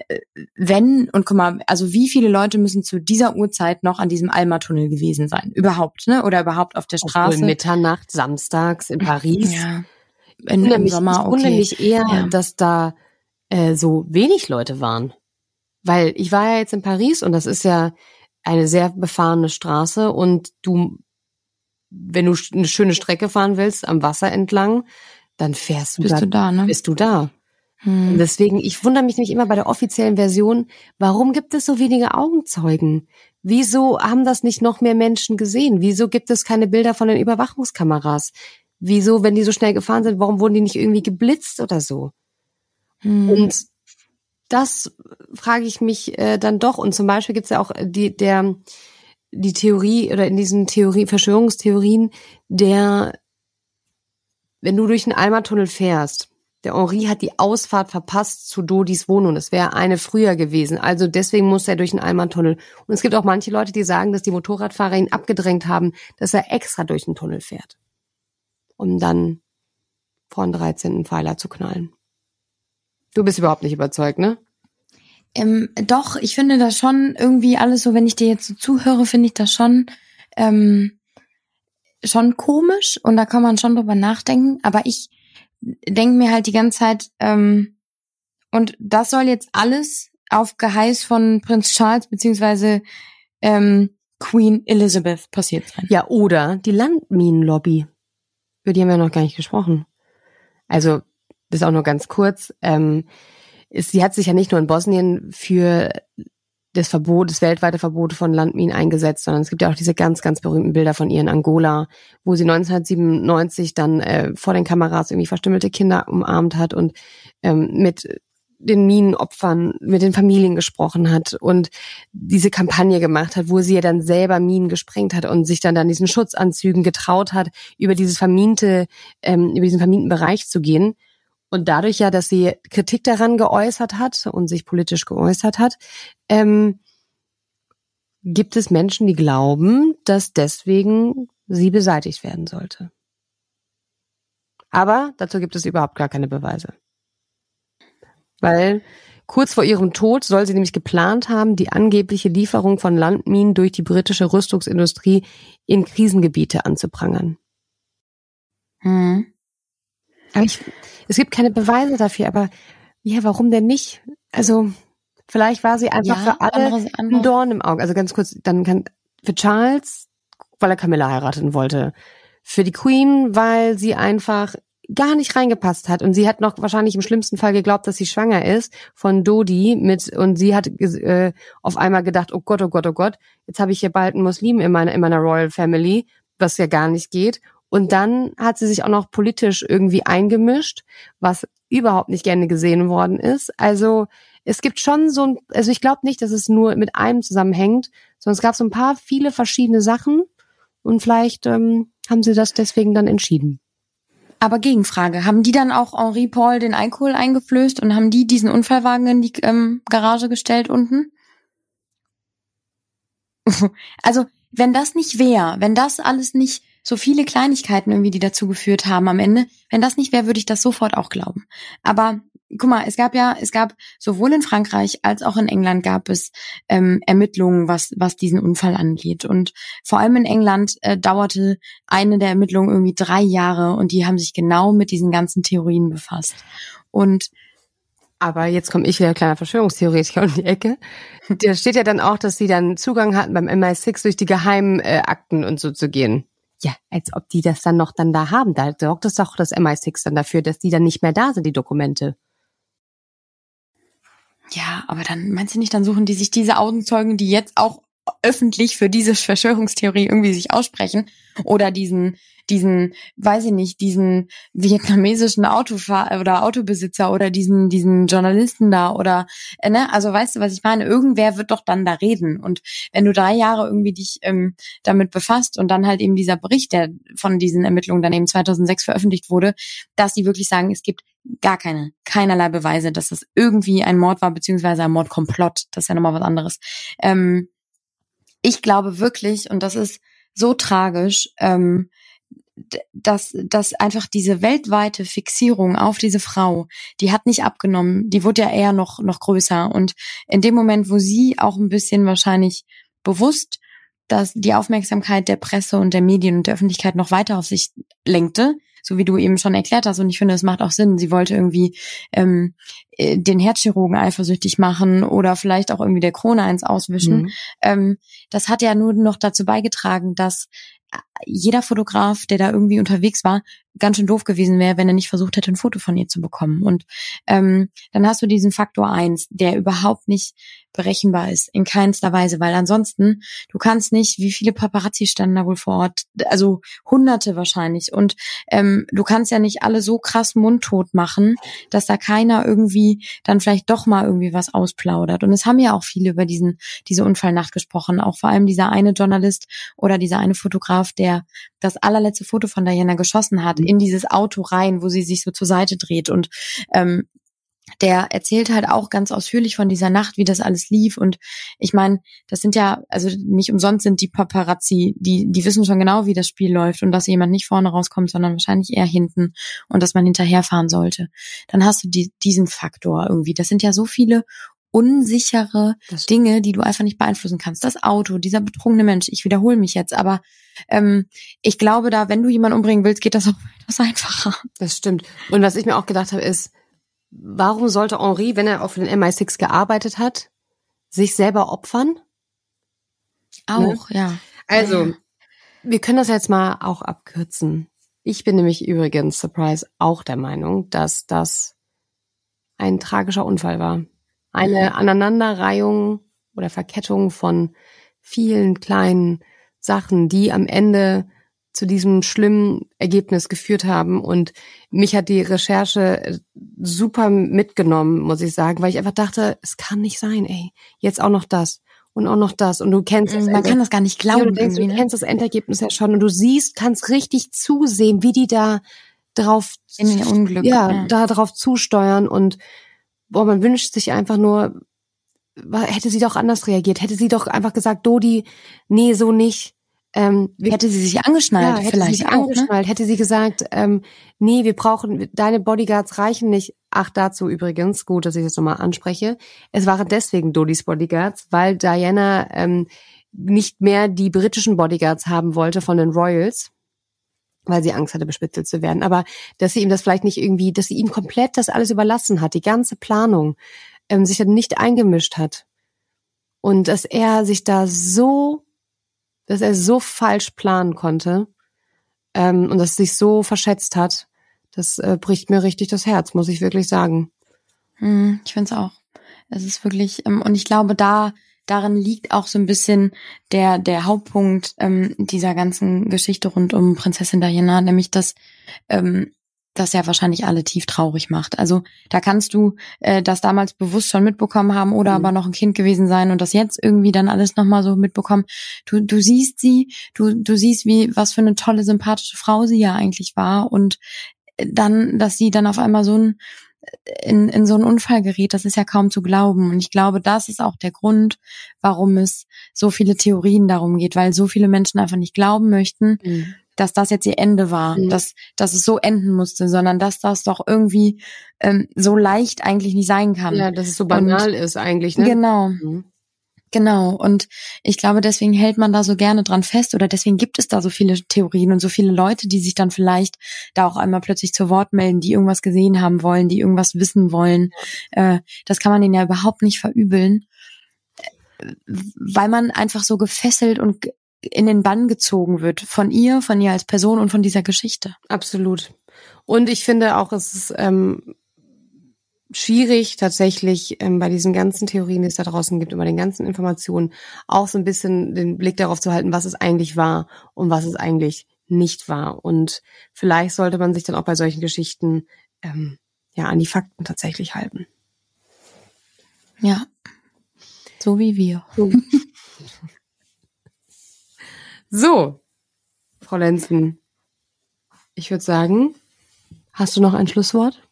äh, wenn, und guck mal, also wie viele Leute müssen zu dieser Uhrzeit noch an diesem Alma-Tunnel gewesen sein? Überhaupt, ne? Oder überhaupt auf der Straße? Obwohl Mitternacht, samstags in Paris. Ja. In, Im Sommer, okay. Ich wundere mich eher, ja. dass da äh, so wenig Leute waren. Weil ich war ja jetzt in Paris und das ist ja eine sehr befahrene Straße und du, wenn du eine schöne Strecke fahren willst, am Wasser entlang, dann fährst du Bist da, du da, ne? bist du da. Hm. Deswegen, ich wundere mich nämlich immer bei der offiziellen Version, warum gibt es so wenige Augenzeugen? Wieso haben das nicht noch mehr Menschen gesehen? Wieso gibt es keine Bilder von den Überwachungskameras? Wieso, wenn die so schnell gefahren sind, warum wurden die nicht irgendwie geblitzt oder so? Hm. Und das frage ich mich äh, dann doch. Und zum Beispiel gibt es ja auch die, der, die Theorie oder in diesen Theorie, Verschwörungstheorien, der, wenn du durch einen Alma-Tunnel fährst, der Henri hat die Ausfahrt verpasst zu Dodis Wohnung. Es wäre eine früher gewesen. Also deswegen muss er durch den Alma-Tunnel. Und es gibt auch manche Leute, die sagen, dass die Motorradfahrer ihn abgedrängt haben, dass er extra durch den Tunnel fährt. Um dann vor den 13. Pfeiler zu knallen. Du bist überhaupt nicht überzeugt, ne? Ähm, doch, ich finde das schon irgendwie alles so, wenn ich dir jetzt so zuhöre, finde ich das schon, ähm, schon komisch und da kann man schon drüber nachdenken. Aber ich denke mir halt die ganze Zeit, ähm, und das soll jetzt alles auf Geheiß von Prinz Charles beziehungsweise ähm, Queen Elizabeth passiert sein. Ja, oder die Landminenlobby. Über die haben wir noch gar nicht gesprochen. Also, das auch nur ganz kurz. Ähm, ist, sie hat sich ja nicht nur in Bosnien für das Verbot, das weltweite Verbot von Landminen eingesetzt, sondern es gibt ja auch diese ganz, ganz berühmten Bilder von ihr in Angola, wo sie 1997 dann äh, vor den Kameras irgendwie verstümmelte Kinder umarmt hat und ähm, mit den Minenopfern, mit den Familien gesprochen hat und diese Kampagne gemacht hat, wo sie ja dann selber Minen gesprengt hat und sich dann dann diesen Schutzanzügen getraut hat, über dieses verminte, ähm, über diesen verminten Bereich zu gehen. Und dadurch ja, dass sie Kritik daran geäußert hat und sich politisch geäußert hat, ähm, gibt es Menschen, die glauben, dass deswegen sie beseitigt werden sollte. Aber dazu gibt es überhaupt gar keine Beweise. Weil kurz vor ihrem Tod soll sie nämlich geplant haben, die angebliche Lieferung von Landminen durch die britische Rüstungsindustrie in Krisengebiete anzuprangern. Hm. Aber ich, es gibt keine Beweise dafür, aber ja, warum denn nicht? Also, vielleicht war sie einfach Ja, für alle andere- ein andere- Dorn im Auge. Also ganz kurz, dann kann, für Charles, weil er Camilla heiraten wollte. Für die Queen, weil sie einfach gar nicht reingepasst hat. Und sie hat noch wahrscheinlich im schlimmsten Fall geglaubt, dass sie schwanger ist von Dodi mit, und sie hat äh, auf einmal gedacht, oh Gott, oh Gott, oh Gott, jetzt habe ich hier bald einen Muslim in meiner, in meiner Royal Family, was ja gar nicht geht. Und dann hat sie sich auch noch politisch irgendwie eingemischt, was überhaupt nicht gerne gesehen worden ist. Also es gibt schon so ein, also ich glaube nicht, dass es nur mit einem zusammenhängt, sondern es gab so ein paar viele verschiedene Sachen und vielleicht ähm, haben sie das deswegen dann entschieden. Aber Gegenfrage, haben die dann auch Henri Paul den Alkohol eingeflößt und haben die diesen Unfallwagen in die ähm, Garage gestellt unten? *laughs* also, wenn das nicht wäre, wenn das alles nicht so viele Kleinigkeiten irgendwie, die dazu geführt haben am Ende, wenn das nicht wäre, würde ich das sofort auch glauben. Aber guck mal, es gab ja, es gab sowohl in Frankreich als auch in England gab es ähm, Ermittlungen, was was diesen Unfall angeht. Und vor allem in England äh, dauerte eine der Ermittlungen irgendwie drei Jahre und die haben sich genau mit diesen ganzen Theorien befasst. Und Aber jetzt komme ich wieder kleiner Verschwörungstheoretiker um die Ecke. Da steht ja dann auch, dass sie dann Zugang hatten beim MI6 durch die geheimen äh, Akten und so zu gehen. Ja, als ob die das dann noch dann da haben. Da sorgt es doch das MI6 dann dafür, dass die dann nicht mehr da sind, die Dokumente. ja, aber dann meinst du nicht, dann suchen die sich diese Augenzeugen, die jetzt auch öffentlich für diese Verschwörungstheorie irgendwie sich aussprechen oder diesen diesen weiß ich nicht diesen vietnamesischen Autofahr oder Autobesitzer oder diesen diesen Journalisten da oder äh, ne? Also weißt du was ich meine? Irgendwer wird doch dann da reden. Und wenn du drei Jahre irgendwie dich ähm, damit befasst und dann halt eben dieser Bericht der von diesen Ermittlungen dann eben 2006 veröffentlicht wurde dass sie wirklich sagen es gibt gar keine keinerlei Beweise dass es irgendwie ein Mord war beziehungsweise ein Mordkomplott. Das ist ja nochmal was anderes. Ähm, ich glaube wirklich, und das ist so tragisch, ähm, dass, dass einfach diese weltweite Fixierung auf diese Frau, die hat nicht abgenommen, die wurde ja eher noch, noch größer. Und in dem Moment, wo sie auch ein bisschen wahrscheinlich bewusst, dass die Aufmerksamkeit der Presse und der Medien und der Öffentlichkeit noch weiter auf sich lenkte, so wie du eben schon erklärt hast, und ich finde, es macht auch Sinn. Sie wollte irgendwie ähm, äh, den Herzchirurgen eifersüchtig machen oder vielleicht auch irgendwie der Krone eins auswischen. Mhm. Ähm, das hat ja nur noch dazu beigetragen, dass jeder Fotograf, der da irgendwie unterwegs war, ganz schön doof gewesen wäre, wenn er nicht versucht hätte, ein Foto von ihr zu bekommen. Und ähm, dann hast du diesen Faktor eins, der überhaupt nicht berechenbar ist, in keinster Weise, weil ansonsten, du kannst nicht, wie viele Paparazzi standen da wohl vor Ort, also hunderte wahrscheinlich. Und ähm, du kannst ja nicht alle so krass mundtot machen, dass da keiner irgendwie dann vielleicht doch mal irgendwie was ausplaudert. Und es haben ja auch viele über diesen, diese Unfallnacht gesprochen, auch vor allem dieser eine Journalist oder dieser eine Fotograf, der das allerletzte Foto von Diana geschossen hat, in dieses Auto rein, wo sie sich so zur Seite dreht. Und ähm, der erzählt halt auch ganz ausführlich von dieser Nacht, wie das alles lief. Und ich meine, das sind ja, also nicht umsonst sind die Paparazzi, die, die wissen schon genau, wie das Spiel läuft und dass jemand nicht vorne rauskommt, sondern wahrscheinlich eher hinten und dass man hinterherfahren sollte. Dann hast du die, diesen Faktor irgendwie. Das sind ja so viele unsichere Dinge, die du einfach nicht beeinflussen kannst. Das Auto, dieser betrunkene Mensch, ich wiederhole mich jetzt, aber ähm, ich glaube da, wenn du jemanden umbringen willst, geht das auch *laughs* etwas einfacher. Das stimmt. Und was ich mir auch gedacht habe, ist, warum sollte Henri, wenn er auf den MI6 gearbeitet hat, sich selber opfern? Auch, ja. Also, Ja. wir können das jetzt mal auch abkürzen. Ich bin nämlich übrigens, Surprise, auch der Meinung, dass das ein tragischer Unfall war. Eine Aneinanderreihung oder Verkettung von vielen kleinen Sachen, die am Ende zu diesem schlimmen Ergebnis geführt haben. Und mich hat die Recherche äh, super mitgenommen, muss ich sagen, weil ich einfach dachte, es kann nicht sein, ey. Jetzt auch noch das und auch noch das. Und du kennst das Man Ende. kann das gar nicht Ja, glauben. du denkst, du ne? kennst das Endergebnis ja schon und du siehst, kannst richtig zusehen, wie die da drauf, In ihr Unglück, ja, ja. da drauf zusteuern und boah, man wünscht sich einfach nur, hätte sie doch anders reagiert, hätte sie doch einfach gesagt, Dodi, nee, so nicht. Ähm, Hätte sie sich angeschnallt, ja, hätte vielleicht sie sich auch, ne? angeschnallt, hätte sie gesagt, ähm, nee, wir brauchen, deine Bodyguards reichen nicht. Ach, dazu übrigens, gut, dass ich das nochmal anspreche. Es waren deswegen Dodis Bodyguards, weil Diana ähm, nicht mehr die britischen Bodyguards haben wollte von den Royals, weil sie Angst hatte, bespitzelt zu werden. Aber dass sie ihm das vielleicht nicht irgendwie, dass sie ihm komplett das alles überlassen hat, die ganze Planung, ähm, sich dann nicht eingemischt hat. Und dass er sich da so dass er so falsch planen konnte ähm, und dass sich so verschätzt hat, das äh, bricht mir richtig das Herz, muss ich wirklich sagen. Hm, ich finde es auch. Es ist wirklich, ähm, und ich glaube, da darin liegt auch so ein bisschen der der Hauptpunkt ähm, dieser ganzen Geschichte rund um Prinzessin Diana, nämlich dass ähm, das ja wahrscheinlich alle tief traurig macht. Also da kannst du äh, das damals bewusst schon mitbekommen haben oder Mhm. aber noch ein Kind gewesen sein und das jetzt irgendwie dann alles nochmal so mitbekommen. Du, du siehst sie, du, du siehst, wie, was für eine tolle, sympathische Frau sie ja eigentlich war und dann, dass sie dann auf einmal so ein in, in so einen Unfall gerät, das ist ja kaum zu glauben. Und ich glaube, das ist auch der Grund, warum es so viele Theorien darum geht, weil so viele Menschen einfach nicht glauben möchten, dass das jetzt ihr Ende war, Mhm. dass, dass es so enden musste, sondern dass das doch irgendwie ähm, so leicht eigentlich nicht sein kann. Ja, dass es so banal ist eigentlich, ne? Genau, Mhm. Genau. Und ich glaube, deswegen hält man da so gerne dran fest oder deswegen gibt es da so viele Theorien und so viele Leute, die sich dann vielleicht da auch einmal plötzlich zu Wort melden, die irgendwas gesehen haben wollen, die irgendwas wissen wollen. Äh, das kann man denen ja überhaupt nicht verübeln, weil man einfach so gefesselt und in den Bann gezogen wird von ihr, von ihr als Person und von dieser Geschichte. Absolut. Und ich finde auch, es ist ähm, schwierig tatsächlich ähm, bei diesen ganzen Theorien, die es da draußen gibt, über den ganzen Informationen, auch so ein bisschen den Blick darauf zu halten, was es eigentlich war und was es eigentlich nicht war. Und vielleicht sollte man sich dann auch bei solchen Geschichten ähm, ja an die Fakten tatsächlich halten. Ja. So wie wir. So, *laughs* Frau Lenzen, ich würde sagen, hast du noch ein Schlusswort?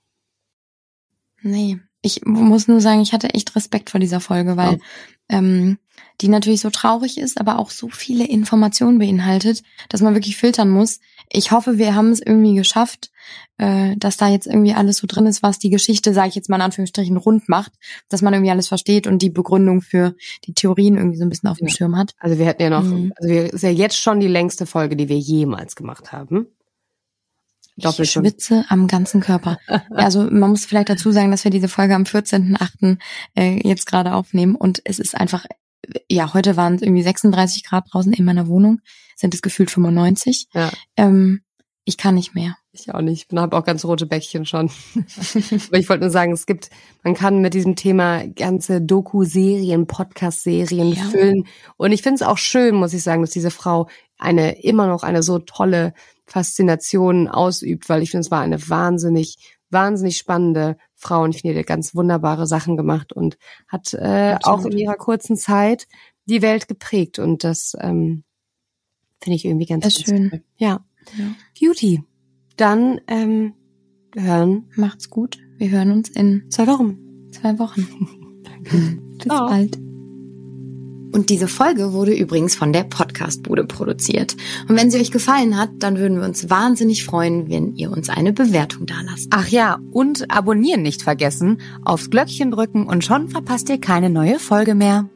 Nee, ich muss nur sagen, ich hatte echt Respekt vor dieser Folge, weil Ja. ähm, die natürlich so traurig ist, aber auch so viele Informationen beinhaltet, dass man wirklich filtern muss. Ich hoffe, wir haben es irgendwie geschafft, äh, dass da jetzt irgendwie alles so drin ist, was die Geschichte, sage ich jetzt mal in Anführungsstrichen, rund macht, dass man irgendwie alles versteht und die Begründung für die Theorien irgendwie so ein bisschen auf dem Ja. Schirm hat. Also wir hätten ja noch, Mhm. also wir, ist ja jetzt schon die längste Folge, die wir jemals gemacht haben. Ich schwitze am ganzen Körper. *laughs* also man muss vielleicht dazu sagen, dass wir diese Folge am 14.8. Äh, jetzt gerade aufnehmen und es ist einfach, ja, heute waren es irgendwie 36 Grad draußen in meiner Wohnung, sind es gefühlt 95. Ja. Ähm, ich kann nicht mehr. Ich auch nicht. Ich habe auch ganz rote Bäckchen schon. *laughs* Aber ich wollte nur sagen, es gibt, man kann mit diesem Thema ganze Doku-Serien, Podcast-Serien Ja. füllen. Und ich finde es auch schön, muss ich sagen, dass diese Frau eine immer noch eine so tolle Faszination ausübt, weil ich finde, es war eine wahnsinnig, wahnsinnig spannende Frau und ich finde, die hat ganz wunderbare Sachen gemacht und hat äh, Absolut. auch in ihrer kurzen Zeit die Welt geprägt. Und das ähm, finde ich irgendwie ganz, ganz schön. toll. Ja. Ja. Beauty. Dann ähm, hören Macht's gut. Wir hören uns in zwei Wochen. zwei Wochen. *laughs* Bis Ciao. bald. Und diese Folge wurde übrigens von der Podcastbude produziert. Und wenn sie euch gefallen hat, dann würden wir uns wahnsinnig freuen, wenn ihr uns eine Bewertung dalasst. Ach ja, und abonnieren nicht vergessen, aufs Glöckchen drücken und schon verpasst ihr keine neue Folge mehr.